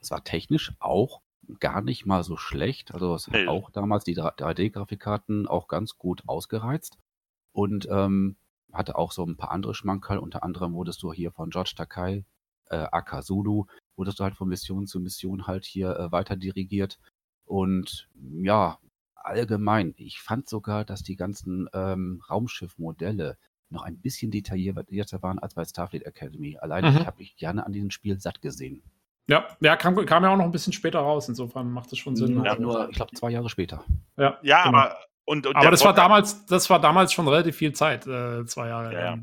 es war technisch auch gar nicht mal so schlecht. Also es hat auch damals die 3D-Grafikkarten auch ganz gut ausgereizt. Und ähm, hatte auch so ein paar andere Schmankerl. Unter anderem wurdest du hier von George Takai, äh, Akazulu, wurdest du halt von Mission zu Mission halt hier äh, weiter dirigiert. Und ja, allgemein, ich fand sogar, dass die ganzen ähm, Raumschiffmodelle noch ein bisschen detaillierter waren als bei Starfleet Academy. Allein Mhm. ich habe mich gerne an diesem Spiel satt gesehen. Ja, ja kam, kam ja auch noch ein bisschen später raus. Insofern macht es schon Sinn. Ja, Also, nur, ich glaube, zwei Jahre später. ja, Ja, genau. aber und, und Aber das war damals, das war damals schon relativ viel Zeit, äh, zwei Jahre. Ja, ja.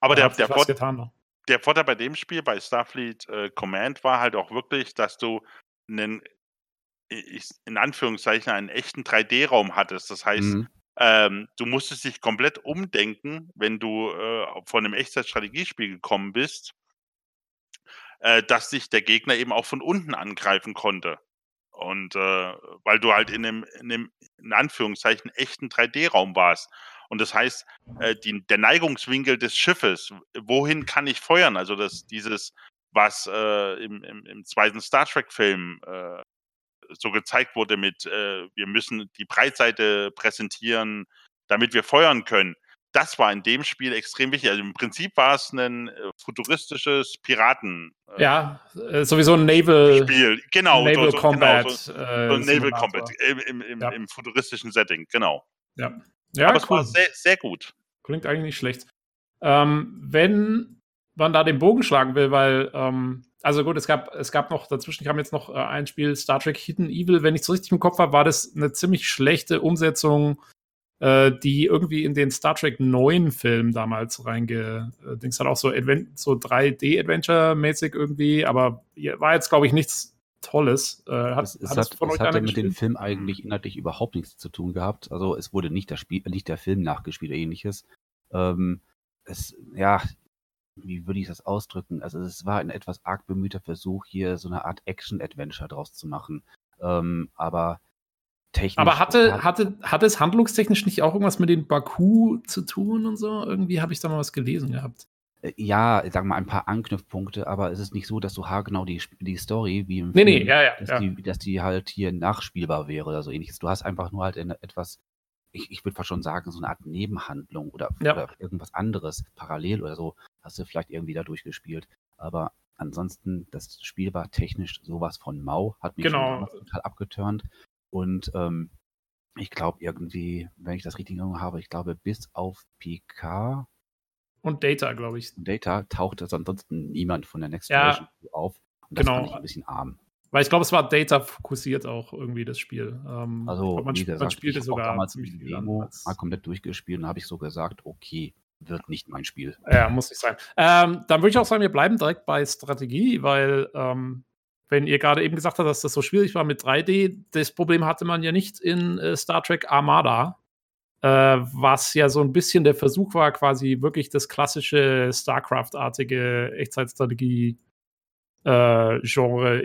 Aber der, der, was Vor getan noch. Der Vorteil bei dem Spiel, bei Starfleet äh, Command, war halt auch wirklich, dass du einen, ich, in Anführungszeichen, einen echten 3D-Raum hattest. Das heißt, Mhm. ähm, du musstest dich komplett umdenken, wenn du äh, von einem Echtzeitstrategiespiel gekommen bist, äh, dass dich der Gegner eben auch von unten angreifen konnte. Und äh, weil du halt in einem, in einem, in Anführungszeichen, echten 3D-Raum warst. Und das heißt, äh, die, der Neigungswinkel des Schiffes, wohin kann ich feuern? Also das, dieses, was äh, im, im, im zweiten Star Trek-Film äh, so gezeigt wurde mit, äh, wir müssen die Breitseite präsentieren, damit wir feuern können. Das war in dem Spiel extrem wichtig. Also im Prinzip war es ein äh, futuristisches Piraten äh, Ja, sowieso ein Naval, Spiel. Genau, Naval so, so, Combat. Genau, so, so Naval. Combat im, im, im, Ja. im futuristischen Setting, genau. Ja, Aber es cool. war sehr, sehr gut. Klingt eigentlich nicht schlecht. Ähm, wenn man da den Bogen schlagen will, weil, ähm, also gut, es gab, es gab noch, dazwischen kam jetzt noch äh, ein Spiel, Star Trek Hidden Evil. Wenn ich es richtig im Kopf habe, war das eine ziemlich schlechte Umsetzung, äh, die irgendwie in den Star Trek 9 Film damals reinge, äh, hat auch so, Advent so 3D-Adventure-mäßig irgendwie, aber ja, war jetzt, glaube ich, nichts Tolles. Äh, hat, Es, es, hat hat, von es euch hatte einer mit dem? Film eigentlich inhaltlich überhaupt nichts zu tun gehabt. Also es wurde nicht, das Spiel, nicht der Film nachgespielt oder ähnliches. Ähm, es, ja, wie würde ich das ausdrücken? Also es war ein etwas arg bemühter Versuch, hier so eine Art Action-Adventure draus zu machen. Ähm, aber technisch. Aber hatte, hat- hatte, hatte es handlungstechnisch nicht auch irgendwas mit den Baku zu tun und so? Irgendwie habe ich da mal was gelesen gehabt. Äh, Ja, ich sag mal, ein paar Anknüpfpunkte, aber es ist nicht so, dass du haargenau die, die Story wie im Nee, nee, Film, ja, ja, dass, ja. Die, dass die halt hier nachspielbar wäre oder so ähnliches. Du hast einfach nur halt etwas, ich, ich würde fast schon sagen, so eine Art Nebenhandlung oder, oder irgendwas anderes, parallel oder so, hast du vielleicht irgendwie da durchgespielt. Aber ansonsten, das Spiel war technisch sowas von mau, hat mich Genau. total abgeturnt. Und ähm, ich glaube irgendwie, wenn ich das richtig in Erinnerung habe, ich glaube, bis auf PK Und Data, glaube ich. Data tauchte ansonsten niemand von der Next Ja, Generation auf. Und das genau. ich ein bisschen arm. Weil ich glaube, es war Data fokussiert auch irgendwie, das Spiel. Ähm, Also, ich man, wie sp- man gesagt, spielte ich sogar damals ziemlich die. Demo mal komplett durchgespielt und habe ich so gesagt, okay, wird nicht mein Spiel. Ja, muss nicht sein. Ähm, dann würde ich auch sagen, wir bleiben direkt bei Strategie, weil, ähm, wenn ihr gerade eben gesagt habt, dass das so schwierig war mit 3D, das Problem hatte man ja nicht in äh, Star Trek Armada, was ja so ein bisschen der Versuch war, quasi wirklich das klassische StarCraft-artige Echtzeitstrategie. Äh,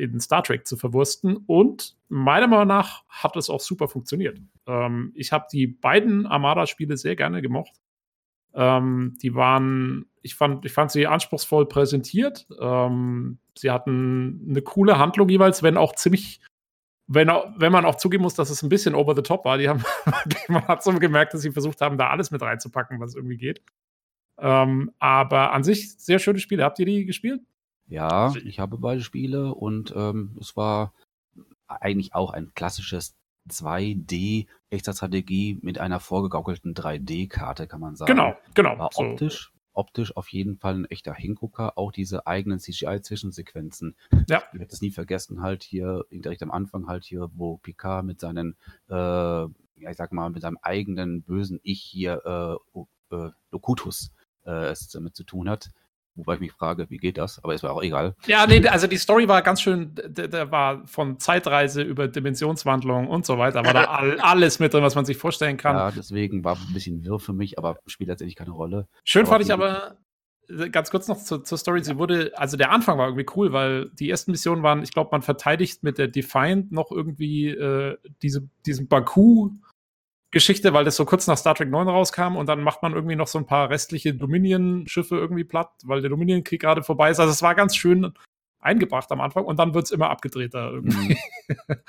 in Star Trek zu verwursten. Und meiner Meinung nach hat es auch super funktioniert. Ähm, ich habe die beiden Armada-Spiele sehr gerne gemocht. Äh, Ähm, die waren, ich fand, ich fand sie anspruchsvoll präsentiert. Ähm, sie hatten eine coole Handlung jeweils, wenn auch ziemlich, wenn, auch, wenn man auch zugeben muss, dass es ein bisschen over the top war. Die haben, man hat so gemerkt, dass sie versucht haben, da alles mit reinzupacken, was irgendwie geht. Ähm, aber an sich sehr schöne Spiele. Habt ihr die gespielt? Ja, ich habe beide Spiele und ähm, es war eigentlich auch ein klassisches 2D-Echtzeitstrategie mit einer vorgegaukelten 3D-Karte, kann man sagen. Genau, genau. War so. optisch, optisch auf jeden Fall ein echter Hingucker. Auch diese eigenen CGI-Zwischensequenzen. Ja. Ich werde es nie vergessen, halt hier, direkt am Anfang halt hier, wo Picard mit seinen, äh, ja, ich sag mal, mit seinem eigenen bösen Ich hier, äh, äh, Locutus, äh, es damit zu tun hat. Wobei ich mich frage, wie geht das? Aber ist mir auch egal. Ja, nee, also die Story war ganz schön, da war von Zeitreise über Dimensionswandlung und so weiter, war da all, alles mit drin, was man sich vorstellen kann. Ja, deswegen war ein bisschen wirr für mich, aber spielt letztendlich keine Rolle. Schön Aber fand ich aber, äh, ganz kurz noch zur, zur Story, sie wurde, also der Anfang war irgendwie cool, weil die ersten Missionen waren, ich glaube, man verteidigt mit der Defiant noch irgendwie äh, diese, diesen Baku Geschichte, weil das so kurz nach Star Trek 9 rauskam und dann macht man irgendwie noch so ein paar restliche Dominion-Schiffe irgendwie platt, weil der Dominion-Krieg gerade vorbei ist. Also es war ganz schön eingebracht am Anfang und dann wird es immer abgedrehter irgendwie. Mhm.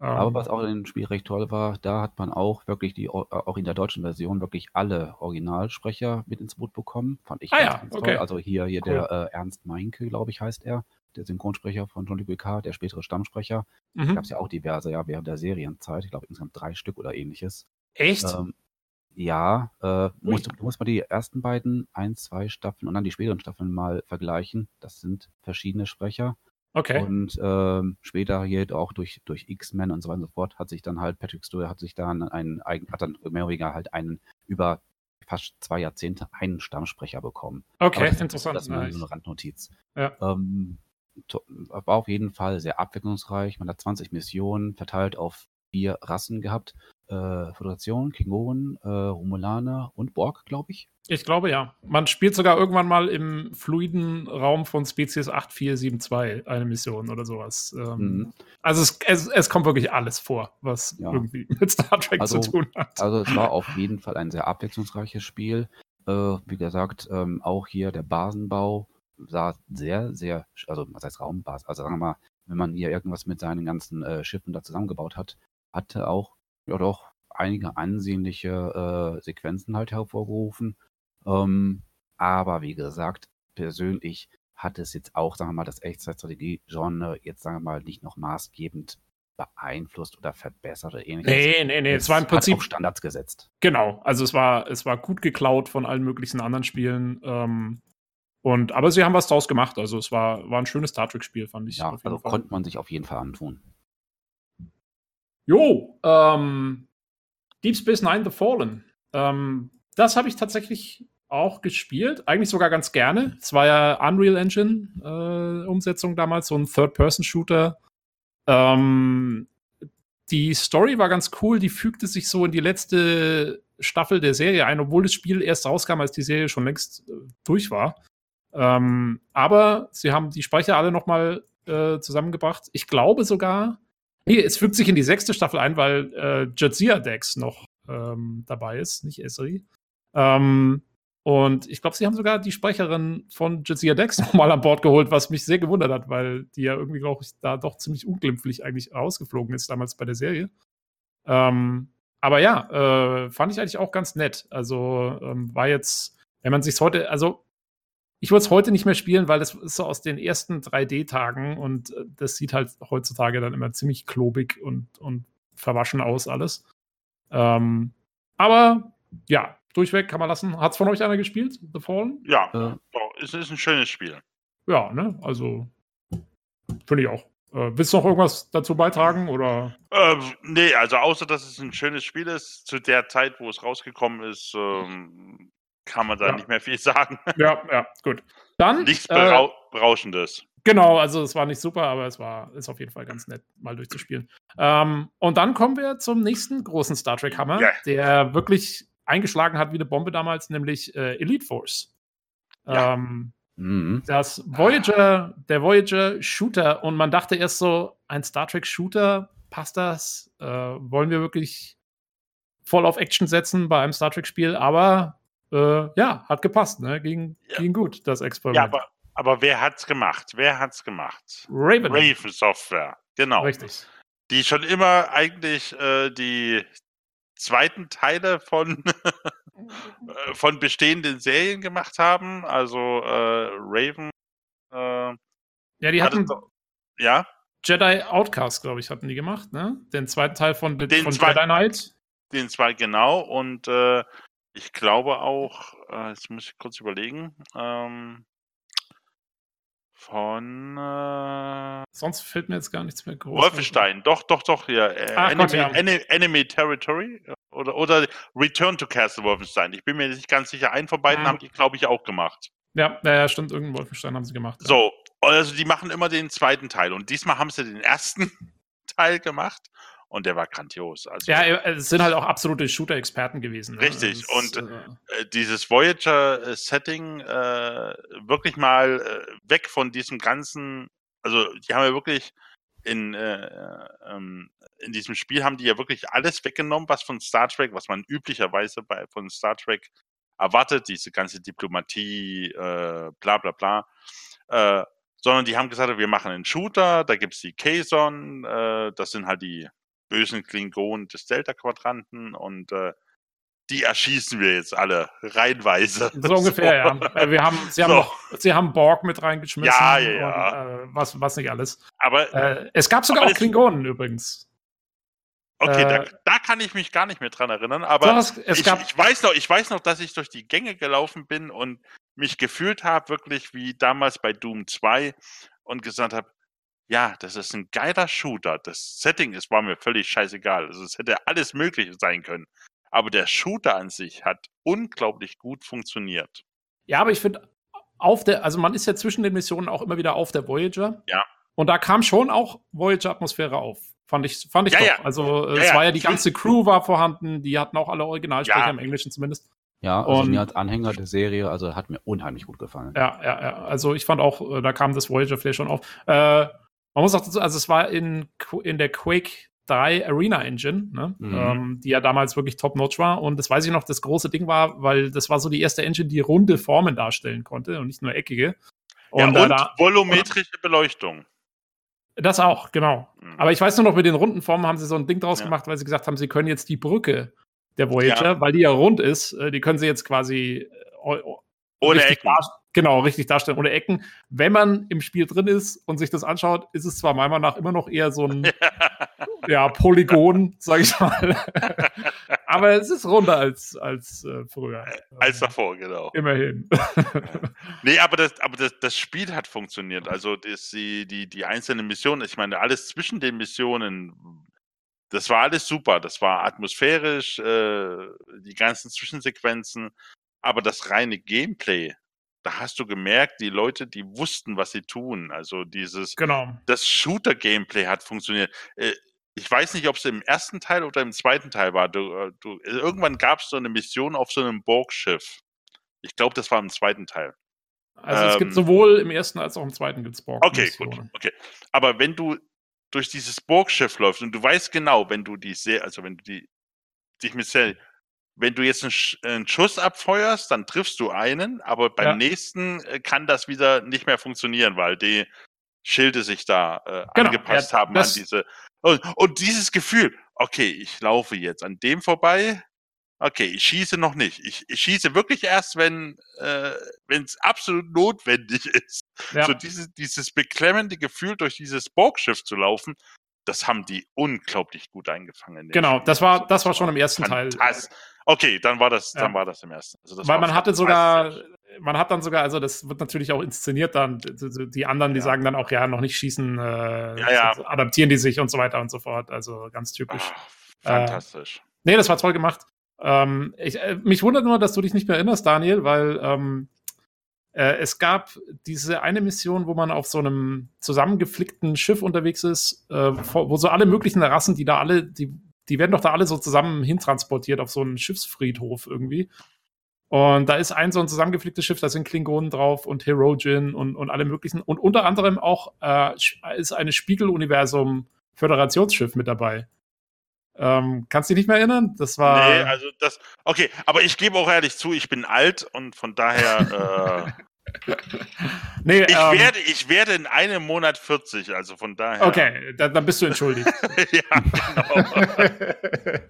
Aber Ähm, was auch in dem Spiel recht toll war, da hat man auch wirklich die, auch in der deutschen Version wirklich alle Originalsprecher mit ins Boot bekommen. Fand ich Ah ganz, ja, ganz okay. toll. Also hier, hier Cool. der äh, Ernst Meinke, glaube ich, heißt er, der Synchronsprecher von Jean-Luc Picard, der spätere Stammsprecher. mhm. Gab es ja auch diverse, ja, während der Serienzeit. Ich glaube insgesamt drei Stück oder ähnliches. Echt? Ähm, ja, äh, du musst mal die ersten beiden, ein, zwei Staffeln und dann die späteren Staffeln mal vergleichen. Das sind verschiedene Sprecher. okay. Und ähm, später hier auch durch, durch X-Men und so weiter und so fort hat sich dann halt Patrick Stewart hat sich dann einen eigen, hat dann mehr oder weniger halt einen über fast zwei Jahrzehnte einen Stammsprecher bekommen. Okay, das, interessant. Das ist nur Nice. so eine Randnotiz. Ja. Ähm, war auf jeden Fall sehr abwechslungsreich. Man hat 20 Missionen verteilt auf vier Rassen gehabt. Äh, Föderation, Klingonen, äh, Romulaner und Borg, glaube ich. Ich glaube ja. Man spielt sogar irgendwann mal im fluiden Raum von Spezies 8472 eine Mission oder sowas. Ähm, Mhm. Also es, es, es kommt wirklich alles vor, was Ja. irgendwie mit Star Trek Also- zu tun hat. Also es war auf jeden Fall ein sehr abwechslungsreiches Spiel. Äh, wie gesagt, ähm, auch hier der Basenbau sah sehr, sehr, also was heißt Raumbasis, also sagen wir mal, wenn man hier irgendwas mit seinen ganzen äh, Schiffen da zusammengebaut hat, hatte auch ja doch einige ansehnliche äh, Sequenzen halt hervorgerufen. Ähm, aber wie gesagt, persönlich hat es jetzt auch, sagen wir mal, das Echtzeitstrategie-Genre jetzt, sagen wir mal, nicht noch maßgebend beeinflusst oder verbessert oder ähnliches. Nee, nee, nee. Es war im Prinzip Standards gesetzt. Genau, also es war, es war gut geklaut von allen möglichen anderen Spielen. Ähm, und, aber sie haben was draus gemacht. Also es war, war ein schönes Star Trek-Spiel, fand ich. Ja, also Fall. konnte man sich auf jeden Fall antun. Jo, ähm, Deep Space Nine The Fallen. Ähm, das habe ich tatsächlich auch gespielt. Eigentlich sogar ganz gerne. Es war ja Unreal Engine äh, Umsetzung damals, so ein Third-Person-Shooter. Ähm, die Story war ganz cool. Die fügte sich so in die letzte Staffel der Serie ein, obwohl das Spiel erst rauskam, als die Serie schon längst äh, durch war. Ähm, aber sie haben die Sprecher alle noch mal äh, zusammengebracht. Ich glaube sogar, Nee, es fügt sich in die sechste Staffel ein, weil äh, Jadzia Dex noch ähm, dabei ist, nicht Esri. Ähm, und ich glaube, sie haben sogar die Sprecherin von Jadzia Dex nochmal an Bord geholt, was mich sehr gewundert hat, weil die ja irgendwie, glaube ich, da doch ziemlich unglimpflich eigentlich rausgeflogen ist damals bei der Serie. Ähm, aber ja, äh, fand ich eigentlich auch ganz nett. Also ähm, war jetzt, wenn man sich's heute, also ich würde es heute nicht mehr spielen, weil das ist so aus den ersten 3D-Tagen und äh, das sieht halt heutzutage dann immer ziemlich klobig und, und verwaschen aus alles. Ähm, aber ja, durchweg kann man lassen. Hat es von euch einer gespielt, The Fallen? Ja, Äh, doch, es ist ein schönes Spiel. Ja, ne? Also finde ich auch. Äh, willst du noch irgendwas dazu beitragen oder? Ähm, nee, also außer dass es ein schönes Spiel ist, zu der Zeit, wo es rausgekommen ist, ähm, kann man da Ja. nicht mehr viel sagen. Ja, ja, gut. Dann Nichts äh, Berau Berauschendes. Genau, also es war nicht super, aber es war ist auf jeden Fall ganz nett, mal durchzuspielen. Ähm, und dann kommen wir zum nächsten großen Star Trek Hammer, Ja. der wirklich eingeschlagen hat wie eine Bombe damals, nämlich äh, Elite Force. Ja. Ähm, Mhm. das Voyager, der Voyager Shooter und man dachte erst so, ein Star Trek Shooter, passt das? Äh, wollen wir wirklich voll auf Action setzen bei einem Star Trek Spiel? Aber äh, ja, hat gepasst, ne? Ging, ja. ging gut, das Experiment. Ja, aber, aber wer hat's gemacht? Wer hat's gemacht? Raven. Raven Software, genau. Richtig. Die schon immer eigentlich äh, die zweiten Teile von, äh, von bestehenden Serien gemacht haben. Also äh, Raven. Äh, ja, die hatten. ja. Jedi Outcast, glaube ich, hatten die gemacht, ne? Den zweiten Teil von, den von zwei, Jedi Knight. Den zwei, genau. Und äh, ich glaube auch, äh, jetzt muss ich kurz überlegen, ähm, von. Äh, Sonst fällt mir jetzt gar nichts mehr groß. Wolfenstein, doch, doch, doch, ja. Äh, Ach, Enemy, Gott, ja. Enemy, Territory oder, oder Return to Castle Wolfenstein. Ich bin mir nicht ganz sicher. Einen von beiden mhm. haben die, glaube ich, auch gemacht. Ja, ja, stimmt. Irgendeinen Wolfenstein haben sie gemacht. So, also die machen immer den zweiten Teil. Und diesmal haben sie den ersten Teil gemacht und der war grandios. Also, ja, es sind halt auch absolute Shooter-Experten gewesen. Ne? Richtig. und äh, äh, dieses Voyager-Setting äh, wirklich mal äh, weg von diesem ganzen, also die haben ja wirklich in, äh, ähm, in diesem Spiel haben die ja wirklich alles weggenommen, was von Star Trek, was man üblicherweise bei von Star Trek erwartet, diese ganze Diplomatie, äh, bla bla bla. Äh, sondern die haben gesagt, wir machen einen Shooter, da gibt's die Kazon, äh, das sind halt die bösen Klingonen des Delta-Quadranten und äh, die erschießen wir jetzt alle reihenweise. So ungefähr, so. ja. Äh, wir haben, sie, haben so. noch, sie haben Borg mit reingeschmissen. Ja, ja, ja. Und, äh, was, was nicht alles. Aber äh, es gab sogar auch Klingonen übrigens. Okay, da, äh, da, kann ich mich gar nicht mehr dran erinnern, aber es, es ich, ich, weiß noch, ich weiß noch, dass ich durch die Gänge gelaufen bin und mich gefühlt habe, wirklich wie damals bei Doom 2 und gesagt habe, ja, das ist ein geiler Shooter. Das Setting ist, war mir völlig scheißegal. Also es hätte alles Mögliche sein können. Aber der Shooter an sich hat unglaublich gut funktioniert. Ja, aber ich finde, auf der, also man ist ja zwischen den Missionen auch immer wieder auf der Voyager. Ja. Und da kam schon auch Voyager-Atmosphäre auf. Fand ich, fand ich ja, doch. Ja. Also ja, es war ja die ganze Crew war vorhanden, die hatten auch alle Originalsprecher im Englischen zumindest. Ja, also und, mir als Anhänger der Serie, also hat mir unheimlich gut gefallen. Ja, ja, ja. Also ich fand auch, äh, da kam das Voyager vielleicht schon auf. Äh, man muss auch dazu, also es war in, in der Quake 3 Arena Engine, ne? mhm. ähm, die ja damals wirklich top-notch war. Und das weiß ich noch, das große Ding war, weil das war so die erste Engine, die runde Formen darstellen konnte und nicht nur eckige. Und, ja, und da, volumetrische Beleuchtung. Das auch, genau. Mhm. Aber ich weiß nur noch, mit den runden Formen haben sie so ein Ding draus ja. gemacht, weil sie gesagt haben, sie können jetzt die Brücke der Voyager, ja. weil die ja rund ist, äh, die können sie jetzt quasi äh, ohne Ecken. Genau, richtig darstellen, ohne Ecken. Wenn man im Spiel drin ist und sich das anschaut, ist es zwar meiner Meinung nach immer noch eher so ein ja, Polygon, sag ich mal. Aber es ist runder als, als äh, früher. Als davor, genau. Immerhin. nee, aber, das, aber das, das Spiel hat funktioniert. Also das, die, die, die einzelnen Missionen, ich meine, alles zwischen den Missionen, das war alles super. Das war atmosphärisch, äh, die ganzen Zwischensequenzen. Aber das reine Gameplay, da hast du gemerkt, die Leute, die wussten, was sie tun. Also dieses, genau. das Shooter-Gameplay hat funktioniert. Äh, ich weiß nicht, ob es im ersten Teil oder im zweiten Teil war. Du, äh, du, irgendwann gab es so eine Mission auf so einem Borg-Schiff. Ich glaube, das war im zweiten Teil. Also ähm, es gibt ähm. sowohl im ersten als auch im zweiten gibt's Borg. Okay, gut, okay. Aber wenn du durch dieses Borg-Schiff läufst und du weißt genau, wenn du die sehr, also wenn du die dich mit sehr wenn du jetzt einen, Schuss abfeuerst, dann triffst du einen, aber beim ja. nächsten äh, kann das wieder nicht mehr funktionieren, weil die Schilde sich da äh, genau. angepasst ja, haben an diese. Und, und, dieses Gefühl, okay, ich laufe jetzt an dem vorbei. Okay, ich schieße noch nicht. Ich, ich schieße wirklich erst, wenn äh, es absolut notwendig ist. Ja. So dieses, dieses beklemmende Gefühl, durch dieses Borgschiff zu laufen, das haben die unglaublich gut eingefangen. Genau, das war, das war schon im ersten Teil. Okay, dann war das, dann war das im ersten. Also Weil man hatte sogar, man hat dann sogar, also das wird natürlich auch inszeniert dann, die anderen, die ja. sagen dann auch, ja, noch nicht schießen, äh, ja, ja. adaptieren die sich und so weiter und so fort. Also ganz typisch. Ach, fantastisch. Äh, nee, das war toll gemacht. Ähm, ich, äh, mich wundert nur, dass du dich nicht mehr erinnerst, Daniel, weil ähm, äh, es gab diese eine Mission, wo man auf so einem zusammengeflickten Schiff unterwegs ist, äh, wo so alle möglichen Rassen, die da alle, die, die werden doch da alle so zusammen hintransportiert auf so einen Schiffsfriedhof irgendwie. Und da ist ein so ein zusammengeflicktes Schiff, da sind Klingonen drauf und Herojin und, und alle möglichen. Und unter anderem auch äh, ist eine Spiegeluniversum-Föderationsschiff mit dabei. Ähm, kannst du dich nicht mehr erinnern? Das war. Nee, also das. Okay, aber ich gebe auch ehrlich zu, ich bin alt und von daher. nee, ich, ähm, werde, ich werde in einem Monat 40, also von daher. Okay, dann, dann bist du entschuldigt. ja, genau.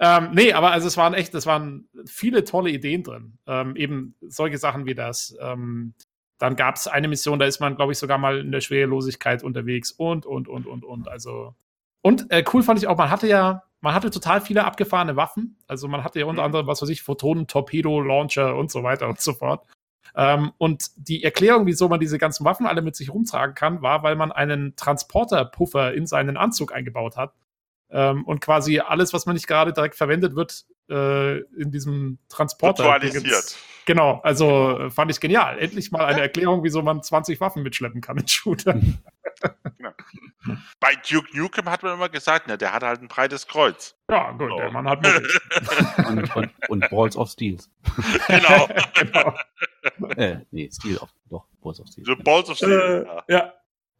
ähm, nee, aber also es waren echt, es waren viele tolle Ideen drin. Ähm, eben solche Sachen wie das. Ähm, dann gab es eine Mission, da ist man, glaube ich, sogar mal in der Schwerelosigkeit unterwegs und, und, und, und, und. Also. Und äh, cool fand ich auch, man hatte ja, man hatte total viele abgefahrene Waffen. Also man hatte ja unter Mhm. anderem, was weiß ich, Photonen, Torpedo, Launcher und so weiter und so fort. Ähm, und die Erklärung, wieso man diese ganzen Waffen alle mit sich rumtragen kann, war, weil man einen Transporterpuffer in seinen Anzug eingebaut hat. Ähm, und quasi alles, was man nicht gerade direkt verwendet, wird äh, in diesem Transporter. Virtualisiert. Genau, also äh, fand ich genial. Endlich mal eine Erklärung, wieso man 20 Waffen mitschleppen kann in Shootern. Bei Duke Nukem hat man immer gesagt, ne, der hat halt ein breites Kreuz. Ja, gut, Oh. der Mann hat. Und, und, und Balls of Steel. Genau. genau. Äh, nee, Steel of, doch, Balls of Steel. so Balls of Steel. Äh, ja.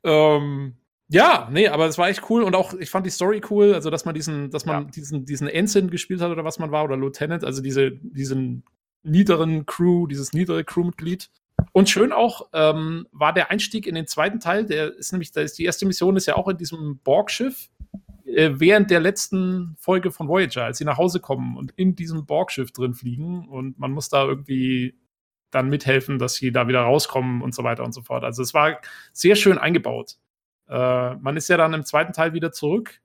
Ähm, ja, nee, aber es war echt cool und auch, ich fand die Story cool, also dass man diesen, dass man Ja. diesen, diesen Ensign gespielt hat oder was man war, oder Lieutenant, also diese, diesen niederen Crew, dieses niedere Crewmitglied. Und schön auch ähm, war der Einstieg in den zweiten Teil, der ist nämlich, da ist die erste Mission ist ja auch in diesem Borg-Schiff, äh, während der letzten Folge von Voyager, als sie nach Hause kommen und in diesem Borg-Schiff drin fliegen und man muss da irgendwie dann mithelfen, dass sie da wieder rauskommen und so weiter und so fort. Also es war sehr schön eingebaut. Äh, man ist ja dann im zweiten Teil wieder zurück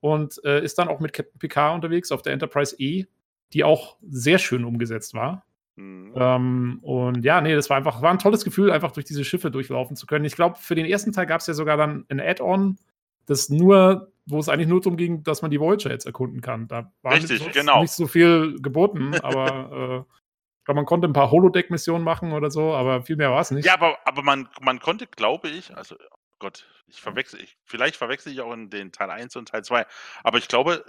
und äh, ist dann auch mit Captain Picard unterwegs auf der Enterprise E, die auch sehr schön umgesetzt war. Mhm. Ähm, und ja, nee, das war einfach, war ein tolles Gefühl, einfach durch diese Schiffe durchlaufen zu können. Ich glaube, für den ersten Teil gab es ja sogar dann ein Add-on, das nur, wo es eigentlich nur darum ging, dass man die Voyager jetzt erkunden kann. Da war Richtig, genau. nicht so viel geboten, aber äh, ich glaube, man konnte ein paar Holodeck-Missionen machen oder so, aber viel mehr war es nicht. Ja, aber, aber man, man konnte, glaube ich, also oh Gott, ich verwechsel, ich, vielleicht verwechsel ich auch in den Teil 1 und Teil 2, aber ich glaube,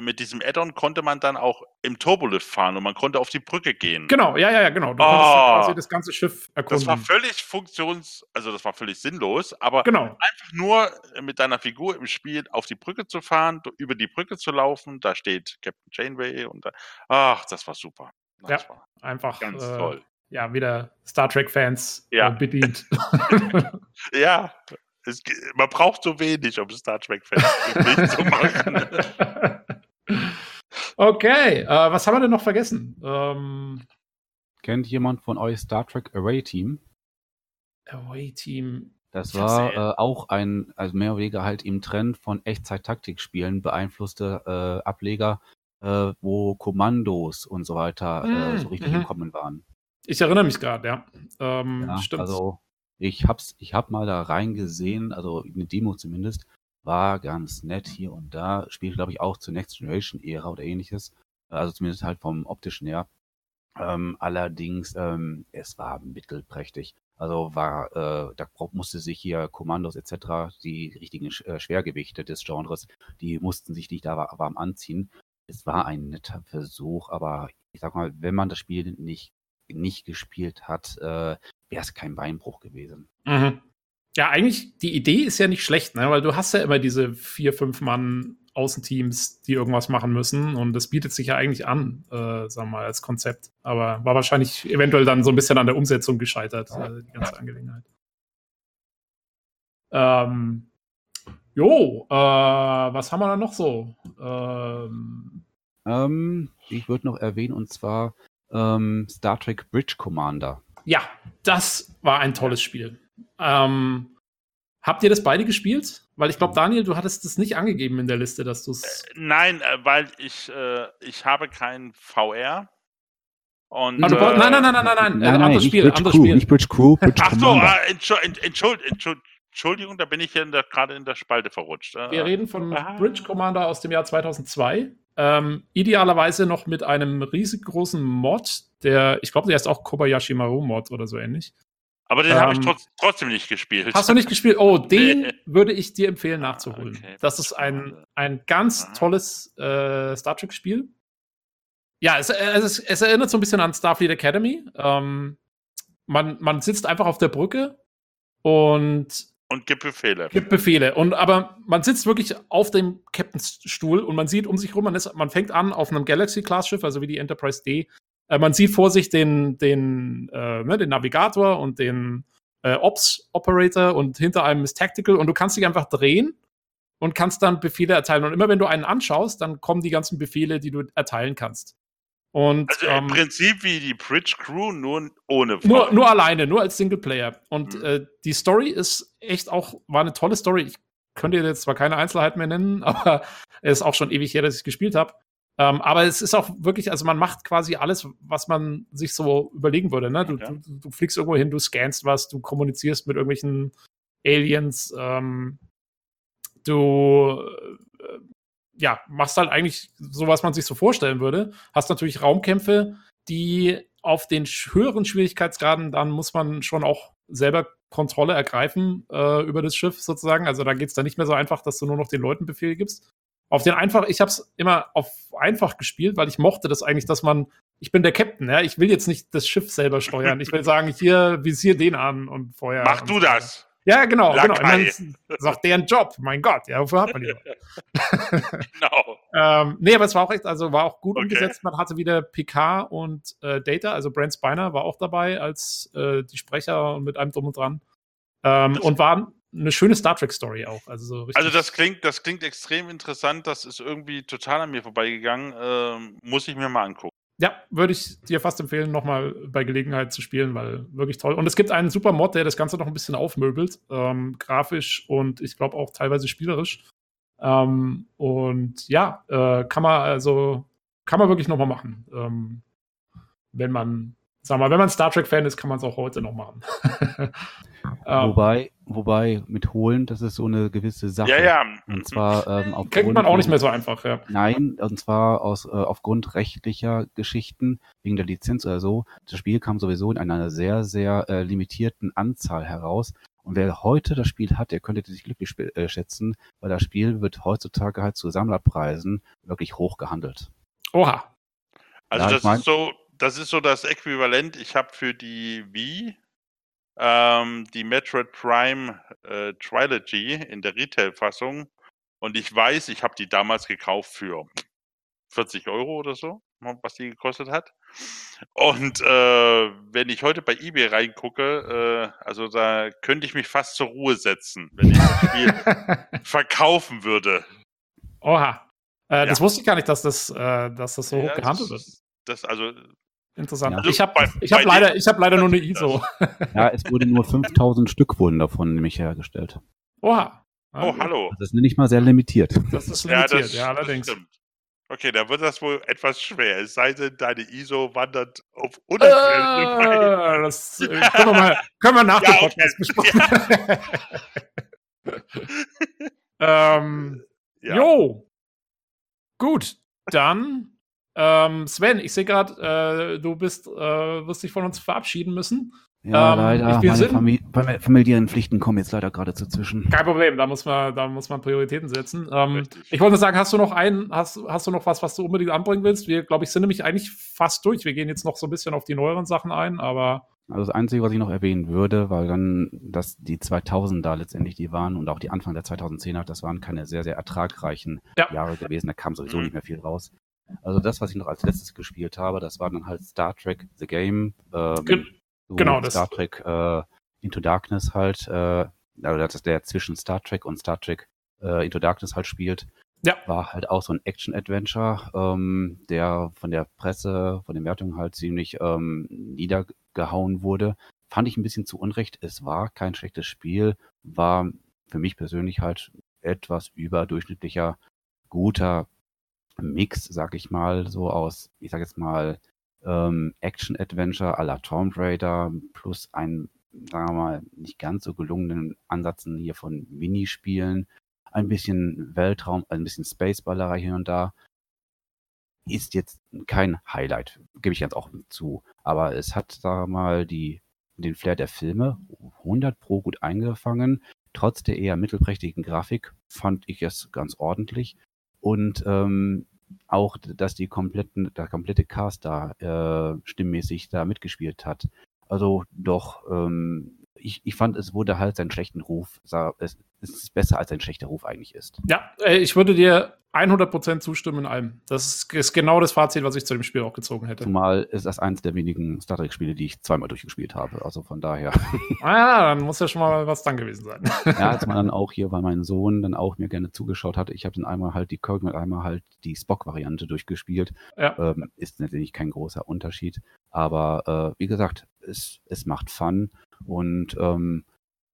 mit diesem Add-on konnte man dann auch im Turbolift fahren und man konnte auf die Brücke gehen. Genau, ja, ja, ja, genau. Du Oh. quasi das ganze Schiff erkunden. Das war völlig funktions-, also das war völlig sinnlos, aber genau. einfach nur mit deiner Figur im Spiel auf die Brücke zu fahren, über die Brücke zu laufen, da steht Captain Janeway und da, ach, das war super. Das war Einfach ganz äh, toll. ja, wieder Star Trek-Fans Ja. äh, bedient. Ja, es, man braucht so wenig, um Star Trek-Fans zu machen. okay, äh, was haben wir denn noch vergessen? Ähm, Kennt jemand von euch Star Trek Array Team? Away-Team. Das Ich hab's war äh, auch ein, also mehr oder weniger halt im Trend von Echtzeit-Taktikspielen beeinflusste äh, Ableger, äh, wo Kommandos und so weiter äh, so richtig mhm. im Kommen waren. Ich erinnere mich gerade, ja. Ähm, Ja, stimmt. Also ich hab's, ich hab mal da reingesehen, also eine Demo zumindest, war ganz nett hier und da, spielt glaube ich auch zur Next Generation Ära oder ähnliches, also zumindest halt vom optischen her. Ähm, allerdings, ähm, es war mittelprächtig. Also war, äh, da musste sich hier Kommandos etc., die richtigen Sch- äh, Schwergewichte des Genres, die mussten sich nicht da wa- warm anziehen. Es war ein netter Versuch, aber ich sag mal, wenn man das Spiel nicht, nicht gespielt hat, äh, wäre es kein Beinbruch gewesen. Mhm. Ja, eigentlich, die Idee ist ja nicht schlecht, ne? weil du hast ja immer diese vier, fünf Mann Außenteams, die irgendwas machen müssen und das bietet sich ja eigentlich an, äh, sagen wir mal, als Konzept. Aber war wahrscheinlich eventuell dann so ein bisschen an der Umsetzung gescheitert, äh, die ganze Angelegenheit. Ähm, jo, äh, was haben wir da noch so? Ähm, Ähm, ich würde noch erwähnen, und zwar ähm, Star Trek Bridge Commander. ja, das war ein tolles Spiel. Ähm, habt ihr das beide gespielt? Weil ich glaube, Daniel, du hattest das nicht angegeben in der Liste, dass du es. Nein, äh, weil ich, äh, ich habe kein VR. Und, Ah, brauch- äh, nein, nein, nein, nein, nein, nein, äh, anderes nicht Spiel, Bridge anderes Crew, Spiel. nicht Bridge Crew, Bridge Ach so, äh, Entschu- Ent- Entschuld, Entschuld, Entschuldigung, da bin ich ja gerade in der Spalte verrutscht. Äh, Wir reden von Ah. Bridge Commander aus dem Jahr 2002. Ähm, idealerweise noch mit einem riesengroßen Mod, der, ich glaube, der ist auch Kobayashi Maru Mod oder so ähnlich. Aber den habe ich ähm, trotz, trotzdem nicht gespielt. Hast du nicht gespielt? Oh, den Nee. würde ich dir empfehlen nachzuholen. okay. Das ist ein, ein ganz Aha. tolles äh, Star Trek-Spiel. Ja, es, es, es erinnert so ein bisschen an Starfleet Academy. Ähm, man, man sitzt einfach auf der Brücke und Und gibt Befehle. Gibt Befehle. Und aber man sitzt wirklich auf dem Captainstuhl und man sieht um sich rum, man, ist, man fängt an auf einem Galaxy-Class-Schiff, also wie die Enterprise D. Äh, man sieht vor sich den, den, äh, ne, den Navigator und den äh, Ops-Operator und hinter einem ist Tactical und du kannst dich einfach drehen und kannst dann Befehle erteilen. Und immer wenn du einen anschaust, dann kommen die ganzen Befehle, die du erteilen kannst. Und, also im ähm, Prinzip wie die Bridge Crew, nur ohne. Nur, nur alleine, nur als Singleplayer. Und mhm. äh, die Story ist echt auch, war eine tolle Story. Ich könnte jetzt zwar keine Einzelheiten mehr nennen, aber es ist auch schon ewig her, dass ich gespielt habe. Ähm, aber es ist auch wirklich, also man macht quasi alles, was man sich so überlegen würde. Ne? Du, ja. du, du fliegst irgendwo hin, du scannst was, du kommunizierst mit irgendwelchen Aliens, ähm, du äh, ja, machst halt eigentlich so, was man sich so vorstellen würde. Hast natürlich Raumkämpfe, die auf den höheren Schwierigkeitsgraden, dann muss man schon auch selber Kontrolle ergreifen äh, über das Schiff sozusagen. Also da geht es dann nicht mehr so einfach, dass du nur noch den Leuten Befehle gibst. Auf den einfach, ich habe es immer auf einfach gespielt, weil ich mochte das eigentlich, dass man, ich bin der Captain, ja, ich will jetzt nicht das Schiff selber steuern. Ich will sagen, hier visier den an und vorher. Mach und du das. Ja, genau, genau. Meine, das ist auch deren Job. Mein Gott, ja, wofür hat man die? genau. ähm, nee, aber es war auch echt, also war auch gut okay. umgesetzt. Man hatte wieder PK und äh, Data, also Brent Spiner war auch dabei als äh, die Sprecher und mit einem drum und dran. Ähm, und war eine schöne Star Trek Story auch. Also, so also das klingt, das klingt extrem interessant. Das ist irgendwie total an mir vorbeigegangen. Ähm, muss ich mir mal angucken. Ja, würde ich dir fast empfehlen, nochmal bei Gelegenheit zu spielen, weil wirklich toll. Und es gibt einen super Mod, der das Ganze noch ein bisschen aufmöbelt, ähm, grafisch und ich glaube auch teilweise spielerisch. Ähm, und ja, äh, kann man also kann man wirklich nochmal machen, ähm, wenn man sag mal, wenn man Star Trek-Fan ist, kann man es auch heute noch machen. ähm, wobei, wobei mit Holen, das ist so eine gewisse Sache. Ja, ja. Und zwar ähm, aufgrund, Kriegt man auch nicht mehr so einfach, ja. Nein, und zwar aus äh, aufgrund rechtlicher Geschichten, wegen der Lizenz oder so. Das Spiel kam sowieso in einer sehr, sehr äh, limitierten Anzahl heraus. Und wer heute das Spiel hat, der könnte sich glücklich äh, schätzen, weil das Spiel wird heutzutage halt zu Sammlerpreisen wirklich hoch gehandelt. Oha. Also ja, das mein, ist so, das ist so das Äquivalent. Ich habe für die Wii ähm, die Metroid Prime äh, Trilogy in der Retail-Fassung und ich weiß, ich habe die damals gekauft für 40 Euro oder so, was die gekostet hat. Und äh, wenn ich heute bei eBay reingucke, äh, also da könnte ich mich fast zur Ruhe setzen, wenn ich das Spiel verkaufen würde. Oha. Äh, ja. Das wusste ich gar nicht, dass das, äh, dass das so ja, hoch gehandelt wird. Das, also Interessant. Ja. Ich habe ich hab leider, hab leider nur eine ISO. Ja, es wurde nur 5000 Stück wurden davon nämlich hergestellt. Oha. Oh, hallo. Das ist nicht mal sehr limitiert. Das ist limitiert, ja, das, ja allerdings. Das okay, da wird das wohl etwas schwer. Es sei denn, deine ISO wandert auf äh, Das äh, können, wir mal, können wir nach ja, dem Podcast okay. besprechen. ähm, ja. Jo. Gut, dann ähm, Sven, ich sehe gerade, äh, du bist, äh, wirst dich von uns verabschieden müssen. Ja, ähm, leider. Ich, meine Famili familiären Pflichten kommen jetzt leider gerade dazwischen. Kein Problem, da muss man, da muss man Prioritäten setzen. Ähm, ich wollte sagen, hast du noch einen, hast, hast du noch was, was du unbedingt anbringen willst? Wir, glaube ich, sind nämlich eigentlich fast durch. Wir gehen jetzt noch so ein bisschen auf die neueren Sachen ein, aber. Also das Einzige, was ich noch erwähnen würde, weil dann, dass die 2000 da letztendlich die waren und auch die Anfang der 2010er, das waren keine sehr, sehr ertragreichen ja. Jahre gewesen. Da kam sowieso mhm. nicht mehr viel raus. Also das, was ich noch als letztes gespielt habe, das war dann halt Star Trek The Game. Ähm, Ge so genau, Star das. Trek äh, Into Darkness halt, äh, also das der zwischen Star Trek und Star Trek äh, Into Darkness halt spielt. Ja. War halt auch so ein Action-Adventure, ähm, der von der Presse, von den Wertungen halt ziemlich ähm, niedergehauen wurde. Fand ich ein bisschen zu Unrecht. Es war kein schlechtes Spiel, war für mich persönlich halt etwas überdurchschnittlicher, guter Mix, sag ich mal, so aus, ich sag jetzt mal, ähm, Action-Adventure à la Tomb Raider plus ein, sagen wir mal, nicht ganz so gelungenen Ansätzen hier von Minispielen, ein bisschen Weltraum, ein bisschen Spaceballerei hier und da. Ist jetzt kein Highlight, gebe ich jetzt auch zu. Aber es hat, sagen wir mal, die, den Flair der Filme 100 pro gut eingefangen. Trotz der eher mittelprächtigen Grafik fand ich es ganz ordentlich. Und ähm, auch, dass die kompletten, der komplette Cast da äh, stimmmäßig da mitgespielt hat. Also doch ähm, ich, ich fand, es wurde halt seinen schlechten Ruf, es ist besser als sein schlechter Ruf eigentlich ist. Ja, äh, ich würde dir 100% zustimmen in allem. Das ist genau das Fazit, was ich zu dem Spiel auch gezogen hätte. Zumal ist das eines der wenigen Star Trek-Spiele, die ich zweimal durchgespielt habe. Also von daher. Ah ja, dann muss ja schon mal was dran gewesen sein. Ja, als man dann auch hier, weil mein Sohn dann auch mir gerne zugeschaut hat, ich habe dann einmal halt die Kirk und einmal halt die Spock-Variante durchgespielt. Ja. Ähm, ist natürlich kein großer Unterschied. Aber äh, wie gesagt, es, es macht Fun und ähm,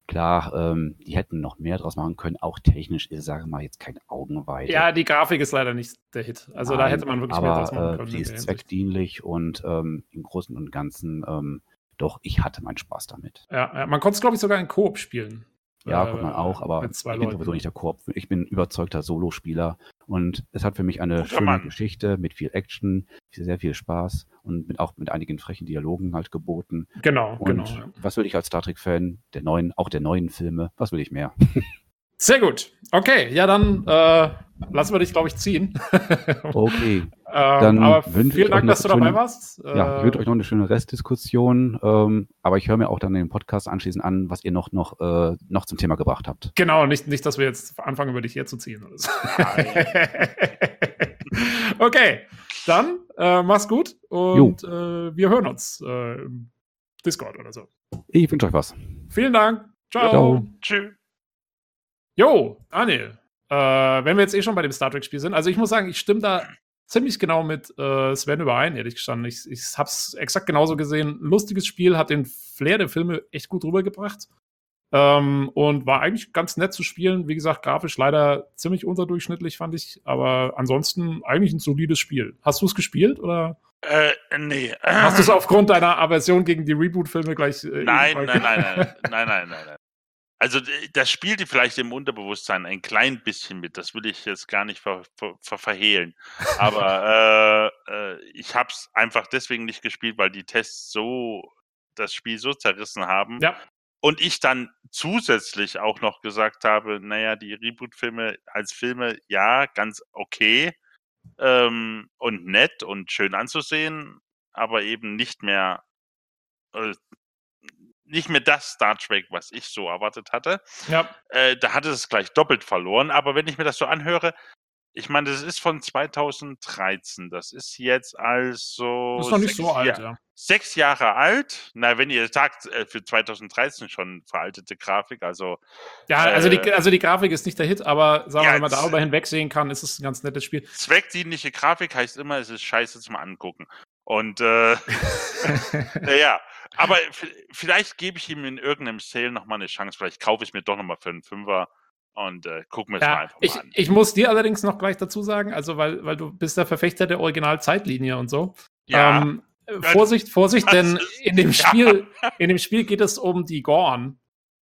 Klar, ähm, die hätten noch mehr draus machen können. Auch technisch ist, sage mal, jetzt kein Augenweide. Ja, die Grafik ist leider nicht der Hit. Also Nein, da hätte man wirklich aber, mehr draus machen äh, können. Die ist zweckdienlich und ähm, im Großen und Ganzen, ähm, doch, ich hatte meinen Spaß damit. Ja, ja man konnte es, glaube ich, sogar in Koop spielen. Ja, äh, man auch, aber ich bin sowieso nicht der Koop. Ich bin überzeugter Solospieler und es hat für mich eine Guter schöne Mann. Geschichte mit viel Action, sehr viel Spaß und mit, auch mit einigen frechen Dialogen halt geboten. Genau, und genau. Was will ich als Star Trek-Fan, der neuen, auch der neuen Filme, was will ich mehr? Sehr gut. Okay, ja, dann äh, lassen wir dich, glaube ich, ziehen. okay. ähm, dann aber vielen Dank, dass du schöne, dabei warst. Ja, ich wünsche euch noch eine schöne Restdiskussion. Ähm, aber ich höre mir auch dann den Podcast anschließend an, was ihr noch, noch, äh, noch zum Thema gebracht habt. Genau, nicht, nicht, dass wir jetzt anfangen, über dich herzuziehen. Oder so. okay, dann äh, mach's gut und äh, wir hören uns äh, im Discord oder so. Ich wünsche euch was. Vielen Dank. Ciao. Ciao. Tschüss. Jo, Daniel, äh, wenn wir jetzt eh schon bei dem Star Trek-Spiel sind, also ich muss sagen, ich stimme da ziemlich genau mit äh, Sven überein, ehrlich gestanden. Ich, ich hab's exakt genauso gesehen. Lustiges Spiel, hat den Flair der Filme echt gut rübergebracht. Ähm, und war eigentlich ganz nett zu spielen. Wie gesagt, grafisch leider ziemlich unterdurchschnittlich, fand ich. Aber ansonsten eigentlich ein solides Spiel. Hast du es gespielt oder? Äh, nee. Hast du es aufgrund deiner Aversion gegen die Reboot-Filme gleich? Äh, nein, nein, nein, nein, nein, nein, nein, nein, nein. Also das spielte vielleicht im Unterbewusstsein ein klein bisschen mit, das will ich jetzt gar nicht ver ver ver verhehlen. Aber äh, äh, ich habe es einfach deswegen nicht gespielt, weil die Tests so das Spiel so zerrissen haben. Ja. Und ich dann zusätzlich auch noch gesagt habe, naja, die Reboot-Filme als Filme, ja, ganz okay ähm, und nett und schön anzusehen, aber eben nicht mehr äh, nicht mehr das Star Trek, was ich so erwartet hatte. Ja. Äh, da hatte es gleich doppelt verloren. Aber wenn ich mir das so anhöre, ich meine, das ist von 2013. Das ist jetzt also. Das ist noch nicht so alt, ja. Sechs Jahre alt. Na, wenn ihr sagt, äh, für 2013 schon veraltete Grafik, also. Ja, also, die, äh, also die Grafik ist nicht der Hit, aber sagen wir, ja, wenn man darüber hinwegsehen kann, ist es ein ganz nettes Spiel. Zweckdienliche Grafik heißt immer, es ist scheiße zum Angucken. Und äh, naja, aber vielleicht gebe ich ihm in irgendeinem Sale nochmal eine Chance. Vielleicht kaufe ich mir doch nochmal für einen Fünfer und äh, gucken wir es ja, mal einfach ich, mal an. Ich muss dir allerdings noch gleich dazu sagen, also weil, weil du bist der Verfechter der Originalzeitlinie und so. Ja. Ähm, Vorsicht, Vorsicht, denn in dem Spiel, in dem Spiel geht es um die Gorn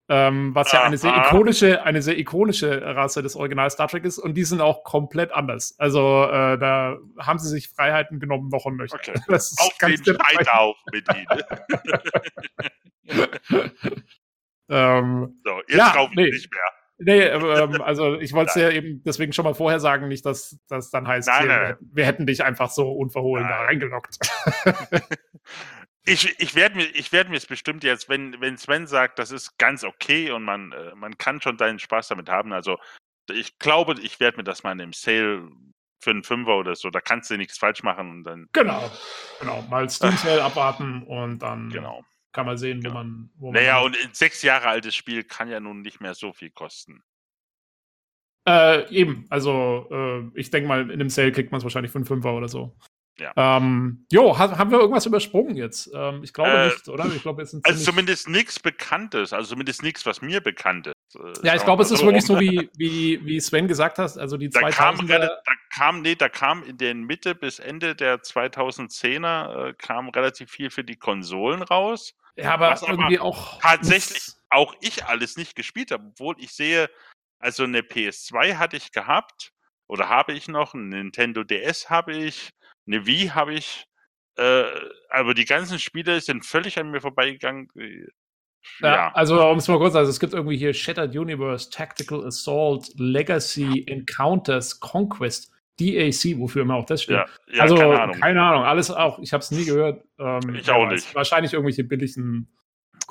ähm, was ja eine sehr ikonische, eine sehr ikonische Rasse des Original Star Trek ist und die sind auch komplett anders. Also äh, da haben sie sich Freiheiten genommen, noch und nöcher. Okay. Das ist auf den Scheiterhaufen mit ihnen. ähm, so, jetzt ja, kaufe ich nee. nicht mehr. Nee, ähm, also ich wollte es ja eben deswegen schon mal vorher sagen, nicht, dass das dann heißt, nein, wir, nein. wir, hätten dich einfach so unverhohlen nein. da reingelockt. Ich, ich werde mir, ich werde mir es bestimmt jetzt, wenn, wenn Sven sagt, das ist ganz okay und man, äh, man kann schon deinen Spaß damit haben. Also ich glaube, ich werde mir das mal in einem Sale für einen Fünfer oder so, da kannst du nichts falsch machen und dann. Genau, genau. Mal Steam Sale abwarten und dann genau. kann man sehen, genau. wo man. Wo naja, man und ein sechs Jahre altes Spiel kann ja nun nicht mehr so viel kosten. Äh, eben, also äh, ich denke mal, in einem Sale kriegt man es wahrscheinlich für einen Fünfer oder so. Ja. Ähm, jo, ha haben wir irgendwas übersprungen jetzt? Ähm, ich glaube äh, nicht, oder? Ich glaube, sind also zumindest nichts Bekanntes, also zumindest nichts, was mir bekannt ist. Äh, ja, ich glaube, es ist wirklich so, wie, wie, wie Sven gesagt hat, also die da 2000er. Kam, da kam, nee, da kam in der Mitte bis Ende der 2010er äh, kam relativ viel für die Konsolen raus. Ja, aber irgendwie aber auch tatsächlich auch ich alles nicht gespielt habe, obwohl ich sehe, also eine PS2 hatte ich gehabt oder habe ich noch, ein Nintendo DS habe ich, eine Wii habe ich, äh, aber die ganzen Spiele sind völlig an mir vorbeigegangen. Äh, ja, ja. also um es mal kurz, also es gibt irgendwie hier Shattered Universe, Tactical Assault, Legacy, Encounters, Conquest, DAC, wofür immer auch das steht. Ja, ja, also keine Ahnung. keine Ahnung, alles auch, ich habe es nie gehört. Ähm, ich auch nicht. Wahrscheinlich irgendwelche billigen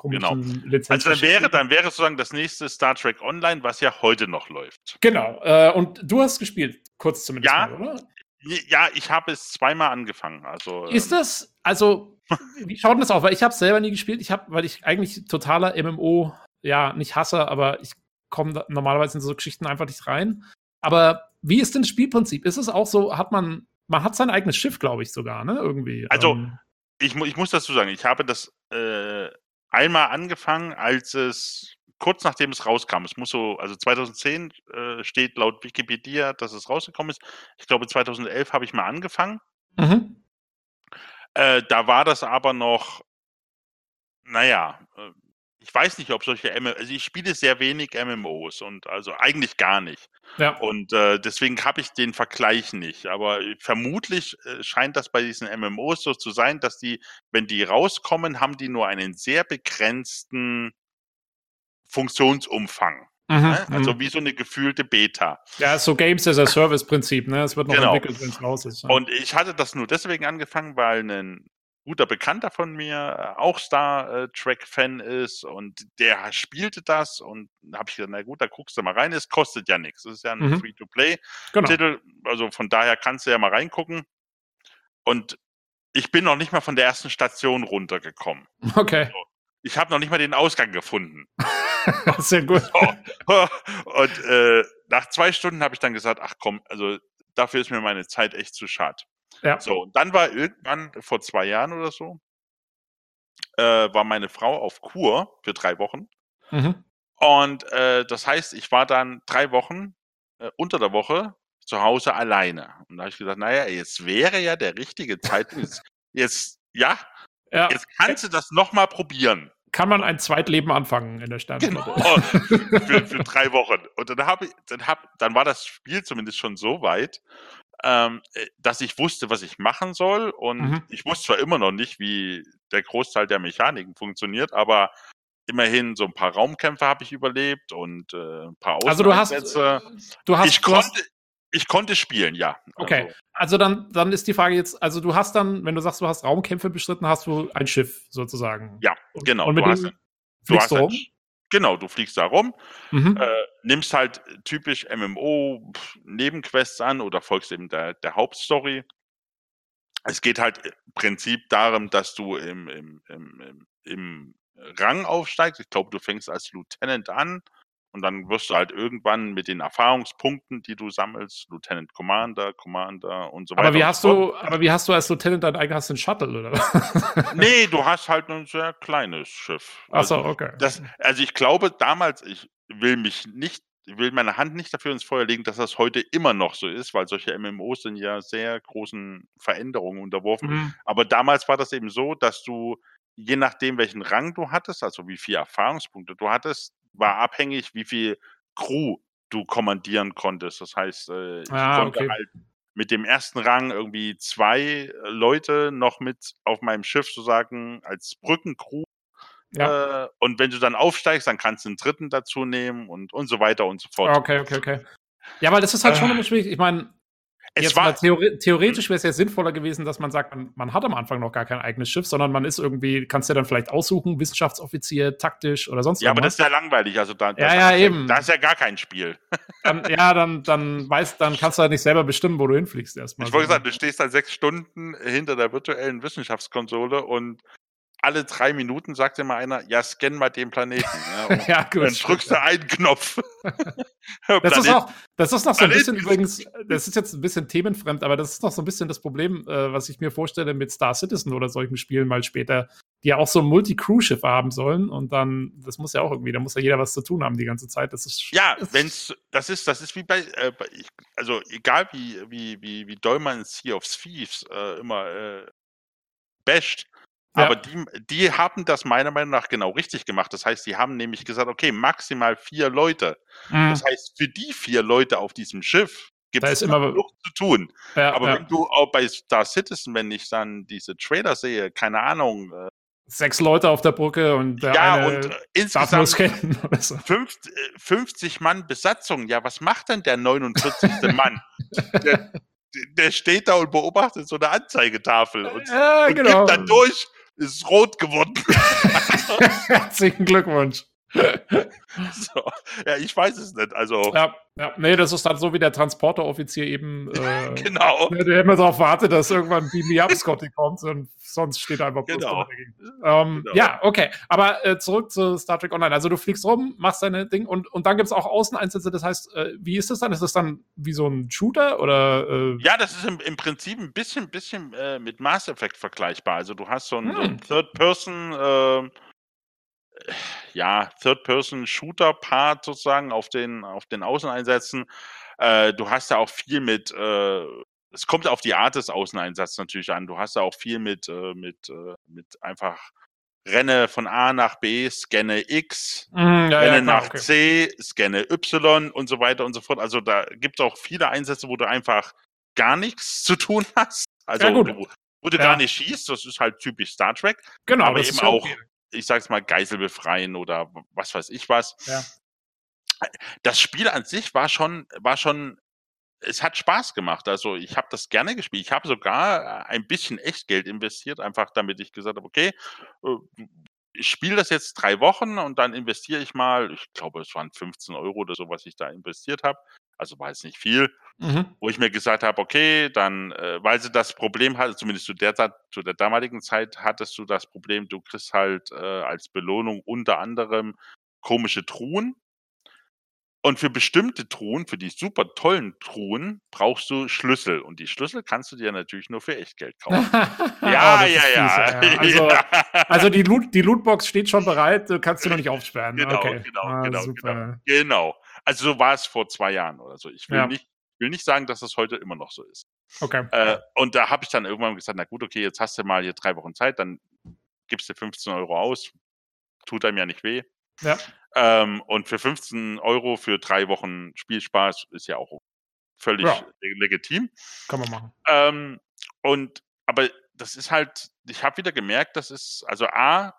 Genau. Lizenz. Also dann wäre, dann wäre sozusagen das nächste Star Trek Online, was ja heute noch läuft. Genau. Äh, und du hast gespielt, kurz zumindest, Ja. mal, oder? Ja, ich habe es zweimal angefangen. Also Ist ähm, das, also, wie schaut denn das aus? Weil ich habe selber nie gespielt. Ich habe, weil ich eigentlich totaler MMO, ja, nicht hasse, aber ich komme normalerweise in so Geschichten einfach nicht rein. Aber wie ist denn das Spielprinzip? Ist es auch so, hat man, man hat sein eigenes Schiff, glaube ich sogar, ne? Irgendwie. Also, Ähm, ich, mu ich muss dazu sagen, ich habe das äh, einmal angefangen, als es kurz nachdem es rauskam. Es muss so, also 2010 äh, steht laut Wikipedia, dass es rausgekommen ist. Ich glaube 2011 habe ich mal angefangen. mhm. Äh, da war das aber noch, naja, äh, ich weiß nicht, ob solche MMOs, also ich spiele sehr wenig MMOs und also eigentlich gar nicht. Ja. Und äh, deswegen habe ich den Vergleich nicht. Aber vermutlich äh, scheint das bei diesen MMOs so zu sein, dass die, wenn die rauskommen, haben die nur einen sehr begrenzten Funktionsumfang. Mhm. Ne? Also mhm. wie so eine gefühlte Beta. Ja, so Games as a Service Prinzip, ne? Es wird noch Genau. entwickelt, wenn es raus ist. ja. Und ich hatte das nur deswegen angefangen, weil ein guter Bekannter von mir äh, auch Star äh, Trek Fan ist und der spielte das und da habe ich gesagt, na gut, da guckst du mal rein, es kostet ja nichts. Es ist ja ein Mhm. Free-to-Play-Titel, genau. also von daher kannst du ja mal reingucken. Und ich bin noch nicht mal von der ersten Station runtergekommen. Okay. Ich habe noch nicht mal den Ausgang gefunden. Sehr gut. So. Und äh, nach zwei Stunden habe ich dann gesagt, ach komm, also dafür ist mir meine Zeit echt zu schade. Ja. So, und dann war irgendwann vor zwei Jahren oder so, äh, war meine Frau auf Kur für drei Wochen. Mhm. Und äh, das heißt, ich war dann drei Wochen äh, unter der Woche zu Hause alleine. Und da habe ich gesagt, naja, jetzt wäre ja der richtige Zeitpunkt. Jetzt, jetzt ja, Ja. jetzt kannst du das nochmal probieren. Kann man ein Zweitleben anfangen in der Sternflotte? Genau. für, für drei Wochen. Und dann habe ich, dann hab, dann war das Spiel zumindest schon so weit, ähm, äh, dass ich wusste, was ich machen soll. Und Mhm. ich wusste zwar immer noch nicht, wie der Großteil der Mechaniken funktioniert, aber immerhin so ein paar Raumkämpfe habe ich überlebt und äh, ein paar Also du hast, du hast, ich du hast konnte, ich konnte spielen, ja. Okay. Also, Also dann, dann ist die Frage jetzt, also du hast dann, wenn du sagst, du hast Raumkämpfe bestritten, hast du ein Schiff sozusagen. Ja, Und- genau. Und mit du dem hast, du fliegst hast du ein, rum. genau, du fliegst da rum. Mhm. äh, nimmst halt typisch MMO Nebenquests an oder folgst eben der, der Hauptstory. Es geht halt im Prinzip darum, dass du im, im, im, im, im Rang aufsteigst. Ich glaube, du fängst als Lieutenant an und dann wirst du halt irgendwann mit den Erfahrungspunkten, die du sammelst, Lieutenant Commander, Commander und so weiter. aber wie hast so du, aber wie hast du als Lieutenant dein eigenes Shuttle, oder? was? Nee, du hast halt ein sehr kleines Schiff. Achso, Also, okay. Das, also ich glaube damals, ich will mich nicht, will meine Hand nicht dafür ins Feuer legen, dass das heute immer noch so ist, weil solche MMOs sind ja sehr großen Veränderungen unterworfen. Mhm. Aber damals war das eben so, dass du, je nachdem, welchen Rang du hattest, also wie viele Erfahrungspunkte du hattest, war abhängig, wie viel Crew du kommandieren konntest. Das heißt, äh, ich Ah, konnte okay. halt mit dem ersten Rang irgendwie zwei äh, Leute noch mit auf meinem Schiff sozusagen als Brückencrew Ja. äh, und wenn du dann aufsteigst, dann kannst du einen dritten dazu nehmen und, und so weiter und so fort. Okay, okay, okay. Ja, weil das ist halt schon Äh, immer schwierig. Ich meine, Es jetzt war, theore theoretisch wäre es ja sinnvoller gewesen, dass man sagt, man, man hat am Anfang noch gar kein eigenes Schiff, sondern man ist irgendwie, kannst du ja dann vielleicht aussuchen, Wissenschaftsoffizier, taktisch oder sonst ja, aber das ist ja langweilig. Also da, Ja, ja, eben. Da ist ja gar kein Spiel. dann, ja, dann, dann weißt, dann kannst du halt nicht selber bestimmen, wo du hinfliegst erstmal. Ich wollte sagen, du stehst da sechs Stunden hinter der virtuellen Wissenschaftskonsole und alle drei Minuten sagt mal einer, ja, scan mal den Planeten. Ja, ja, gut. dann drückst du einen Knopf. Das ist, auch, das ist noch so ein bisschen übrigens, das ist jetzt ein bisschen themenfremd, aber das ist noch so ein bisschen das Problem, äh, was ich mir vorstelle mit Star Citizen oder solchen Spielen mal später, die ja auch so Multi-Crew-Schiffe haben sollen und dann, das muss ja auch irgendwie, da muss ja jeder was zu tun haben die ganze Zeit. Das ist Ja, wenn's, das ist, das ist wie bei, äh, also egal wie, wie, wie, wie doll man Sea of Thieves äh, immer äh, basht, Ja. aber die, die haben das meiner Meinung nach genau richtig gemacht. Das heißt, die haben nämlich gesagt, okay, maximal vier Leute. Mhm. Das heißt, für die vier Leute auf diesem Schiff gibt Da es immer- genug zu tun. ja, Aber ja. wenn du auch bei Star Citizen, wenn ich dann diese Trailer sehe, keine Ahnung, äh, Sechs Leute auf der Brücke und der ja, eine und äh, insgesamt so. 50, äh, 50 Mann Besatzung. Ja, was macht denn der 49. Mann? Der, der steht da und beobachtet so eine Anzeigetafel und, Ja, und genau. gibt dann durch, ist rot geworden. Herzlichen Glückwunsch. so. Ja, ich weiß es nicht. Also. Ja, ja, nee, das ist dann so wie der Transporteroffizier eben. Äh, genau. Der immer darauf wartet, dass irgendwann Beam Me Up Scotty kommt und sonst steht einfach bloß Genau. Ähm, Genau. Ja, okay. Aber äh, zurück zu Star Trek Online. Also du fliegst rum, machst deine Ding und, und dann gibt es auch Außeneinsätze. Das heißt, äh, wie ist das dann? Ist das dann wie so ein Shooter oder? Äh, Ja, das ist im, im Prinzip ein bisschen, bisschen äh, mit Mass Effect vergleichbar. Also du hast so einen, so Hm. einen Third-Person, äh, ja, Third-Person-Shooter-Part sozusagen auf den, auf den Außeneinsätzen. Äh, du hast da auch viel mit, äh, es kommt auf die Art des Außeneinsatzes natürlich an. Du hast da auch viel mit, äh, mit, äh, mit einfach Renne von A nach B, scanne X, mm, ja, Renne ja, klar, nach okay. C, scanne Y und so weiter und so fort. Also da gibt es auch viele Einsätze, wo du einfach gar nichts zu tun hast. Also Ja, gut. wo, wo du Ja. gar nicht schießt, das ist halt typisch Star Trek. Genau, aber eben ist ja auch, okay. Ich sag's mal, Geisel befreien oder was weiß ich was. Ja. Das Spiel an sich war schon, war schon, es hat Spaß gemacht. Also ich habe das gerne gespielt. Ich habe sogar äh, ein bisschen Echtgeld investiert, einfach damit ich gesagt habe, okay, äh, ich spiele das jetzt drei Wochen und dann investiere ich mal, ich glaube, es waren 15 Euro oder so, was ich da investiert habe. Also war jetzt nicht viel Mhm. wo ich mir gesagt habe, okay, dann, äh, weil sie das Problem hatte, zumindest zu der, Zeit- zu der damaligen Zeit hattest du das Problem, du kriegst halt äh, als Belohnung unter anderem komische Truhen. Und für bestimmte Truhen, für die super tollen Truhen, brauchst du Schlüssel. Und die Schlüssel kannst du dir natürlich nur für Echtgeld kaufen. ja, ja, ja, ja. Also, also die, Loot, die Lootbox steht schon bereit, du kannst sie noch nicht aufsperren. Genau, okay. genau, Ah, genau, super. genau. Also so war es vor zwei Jahren oder so. Ich will, Ja. nicht, will nicht sagen, dass das heute immer noch so ist. Okay. Äh, und da habe ich dann irgendwann gesagt, na gut, okay, jetzt hast du mal hier drei Wochen Zeit, dann gibst du 15 Euro aus. Tut einem ja nicht weh. Ja. Ähm, und für 15 Euro für drei Wochen Spielspaß ist ja auch völlig Ja. leg- legitim. Kann man machen. Ähm, und aber das ist halt, ich habe wieder gemerkt, das ist, also A,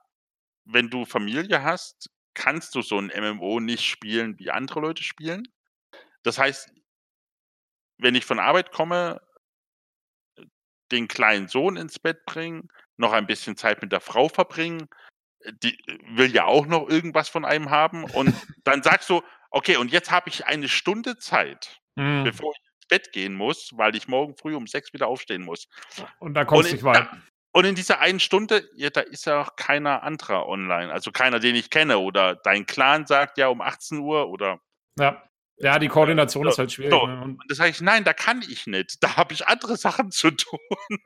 wenn du Familie hast, kannst du so ein MMO nicht spielen, wie andere Leute spielen. Das heißt, wenn ich von Arbeit komme, den kleinen Sohn ins Bett bringen, noch ein bisschen Zeit mit der Frau verbringen, die will ja auch noch irgendwas von einem haben und dann sagst du, okay, und jetzt habe ich eine Stunde Zeit, Mhm. bevor ich ins Bett gehen muss, weil ich morgen früh um sechs wieder aufstehen muss. Und da kommst du nicht weit. Und in dieser einen Stunde, ja, da ist ja auch keiner anderer online. Also keiner, den ich kenne. Oder dein Clan sagt ja um 18 Uhr oder. Ja. Ja, die Koordination So, ist halt schwierig. so. Ne? Und, Und da sage ich, nein, da kann ich nicht. Da habe ich andere Sachen zu tun.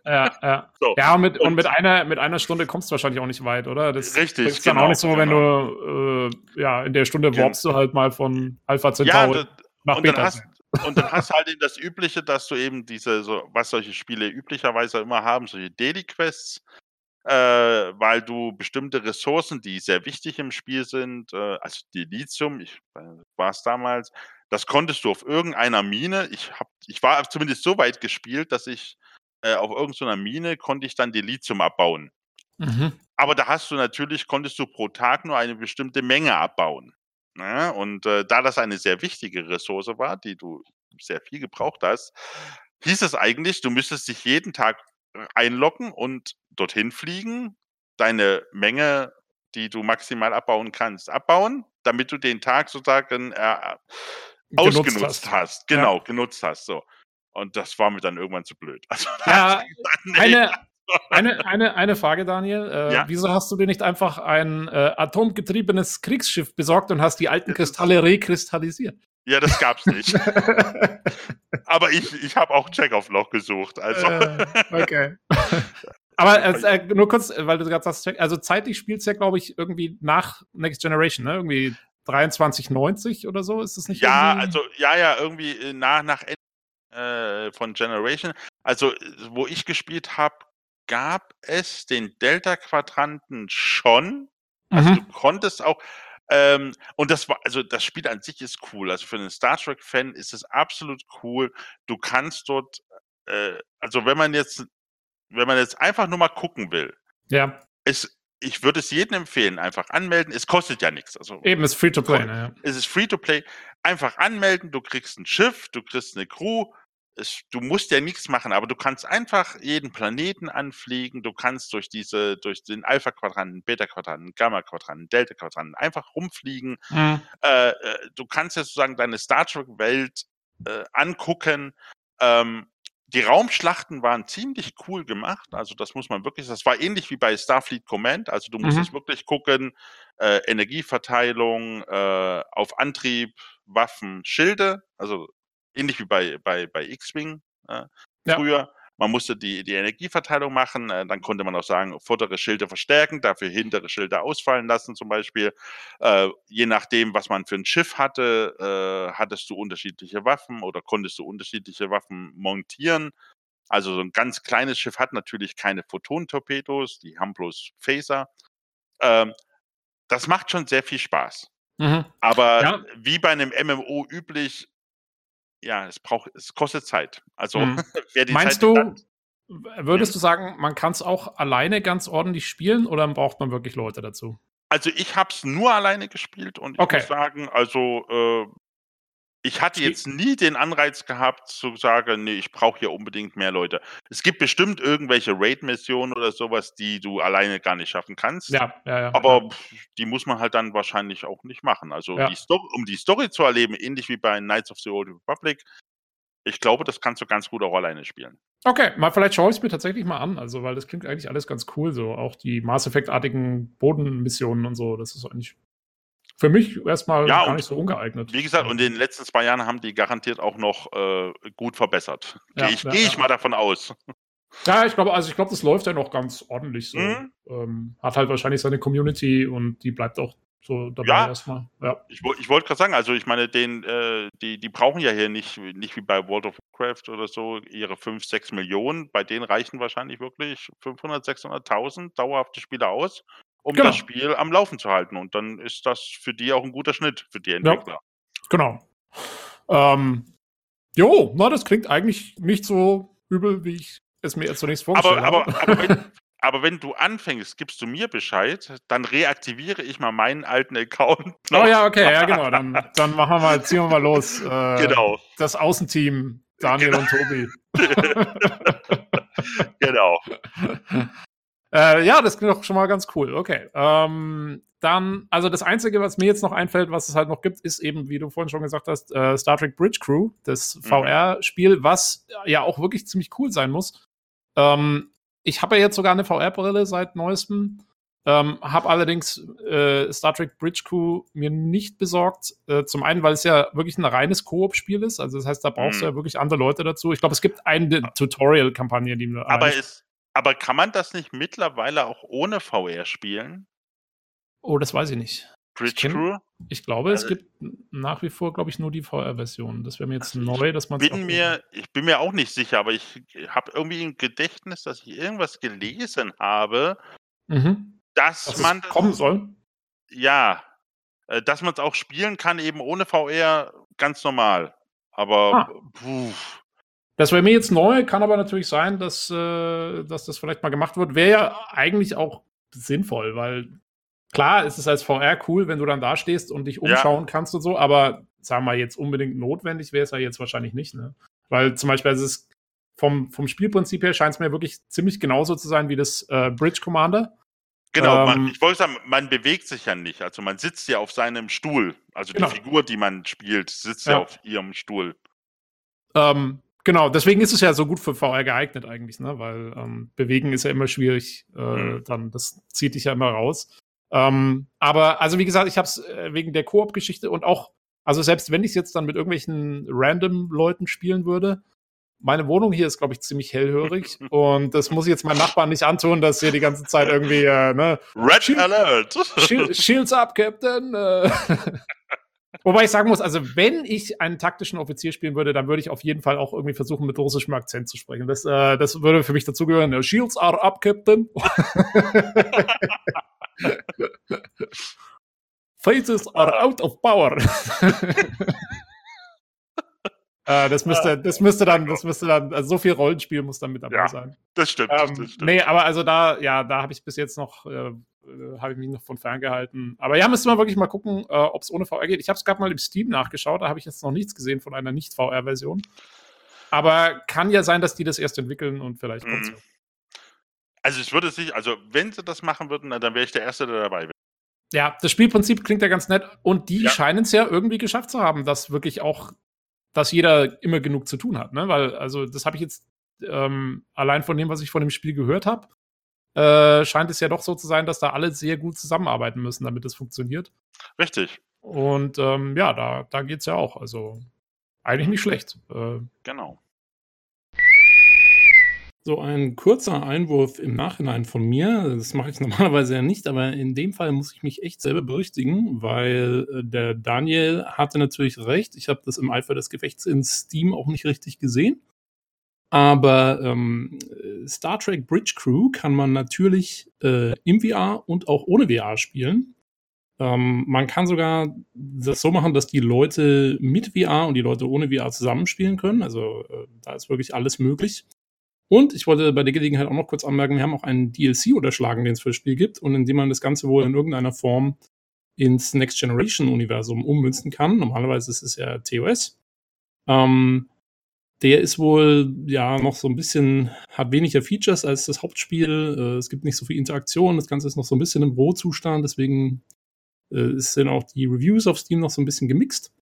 ja, ja. So. Ja, und mit, und Und- mit, einer, mit einer Stunde kommst du wahrscheinlich auch nicht weit, oder? Das Richtig, ist dann genau, auch nicht so, wenn genau. du äh, ja, in der Stunde warpst du halt mal von Alpha Ja, Centauri da, nach und dann Beta. hast, und dann hast du halt eben das Übliche, dass du eben diese, so, was solche Spiele üblicherweise immer haben, solche Daily Quests, äh, weil du bestimmte Ressourcen, die sehr wichtig im Spiel sind, äh, also die Lithium, ich war es damals, das konntest du auf irgendeiner Mine, ich hab, ich war zumindest so weit gespielt, dass ich äh, auf irgendeiner Mine konnte ich dann die Lithium abbauen. Mhm. Aber da hast du natürlich, konntest du pro Tag nur eine bestimmte Menge abbauen. Ne? Und äh, da das eine sehr wichtige Ressource war, die du sehr viel gebraucht hast, hieß es eigentlich, du müsstest dich jeden Tag einloggen und dorthin fliegen, deine Menge, die du maximal abbauen kannst, abbauen, damit du den Tag sozusagen äh, Genutzt ausgenutzt hast. hast. Genau, genutzt hast. So. Und das war mir dann irgendwann zu blöd. Also, Ja, eine, eine, eine, eine Frage, Daniel. Äh, Ja. Wieso hast du dir nicht einfach ein äh, atomgetriebenes Kriegsschiff besorgt und hast die alten Kristalle rekristallisiert? Ja, das gab's nicht. Aber ich, ich habe auch Check-off-Loch gesucht. Also, Äh, okay. Aber äh, nur kurz, weil du gerade sagst, check- also zeitlich spielt es ja, glaube ich, irgendwie nach Next Generation, ne? Irgendwie 2390 oder so, ist das nicht? ja, irgendwie? also, ja, ja, irgendwie äh, nach, nach Ende äh, von Generation. Also, wo ich gespielt habe, gab es den Delta-Quadranten schon. Also, Mhm. du konntest auch. Ähm, und das war, also das Spiel an sich ist cool. Also für einen Star Trek-Fan ist es absolut cool. Du kannst dort, äh, also wenn man jetzt, wenn man jetzt einfach nur mal gucken will, Ja, es, ich würde es jedem empfehlen, einfach anmelden. Es kostet ja nichts. Also eben ist free to play. Ne? es ist free to play. Einfach anmelden, du kriegst ein Schiff, du kriegst eine Crew es, du musst ja nichts machen, aber du kannst einfach jeden Planeten anfliegen, du kannst durch diese, durch den Alpha-Quadranten, Beta-Quadranten, Gamma-Quadranten, Delta-Quadranten einfach rumfliegen. Mhm. Äh, äh, du kannst ja sozusagen deine Star Trek-Welt äh, angucken. Ähm, die Raumschlachten waren ziemlich cool gemacht. Also das muss man wirklich, das war ähnlich wie bei Starfleet Command. Also du musstest Mhm. wirklich gucken, äh, Energieverteilung äh, auf Antrieb, Waffen, Schilde. Also ähnlich wie bei, bei, bei X-Wing äh, Ja. früher. Man musste die, die Energieverteilung machen, äh, dann konnte man auch sagen, vordere Schilde verstärken, dafür hintere Schilde ausfallen lassen zum Beispiel. Äh, je nachdem, was man für ein Schiff hatte, äh, hattest du unterschiedliche Waffen oder konntest du unterschiedliche Waffen montieren. Also so ein ganz kleines Schiff hat natürlich keine Photontorpedos, die haben bloß Phaser. Ähm, das macht schon sehr viel Spaß. Mhm. Aber Ja. wie bei einem MMO üblich, ja, es braucht, es kostet Zeit. Also Mhm. wer die Meinst Zeit du, hat, würdest du sagen, man kann es auch alleine ganz ordentlich spielen oder braucht man wirklich Leute dazu? Also ich habe es nur alleine gespielt und ich Okay. muss sagen, also äh, ich hatte jetzt nie den Anreiz gehabt zu sagen, nee, ich brauche hier unbedingt mehr Leute. Es gibt bestimmt irgendwelche Raid-Missionen oder sowas, die du alleine gar nicht schaffen kannst. Ja, ja, ja. Aber die muss man halt dann wahrscheinlich auch nicht machen. Also Ja. die Sto um die Story zu erleben, ähnlich wie bei Knights of the Old Republic, ich glaube, das kannst du ganz gut auch alleine spielen. Okay, mal vielleicht schaue ich es mir tatsächlich mal an, also weil das klingt eigentlich alles ganz cool, so auch die Mass Effect-artigen Bodenmissionen und so, das ist eigentlich für mich erstmal Ja, gar und nicht so ungeeignet. Wie gesagt, und in den letzten zwei Jahren haben die garantiert auch noch äh, gut verbessert. Ja, Gehe ich, ja, geh ich mal davon aus. Ja, ich glaube, also ich glaube, das läuft ja noch ganz ordentlich so. Mhm. Ähm, hat halt wahrscheinlich seine Community und die bleibt auch so dabei Ja. erstmal. Ja. Ich, ich wollte gerade sagen, also ich meine, den, äh, die, die brauchen ja hier nicht, nicht wie bei World of Warcraft oder so ihre 5, 6 Millionen. Bei denen reichen wahrscheinlich wirklich 500, 600.000 dauerhafte Spieler aus, um Genau. das Spiel am Laufen zu halten. Und dann ist das für die auch ein guter Schnitt, für die Entwickler. Genau. Ähm, jo, na, das klingt eigentlich nicht so übel, wie ich es mir jetzt zunächst vorgestellt Aber, aber, habe. aber, wenn, aber wenn du anfängst, gibst du mir Bescheid, dann reaktiviere ich mal meinen alten Account. Oh ja, okay, ja, genau. Dann, dann machen wir mal, ziehen wir mal los. Äh, Genau, Das Außenteam, Daniel und Tobi. genau. Äh, ja, das klingt doch schon mal ganz cool. Okay. Ähm, dann, also das Einzige, was mir jetzt noch einfällt, was es halt noch gibt, ist eben, wie du vorhin schon gesagt hast, äh, Star Trek Bridge Crew, das Mhm. VR-Spiel, was ja auch wirklich ziemlich cool sein muss. Ähm, ich habe ja jetzt sogar eine VR-Brille seit neuestem, ähm, habe allerdings äh, Star Trek Bridge Crew mir nicht besorgt. Äh, zum einen, weil es ja wirklich ein reines Koop-Spiel ist, also das heißt, da brauchst du Mhm. ja wirklich andere Leute dazu. Ich glaube, es gibt eine Tutorial-Kampagne, die mir Aber, ist, aber kann man das nicht mittlerweile auch ohne VR spielen? Oh, das weiß ich nicht. Bridge kenn- Crew? Ich glaube, es Also- gibt nach wie vor, glaube ich, nur die VR-Version. Das wäre mir jetzt Also ich neu, dass man Bin mir, ich bin mir auch nicht sicher, aber ich habe irgendwie im Gedächtnis, dass ich irgendwas gelesen habe, mhm. dass dass man es kommen soll. ja, äh, dass man es auch spielen kann, eben ohne VR ganz normal. Aber Ah. puh, Das wäre mir jetzt neu, kann aber natürlich sein, dass, äh, dass das vielleicht mal gemacht wird. Wäre ja eigentlich auch sinnvoll, weil klar, es ist als VR cool, wenn du dann da stehst und dich Ja. umschauen kannst und so, aber sagen wir mal, jetzt unbedingt notwendig wäre es ja jetzt wahrscheinlich nicht, ne? Weil zum Beispiel, es ist vom, vom Spielprinzip her scheint es mir wirklich ziemlich genauso zu sein wie das äh, Bridge Commander. genau, Ähm, man, ich wollte sagen, man bewegt sich ja nicht. Also man sitzt ja auf seinem Stuhl. Also Genau. die Figur, die man spielt, sitzt ja, Ja. auf ihrem Stuhl. Ähm, genau, deswegen ist es ja so gut für VR geeignet eigentlich, ne? Weil ähm, bewegen ist ja immer schwierig, äh, Mhm. dann das zieht dich ja immer raus. Ähm, aber also wie gesagt, ich habe es äh, wegen der Koop-Geschichte und auch, also selbst wenn ich es jetzt dann mit irgendwelchen random Leuten spielen würde, meine Wohnung hier ist, glaube ich, ziemlich hellhörig und das muss ich jetzt meinen Nachbarn nicht antun, dass hier die ganze Zeit irgendwie, äh, ne, Red Shield- Alert! Shield, Shields up, Captain. Äh. Wobei ich sagen muss, also wenn ich einen taktischen Offizier spielen würde, dann würde ich auf jeden Fall auch irgendwie versuchen, mit russischem Akzent zu sprechen. Das, äh, das würde für mich dazugehören. Shields are up, Captain. Faces are out of power. äh, das müsste, das müsste dann, das müsste dann, also so viel Rollenspiel muss dann mit dabei Ja, sein. Das stimmt, Ähm, das stimmt. nee, aber also da, ja, da habe ich bis jetzt noch, äh, äh, habe ich mich noch von ferngehalten. Aber ja, müsste man wirklich mal gucken, äh, ob es ohne VR geht. Ich habe es gerade mal im Steam nachgeschaut, da habe ich jetzt noch nichts gesehen von einer Nicht-VR-Version. Aber kann ja sein, dass die das erst entwickeln und vielleicht kommt's Mhm. ja. Also es würde sich, also wenn sie das machen würden, dann wäre ich der Erste, der dabei wäre. Ja, das Spielprinzip klingt ja ganz nett und die Ja. scheinen es ja irgendwie geschafft zu haben, dass wirklich auch, dass jeder immer genug zu tun hat, ne? Weil, also, das habe ich jetzt ähm, allein von dem, was ich von dem Spiel gehört habe, äh, scheint es ja doch so zu sein, dass da alle sehr gut zusammenarbeiten müssen, damit es funktioniert. Richtig, Und ähm, ja, da, da geht's ja auch. Also eigentlich nicht schlecht. Äh, genau. So ein kurzer Einwurf im Nachhinein von mir. Das mache ich normalerweise ja nicht, aber in dem Fall muss ich mich echt selber berichtigen, weil äh, der Daniel hatte natürlich recht. Ich habe das im Eifer des Gefechts in Steam auch nicht richtig gesehen. Aber ähm, äh, Star Trek Bridge Crew kann man natürlich äh, im VR und auch ohne VR spielen. Ähm, man kann sogar das so machen, dass die Leute mit VR und die Leute ohne VR zusammenspielen können. Also äh, da ist wirklich alles möglich. Und ich wollte bei der Gelegenheit auch noch kurz anmerken, wir haben auch einen DLC unterschlagen, den es für das Spiel gibt und in dem man das Ganze wohl in irgendeiner Form ins Next Generation Universum ummünzen kann. Normalerweise ist es ja TOS. Ähm, der ist wohl ja noch so ein bisschen, hat weniger Features als das Hauptspiel. Äh, es gibt nicht so viel Interaktion. Das Ganze ist noch so ein bisschen im Rohzustand. Deswegen äh, sind auch die Reviews auf Steam noch so ein bisschen gemixt.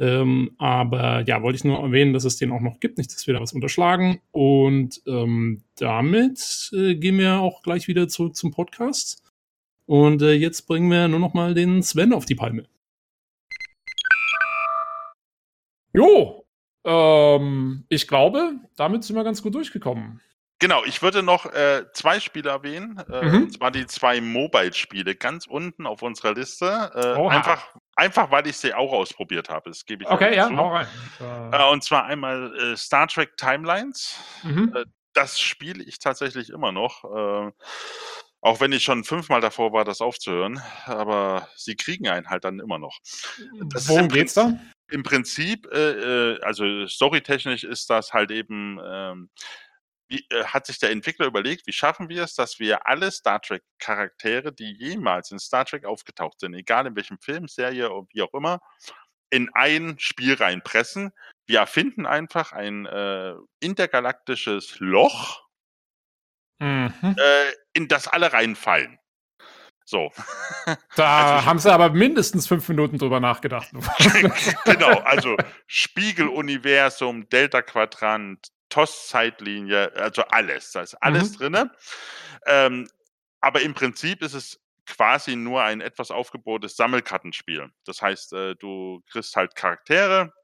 Ähm, aber ja, wollte ich nur erwähnen, dass es den auch noch gibt, nicht, dass wir da was unterschlagen. Und ähm, damit äh, gehen wir auch gleich wieder zurück zum Podcast. Und äh, jetzt bringen wir nur noch mal den Sven auf die Palme. jo, ähm, ich glaube, damit sind wir ganz gut durchgekommen. Genau, ich würde noch äh, zwei Spiele erwähnen, äh, Mhm. und zwar die zwei Mobile-Spiele ganz unten auf unserer Liste. Äh, einfach, einfach, weil ich sie auch ausprobiert habe. Das gebe ich Okay, auch ja, hau rein. Äh, und zwar einmal äh, Star Trek Timelines. Mhm. äh, Das spiele ich tatsächlich immer noch. Äh, auch wenn ich schon fünfmal davor war, das aufzuhören. Aber sie kriegen einen halt dann immer noch. das Worum geht's da? Im Prinzip, äh, äh, also storytechnisch ist das halt eben, ähm, wie, äh, hat sich der Entwickler überlegt, wie schaffen wir es, dass wir alle Star Trek-Charaktere, die jemals in Star Trek aufgetaucht sind, egal in welchem Film, Serie oder wie auch immer, in ein Spiel reinpressen. Wir erfinden einfach ein äh, intergalaktisches Loch, Mhm. äh, in das alle reinfallen. So, Da Also- haben sie aber mindestens fünf Minuten drüber nachgedacht. genau, also Spiegeluniversum, Delta-Quadrant, TOS-Zeitlinie, also alles, da ist alles Mhm. drinne. Ähm, aber im Prinzip ist es quasi nur ein etwas aufgebohrtes Sammelkartenspiel. Das heißt, äh, du kriegst halt Charaktere,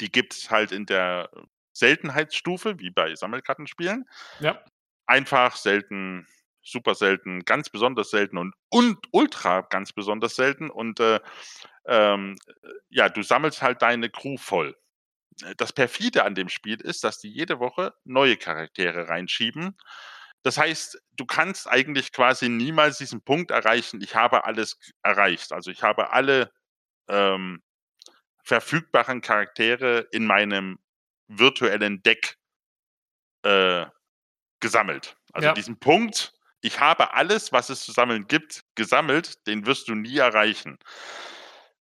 die gibt es halt in der Seltenheitsstufe, wie bei Sammelkartenspielen. ja. Einfach, selten, super selten, ganz besonders selten und, und ultra ganz besonders selten. Und äh, ähm, ja, du sammelst halt deine Crew voll. Das perfide an dem Spiel ist, dass die jede Woche neue Charaktere reinschieben. Das heißt, du kannst eigentlich quasi niemals diesen Punkt erreichen, ich habe alles erreicht. Also ich habe alle ähm, verfügbaren Charaktere in meinem virtuellen Deck äh, gesammelt. Also Ja. diesen Punkt, ich habe alles, was es zu sammeln gibt, gesammelt, den wirst du nie erreichen.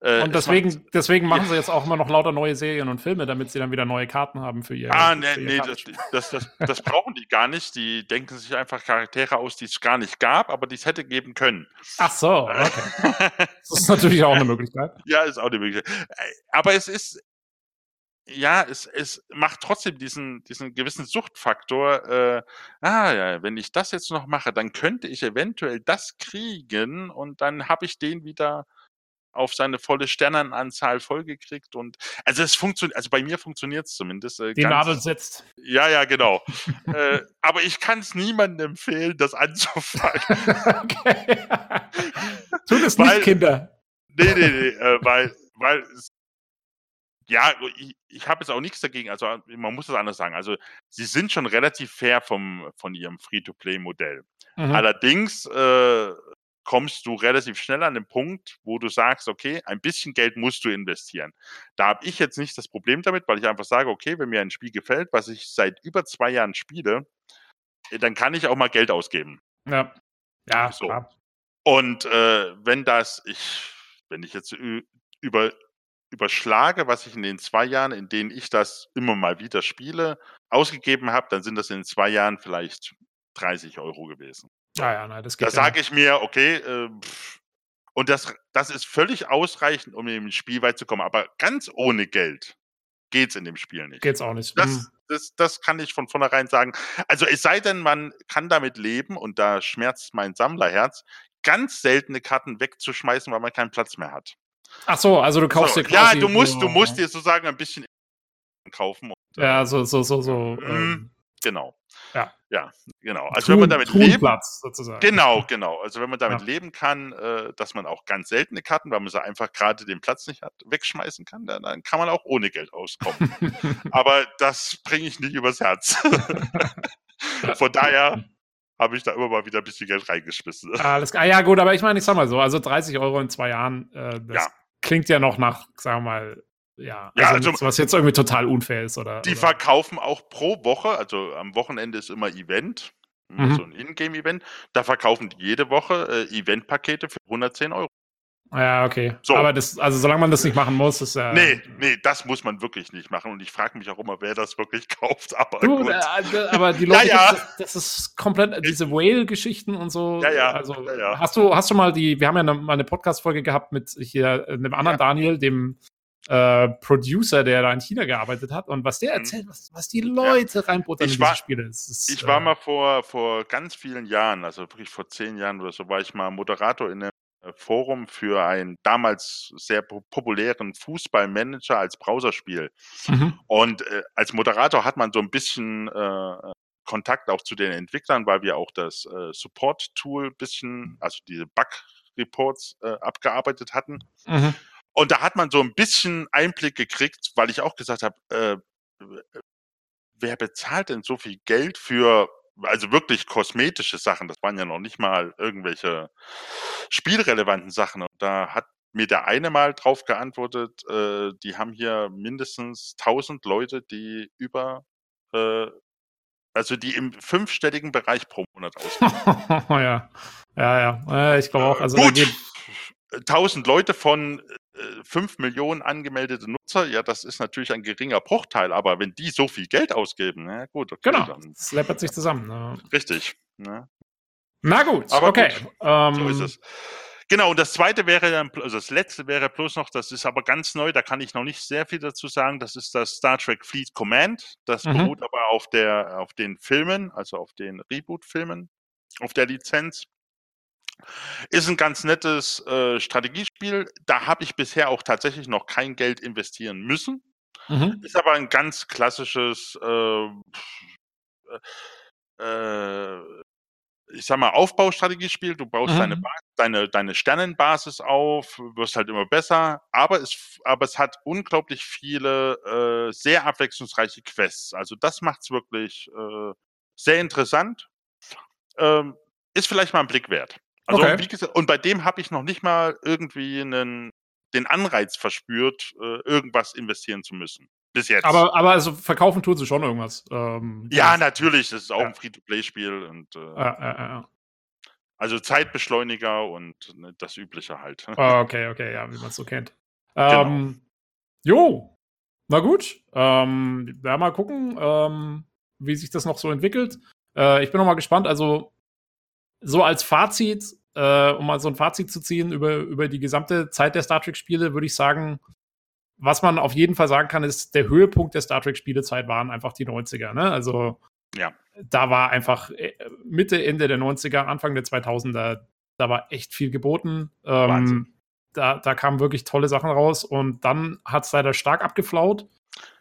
Äh, Und es deswegen, macht- deswegen machen Ja. sie jetzt auch immer noch lauter neue Serien und Filme, damit sie dann wieder neue Karten haben für ihr. Ah, nee, nee das, das, das, das brauchen die gar nicht. Die denken sich einfach Charaktere aus, die es gar nicht gab, aber die es hätte geben können. Ach so, okay. Das ist natürlich auch eine Möglichkeit. ja, ist auch eine Möglichkeit. Äh, Aber es ist, ja, es, es macht trotzdem diesen, diesen gewissen Suchtfaktor. Äh, ah ja, wenn ich das jetzt noch mache, dann könnte ich eventuell das kriegen und dann habe ich den wieder auf seine volle Sternenanzahl vollgekriegt und also es funktioniert, also bei mir funktioniert es zumindest. Äh, Die Nadel sitzt. Ja, ja, genau. äh, aber ich kann es niemandem empfehlen, das anzufangen. okay. Tut es Weil- nicht, Kinder. Nee, nee, nee, äh, weil, weil, es- ja, ich, ich habe jetzt auch nichts dagegen, also man muss das anders sagen. Also, sie sind schon relativ fair vom, von ihrem Free-to-Play-Modell. Mhm. Allerdings äh, kommst du relativ schnell an den Punkt, wo du sagst, okay, ein bisschen Geld musst du investieren. Da habe ich jetzt nicht das Problem damit, weil ich einfach sage, okay, wenn mir ein Spiel gefällt, was ich seit über zwei Jahren spiele, äh, dann kann ich auch mal Geld ausgeben. Ja. Ja, So. klar. Und äh, wenn das, ich, wenn ich jetzt über überschlage, was ich in den zwei Jahren, in denen ich das immer mal wieder spiele, ausgegeben habe, dann sind das in zwei Jahren vielleicht 30 Euro gewesen. Ja, ja, nein, das geht Da sage ich mir, okay, äh, und das, das ist völlig ausreichend, um im Spiel weit zu kommen. Aber ganz ohne Geld geht's in dem Spiel nicht. Geht's auch nicht. Das, Hm. das, das kann ich von vornherein sagen. Also es sei denn, man kann damit leben, und da schmerzt mein Sammlerherz, ganz seltene Karten wegzuschmeißen, weil man keinen Platz mehr hat. Ach so, also du kaufst So, dir ja, quasi du musst, so, du musst dir sozusagen ein bisschen kaufen. Und, Ja, so, so, so, so. Mhm. Ähm, Genau. Ja. Ja, genau. Also wenn man Truhen- damit leben sozusagen. Genau, genau. Also wenn man damit Ja. leben kann, äh, dass man auch ganz seltene Karten, weil man sie einfach gerade den Platz nicht hat, wegschmeißen kann, dann, dann kann man auch ohne Geld auskommen. Aber das bringe ich nicht übers Herz. Von daher habe ich da immer mal wieder ein bisschen Geld reingeschmissen. Alles klar. Ah, ja, gut, aber ich meine, ich sag mal so, also 30 Euro in zwei Jahren, äh, das Ja. Klingt ja noch nach, sagen wir mal, ja, Ja, also, also- nichts, was jetzt irgendwie total unfair ist, oder? Die oder? verkaufen auch pro Woche, also am Wochenende ist immer Event, Mhm. so ein Ingame-Event, da verkaufen die jede Woche äh, Eventpakete für 110 Euro. Ja, okay. So. Aber das, also solange man das nicht machen muss, ist ja. Nee, nee, das muss man wirklich nicht machen. Und ich frage mich auch immer, wer das wirklich kauft. Aber Du, gut. äh, aber die Leute, Ja, ja. Das, das ist komplett, diese Whale-Geschichten und so. Ja, ja, Also, ja, ja. hast du, hast du mal die, wir haben ja eine, mal eine Podcast-Folge gehabt mit hier äh, einem anderen Ja. Daniel, dem äh, Producer, der da in China gearbeitet hat und was der Mhm. erzählt, was, was die Leute reinbuttern Ich in diese Spiele. Ist, Ich äh, war mal vor, vor ganz vielen Jahren, also wirklich vor zehn Jahren oder so, war ich mal Moderator in einem äh, Forum für einen damals sehr po- populären Fußballmanager als Browserspiel. Mhm. Und äh, als Moderator hat man so ein bisschen äh, Kontakt auch zu den Entwicklern, weil wir auch das äh, Support-Tool bisschen, also diese Bug-Reports äh, abgearbeitet hatten. Mhm. Und da hat man so ein bisschen Einblick gekriegt, weil ich auch gesagt habe, äh, wer bezahlt denn so viel Geld für, also wirklich kosmetische Sachen? Das waren ja noch nicht mal irgendwelche spielrelevanten Sachen. Und da hat mir der eine mal drauf geantwortet, äh, die haben hier mindestens 1000 Leute, die über, äh, also die im fünfstelligen Bereich pro Monat ausgeben. ja. Ja, ja. Äh, ich glaube auch. Also Gut, geht, 1000 Leute von äh, 5 Millionen angemeldete Nutzer, ja, das ist natürlich ein geringer Bruchteil, aber wenn die so viel Geld ausgeben, na gut, okay, genau. dann Es läppert sich zusammen. Ne? richtig. Ne? Na gut, Aber okay. gut, Ähm, So ist es. Genau, und das zweite wäre dann, also das letzte wäre bloß noch, das ist aber ganz neu, da kann ich noch nicht sehr viel dazu sagen, das ist das Star Trek Fleet Command. Das Mhm. beruht aber auf der, auf den Filmen, also auf den Reboot-Filmen, auf der Lizenz. Ist ein ganz nettes äh, Strategiespiel. Da habe ich bisher auch tatsächlich noch kein Geld investieren müssen. Mhm. Ist aber ein ganz klassisches, äh, äh, ich sag mal, Aufbaustrategiespiel. Du baust Mhm. deine, deine, deine Sternenbasis auf, wirst halt immer besser, aber es, aber es hat unglaublich viele äh, sehr abwechslungsreiche Quests. Also das macht's wirklich äh, sehr interessant. Ähm, ist vielleicht mal ein Blick wert. Also Okay. wie gesagt, und bei dem habe ich noch nicht mal irgendwie einen, den Anreiz verspürt, äh, irgendwas investieren zu müssen. Bis jetzt. Aber, aber also verkaufen tut sie schon irgendwas. Ähm, ja, natürlich, das ist auch Ja. ein Free-to-Play-Spiel und äh, Äh, äh, äh. also Zeitbeschleuniger und ne, das Übliche halt. Ah, okay, okay, ja, wie man es so kennt. Genau. Ähm, jo, na gut. Ähm, ja, mal gucken, ähm, wie sich das noch so entwickelt. Äh, ich bin noch mal gespannt. Also, so als Fazit, äh, um mal so ein Fazit zu ziehen über, über die gesamte Zeit der Star Trek-Spiele, würde ich sagen, was man auf jeden Fall sagen kann, ist, der Höhepunkt der Star Trek-Spielezeit waren einfach die 90er. Ne? Also, Ja. da war einfach äh, Mitte, Ende der 90er, Anfang der 2000er, da war echt viel geboten. Ähm, da, da kamen wirklich tolle Sachen raus und dann hat es leider stark abgeflaut.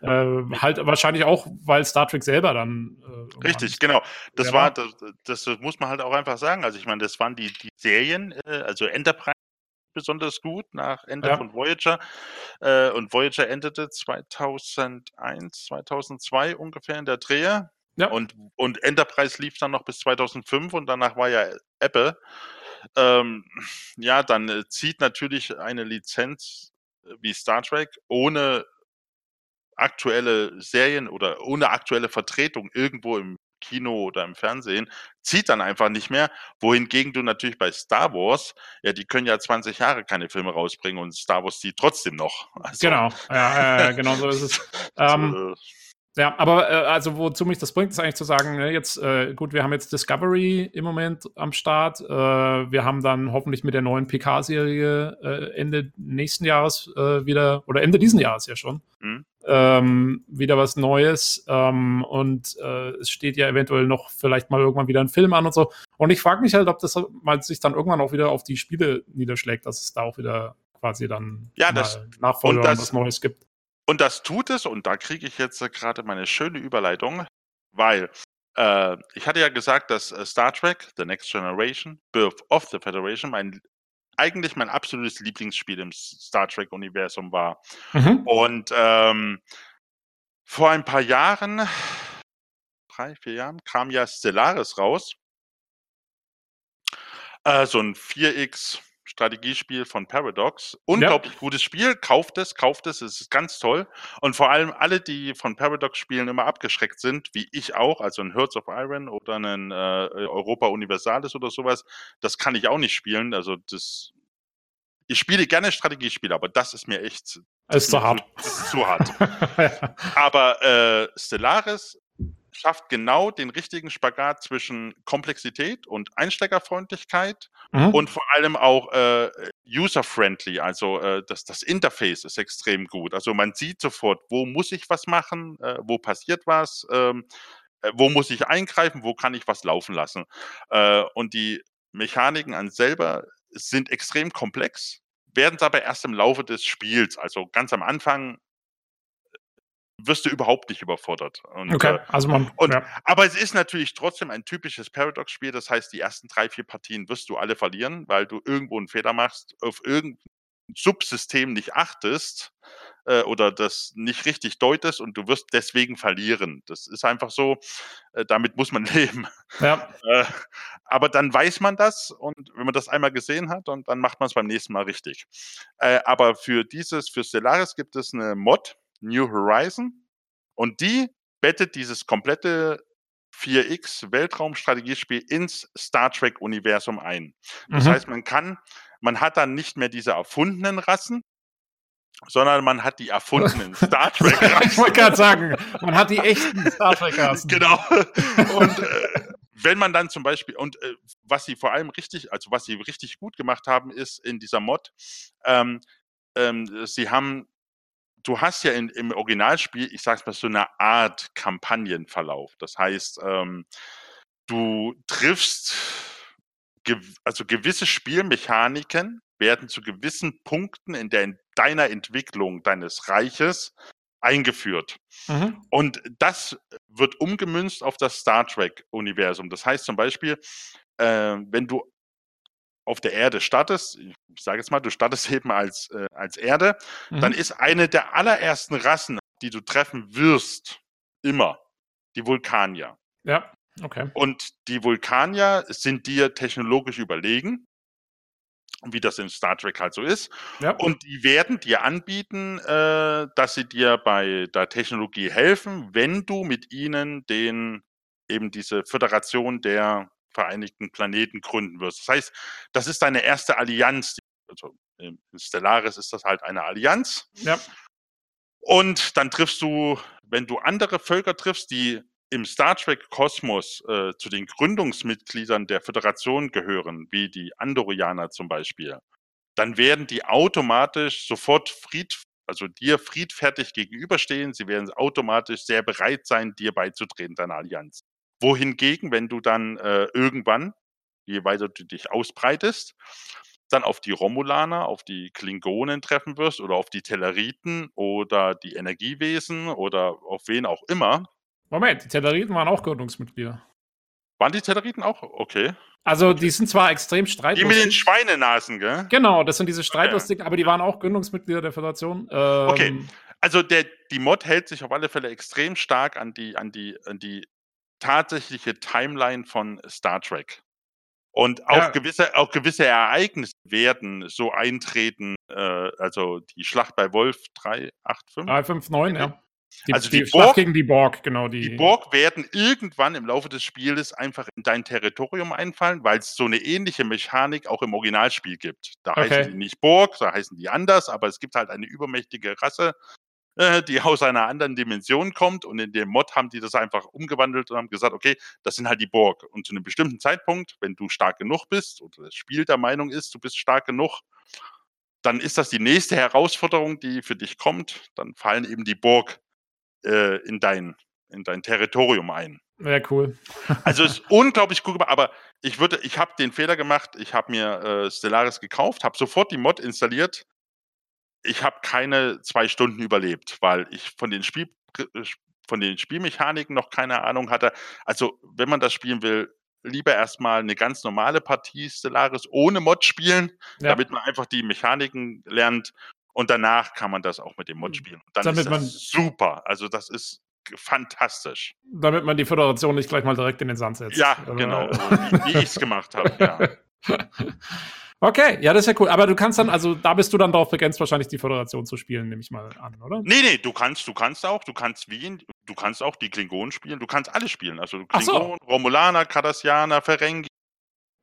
Äh, halt wahrscheinlich auch, weil Star Trek selber dann. Äh, Richtig, genau. Das Ja. war, das, das muss man halt auch einfach sagen. Also ich meine, das waren die, die Serien, äh, also Enterprise besonders gut nach Ende Ja. von Voyager. Äh, und Voyager endete 2001, 2002 ungefähr in der Drehe. Ja. Und, und Enterprise lief dann noch bis 2005 und danach war ja Apple. Ähm, ja, dann äh, zieht natürlich eine Lizenz äh, wie Star Trek ohne aktuelle Serien oder ohne aktuelle Vertretung irgendwo im Kino oder im Fernsehen, zieht dann einfach nicht mehr. Wohingegen du natürlich bei Star Wars, ja, die können ja 20 Jahre keine Filme rausbringen und Star Wars zieht trotzdem noch. Also, genau, ja, äh, genau so ist es. ähm, ja, aber äh, also wozu mich das bringt, ist eigentlich zu sagen, ne, jetzt, äh, gut, wir haben jetzt Discovery im Moment am Start. Äh, wir haben dann hoffentlich mit der neuen PK-Serie äh, Ende nächsten Jahres äh, wieder, oder Ende diesen Jahres ja schon, mhm. ähm, wieder was Neues. Ähm, und äh, es steht ja eventuell noch vielleicht mal irgendwann wieder ein Film an und so. Und ich frage mich halt, ob das mal sich dann irgendwann auch wieder auf die Spiele niederschlägt, dass es da auch wieder quasi dann ja, das, Nachfolger und, das, was Neues gibt. Und das tut es, und da kriege ich jetzt gerade meine schöne Überleitung, weil äh, ich hatte ja gesagt, dass äh, Star Trek, The Next Generation, Birth of the Federation, mein eigentlich mein absolutes Lieblingsspiel im Star Trek-Universum war. Mhm. Und ähm, vor ein paar Jahren, drei, vier Jahren, kam ja Stellaris raus. Äh, so ein 4X Strategiespiel von Paradox. Unglaublich ja. gutes Spiel. Kauft es, kauft es. Es ist ganz toll. Und vor allem alle, die von Paradox spielen, immer abgeschreckt sind, wie ich auch, also ein Hearts of Iron oder ein äh, Europa Universalis oder sowas, das kann ich auch nicht spielen. Also das. Ich spiele gerne Strategiespiele, aber das ist mir echt. Das ist zu hart. Das ist zu hart. Aber äh, Stellaris schafft genau den richtigen Spagat zwischen Komplexität und Einsteigerfreundlichkeit mhm. und vor allem auch äh, user-friendly. Also äh, das, das Interface ist extrem gut. Also man sieht sofort, wo muss ich was machen, äh, wo passiert was, ähm, äh, wo muss ich eingreifen, wo kann ich was laufen lassen. Äh, und die Mechaniken an selber sind extrem komplex, werden es aber erst im Laufe des Spiels. Also ganz am Anfang wirst du überhaupt nicht überfordert. Und, okay, äh, also man. Und, ja. Aber es ist natürlich trotzdem ein typisches Paradox-Spiel. Das heißt, die ersten drei, vier Partien wirst du alle verlieren, weil du irgendwo einen Fehler machst, auf irgendein Subsystem nicht achtest äh, oder das nicht richtig deutest und du wirst deswegen verlieren. Das ist einfach so, äh, damit muss man leben. Ja. Äh, aber dann weiß man das und wenn man das einmal gesehen hat und dann macht man es beim nächsten Mal richtig. Äh, aber für dieses, für Stellaris gibt es eine Mod, New Horizon und die bettet dieses komplette 4X Weltraumstrategiespiel ins Star Trek Universum ein. Das mhm. heißt, man kann, man hat dann nicht mehr diese erfundenen Rassen, sondern man hat die erfundenen Star Trek Rassen. ich wollte gerade sagen, man hat die echten Star Trek Rassen. Genau. Und äh, wenn man dann zum Beispiel, und äh, was sie vor allem richtig, also was sie richtig gut gemacht haben, ist in dieser Mod, ähm, ähm, sie haben du hast ja in, im Originalspiel, ich sag's mal, so eine Art Kampagnenverlauf. Das heißt, ähm, du triffst, gew also gewisse Spielmechaniken werden zu gewissen Punkten in, der, in deiner Entwicklung deines Reiches eingeführt. Mhm. Und das wird umgemünzt auf das Star Trek-Universum. Das heißt zum Beispiel, äh, wenn du auf der Erde startest, ich sage jetzt mal, du startest eben als, äh, als Erde, mhm. dann ist eine der allerersten Rassen, die du treffen wirst, immer die Vulkanier. Ja, okay. Und die Vulkanier sind dir technologisch überlegen, wie das in Star Trek halt so ist. Ja. Und die werden dir anbieten, äh, dass sie dir bei der Technologie helfen, wenn du mit ihnen den eben diese Föderation der Vereinigten Planeten gründen wirst. Das heißt, das ist deine erste Allianz. Also in Stellaris ist das halt eine Allianz. Ja. Und dann triffst du, wenn du andere Völker triffst, die im Star Trek-Kosmos äh, zu den Gründungsmitgliedern der Föderation gehören, wie die Andorianer zum Beispiel, dann werden die automatisch sofort fried, also dir friedfertig gegenüberstehen. Sie werden automatisch sehr bereit sein, dir beizutreten, deiner Allianz wohingegen, wenn du dann äh, irgendwann, je weiter du dich ausbreitest, dann auf die Romulaner, auf die Klingonen treffen wirst oder auf die Telleriten oder die Energiewesen oder auf wen auch immer. Moment, die Telleriten waren auch Gründungsmitglieder. Waren die Telleriten auch? Okay. Also die sind zwar extrem streitlustig. Die mit den Schweinenasen, gell? Genau, das sind diese streitlustigen, okay. aber die waren auch Gründungsmitglieder der Föderation. Ähm, okay. Also der, die Mod hält sich auf alle Fälle extrem stark an die, an die, an die tatsächliche Timeline von Star Trek. Und auch ja. gewisse, auch gewisse Ereignisse werden so eintreten, äh, also die Schlacht bei Wolf 385. 359, ja. Die, Also die, die Schlacht Borg- gegen die Borg, genau. Die, Die Borg werden irgendwann im Laufe des Spieles einfach in dein Territorium einfallen, weil es so eine ähnliche Mechanik auch im Originalspiel gibt. Da Okay. heißen die nicht Borg, da heißen die anders, aber es gibt halt eine übermächtige Rasse, äh, die aus einer anderen Dimension kommt und in dem Mod haben die das einfach umgewandelt und haben gesagt, okay, das sind halt die Borg. Und zu einem bestimmten Zeitpunkt, wenn du stark genug bist oder das Spiel der Meinung ist, du bist stark genug, dann ist das die nächste Herausforderung, die für dich kommt. Dann fallen eben die Borg äh, in dein in dein Territorium ein. ja, cool. Also es ist unglaublich cool gemacht, aber ich würde, ich habe den Fehler gemacht, ich habe mir äh, Stellaris gekauft, habe sofort die Mod installiert. Ich habe keine zwei Stunden überlebt, weil ich von den Spiel äh, von den Spielmechaniken noch keine Ahnung hatte. Also wenn man das spielen will, lieber erstmal eine ganz normale Partie Stellaris ohne Mod spielen, Ja. damit man einfach die Mechaniken lernt und danach kann man das auch mit dem Mod spielen. Und dann Damit ist das man- super. Also das ist fantastisch. Damit man die Föderation nicht gleich mal direkt in den Sand setzt. Ja, Oder- genau. Wie, wie ich es gemacht habe. Ja. Okay, ja, das ist ja cool. Aber du kannst dann, also da bist du dann darauf begrenzt, wahrscheinlich die Föderation zu spielen, nehme ich mal an, oder? Nee, nee, du kannst, du kannst auch, du kannst Wien, du kannst auch die Klingonen spielen, du kannst alle spielen. Also Ach so. Klingonen, Romulaner, Cardassianer, Ferengi.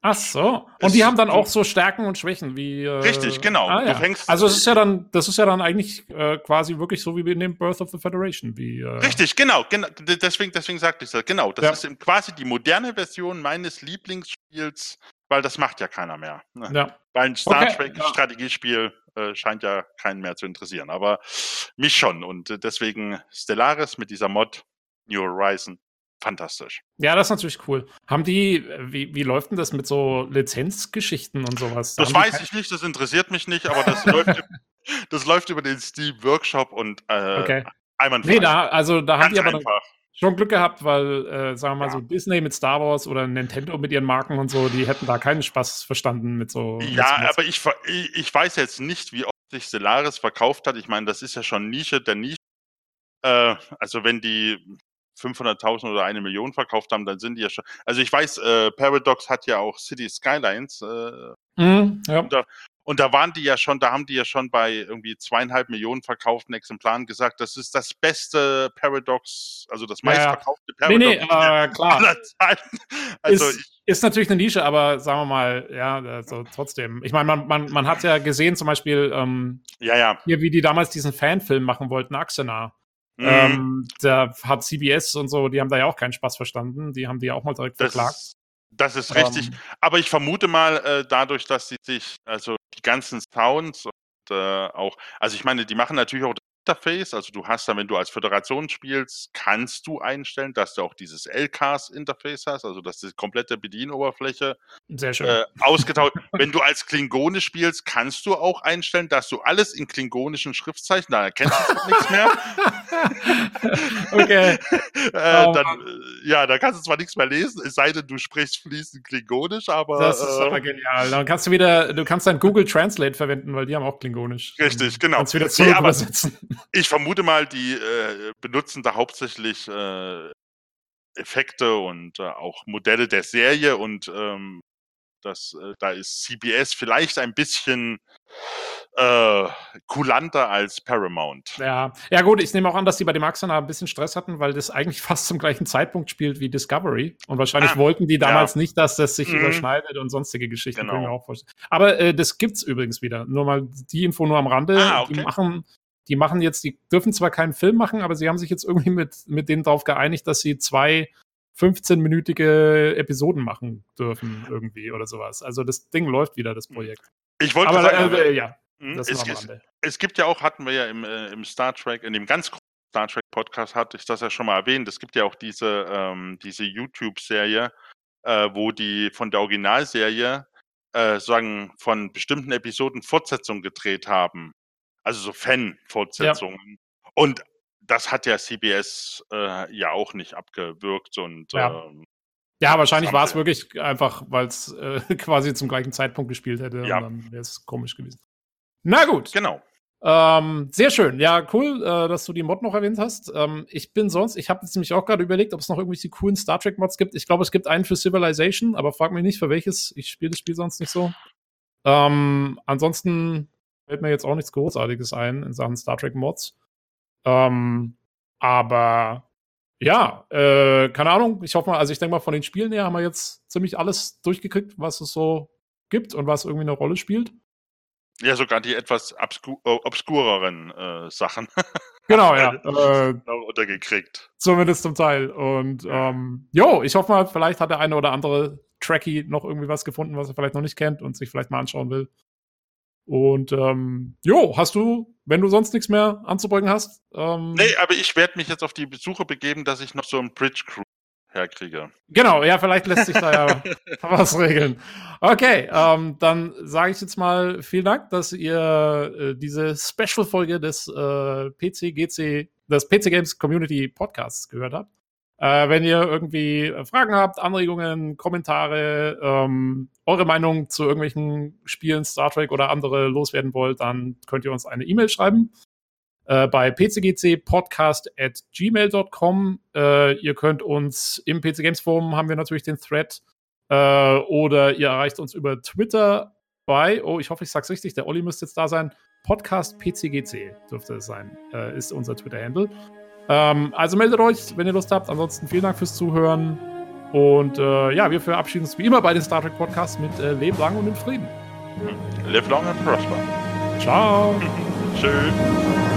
Ach so. Und die haben dann auch so Stärken und Schwächen wie. Äh, Richtig, genau. Ah, ja. also es ist ja dann, das ist ja dann eigentlich äh, quasi wirklich so wie in dem Birth of the Federation, wie. Äh, Richtig, genau, genau. Deswegen, deswegen sagte ich das. Genau, das Ja. ist quasi die moderne Version meines Lieblingsspiels, weil das macht ja keiner mehr. ne? Ja. Weil ein Star Okay, Trek ja. Strategiespiel äh, scheint ja keinen mehr zu interessieren, aber mich schon. Und äh, deswegen Stellaris mit dieser Mod New Horizon, fantastisch. ja, das ist natürlich cool. Haben die, äh, wie, wie läuft denn das mit so Lizenzgeschichten und sowas? Das weiß ich nicht, das interessiert mich nicht, aber das, läuft, das läuft über den Steam Workshop und äh, Okay. einwandfrei. Nee, da, also da haben die aber einfach. Schon Glück gehabt, weil, äh, sagen wir mal, Ja. so Disney mit Star Wars oder Nintendo mit ihren Marken und so, die hätten da keinen Spaß verstanden mit so. mit Ja, so- aber ich, ich weiß jetzt nicht, wie oft sich Stellaris verkauft hat. Ich meine, das ist ja schon Nische der Nische. Äh, also wenn die 500.000 oder eine Million verkauft haben, dann sind die ja schon. Also ich weiß, äh, Paradox hat ja auch City Skylines äh, Mhm, ja. Und da waren die ja schon, da haben die ja schon bei irgendwie zweieinhalb Millionen verkauften Exemplaren gesagt, das ist das beste Paradox, also das Ja, ja. meistverkaufte Nee, nee, Paradox äh, klar. Also ist, ist natürlich eine Nische, aber sagen wir mal, ja, also trotzdem. Ich meine, man, man, man hat ja gesehen, zum Beispiel, ähm, ja, ja. hier, wie die damals diesen Fanfilm machen wollten, Axena. Mhm. Ähm, da hat CBS und so, die haben da ja auch keinen Spaß verstanden. Die haben die ja auch mal direkt das, verklagt. ist, das ist richtig. Ähm, Aber ich vermute mal, äh, dadurch, dass sie sich, also die ganzen Sounds und äh, auch, also ich meine, die machen natürlich auch Interface, also du hast dann, wenn du als Föderation spielst, kannst du einstellen, dass du auch dieses LCAS-Interface hast, also dass die komplette Bedienoberfläche sehr schön. äh, ausgetauscht. wenn du als Klingone spielst, kannst du auch einstellen, dass du alles in klingonischen Schriftzeichen, da erkennst du nichts mehr, okay. äh, Oh, dann, äh, ja, da kannst du zwar nichts mehr lesen, es sei denn, du sprichst fließend Klingonisch, aber Das ist äh, aber genial. Dann kannst du wieder, du kannst dann Google Translate verwenden, weil die haben auch Klingonisch. Richtig, genau. Kannst wieder Nee, zurück aber- übersetzen. Ich vermute mal, die äh, benutzen da hauptsächlich äh, Effekte und äh, auch Modelle der Serie und ähm, das, äh, da ist CBS vielleicht ein bisschen äh, kulanter als Paramount. Ja. ja, gut, ich nehme auch an, dass die bei dem Axana ein bisschen Stress hatten, weil das eigentlich fast zum gleichen Zeitpunkt spielt wie Discovery. Und wahrscheinlich Ah, wollten die damals ja. nicht, dass das sich Mhm. überschneidet und sonstige Geschichten. Genau. Aber äh, das gibt's übrigens wieder. Nur mal die Info nur am Rande. Ah, okay. Die machen. Die machen jetzt, die dürfen zwar keinen Film machen, aber sie haben sich jetzt irgendwie mit, mit denen darauf geeinigt, dass sie zwei 15-minütige Episoden machen dürfen, irgendwie oder sowas. Also das Ding läuft wieder, das Projekt. Ich wollte Aber sagen, äh, ja, hm, das es, es, es gibt ja auch, hatten wir ja im, äh, im Star Trek, in dem ganz großen Star Trek Podcast hatte ich das ja schon mal erwähnt. Es gibt ja auch diese, ähm, diese YouTube-Serie, äh, wo die von der Originalserie äh, sagen, von bestimmten Episoden Fortsetzungen gedreht haben. Also so Fan-Fortsetzungen. Und das hat ja CBS äh, ja auch nicht abgewürgt und Ja. ähm, Ja, wahrscheinlich war es wirklich einfach, weil es äh, quasi zum gleichen Zeitpunkt gespielt hätte. Ja. Und dann wäre es komisch gewesen. Na gut. genau. Ähm, sehr schön. Ja, cool, äh, dass du die Mod noch erwähnt hast. Ähm, ich bin sonst, ich habe jetzt nämlich auch gerade überlegt, ob es noch irgendwelche coolen Star Trek Mods gibt. Ich glaube, es gibt einen für Civilization, aber frag mich nicht, für welches. Ich spiele das Spiel sonst nicht so. Ähm, ansonsten fällt mir jetzt auch nichts Großartiges ein in Sachen Star Trek Mods. Ähm, aber ja, äh, keine Ahnung. Ich hoffe mal, also ich denke mal, von den Spielen her haben wir jetzt ziemlich alles durchgekriegt, was es so gibt und was irgendwie eine Rolle spielt. Ja, sogar die etwas obsku äh, obskureren äh, Sachen. Genau, ja. Äh, untergekriegt. Zumindest zum Teil. Und ähm, jo, ich hoffe mal, vielleicht hat der eine oder andere Tracky noch irgendwie was gefunden, was er vielleicht noch nicht kennt und sich vielleicht mal anschauen will. Und ähm, jo, hast du, wenn du sonst nichts mehr anzubeugen hast? Ähm, nee, aber ich werde mich jetzt auf die Besuche begeben, dass ich noch so ein Bridge Crew herkriege. Genau, ja, vielleicht lässt sich da ja was regeln. Okay, ähm, dann sage ich jetzt mal vielen Dank, dass ihr äh, diese Special-Folge des äh, PC-GC, des PC Games Community Podcasts gehört habt. Äh, wenn ihr irgendwie Fragen habt, Anregungen, Kommentare, ähm, eure Meinung zu irgendwelchen Spielen, Star Trek oder andere loswerden wollt, dann könnt ihr uns eine E-Mail schreiben äh, bei pcgcpodcast at gmail.com. Äh, ihr könnt uns im PC Games Forum haben wir natürlich den Thread äh, oder ihr erreicht uns über Twitter bei, oh, ich hoffe, ich sag's richtig, der Olli müsste jetzt da sein. Podcast PCGC dürfte es sein, äh, ist unser Twitter-Handle. Ähm, also meldet euch, wenn ihr Lust habt. Ansonsten vielen Dank fürs Zuhören. Und äh, ja, wir verabschieden uns wie immer bei den Star Trek Podcasts mit äh, Leben lang und in Frieden. Live long and prosper. Ciao. Tschüss.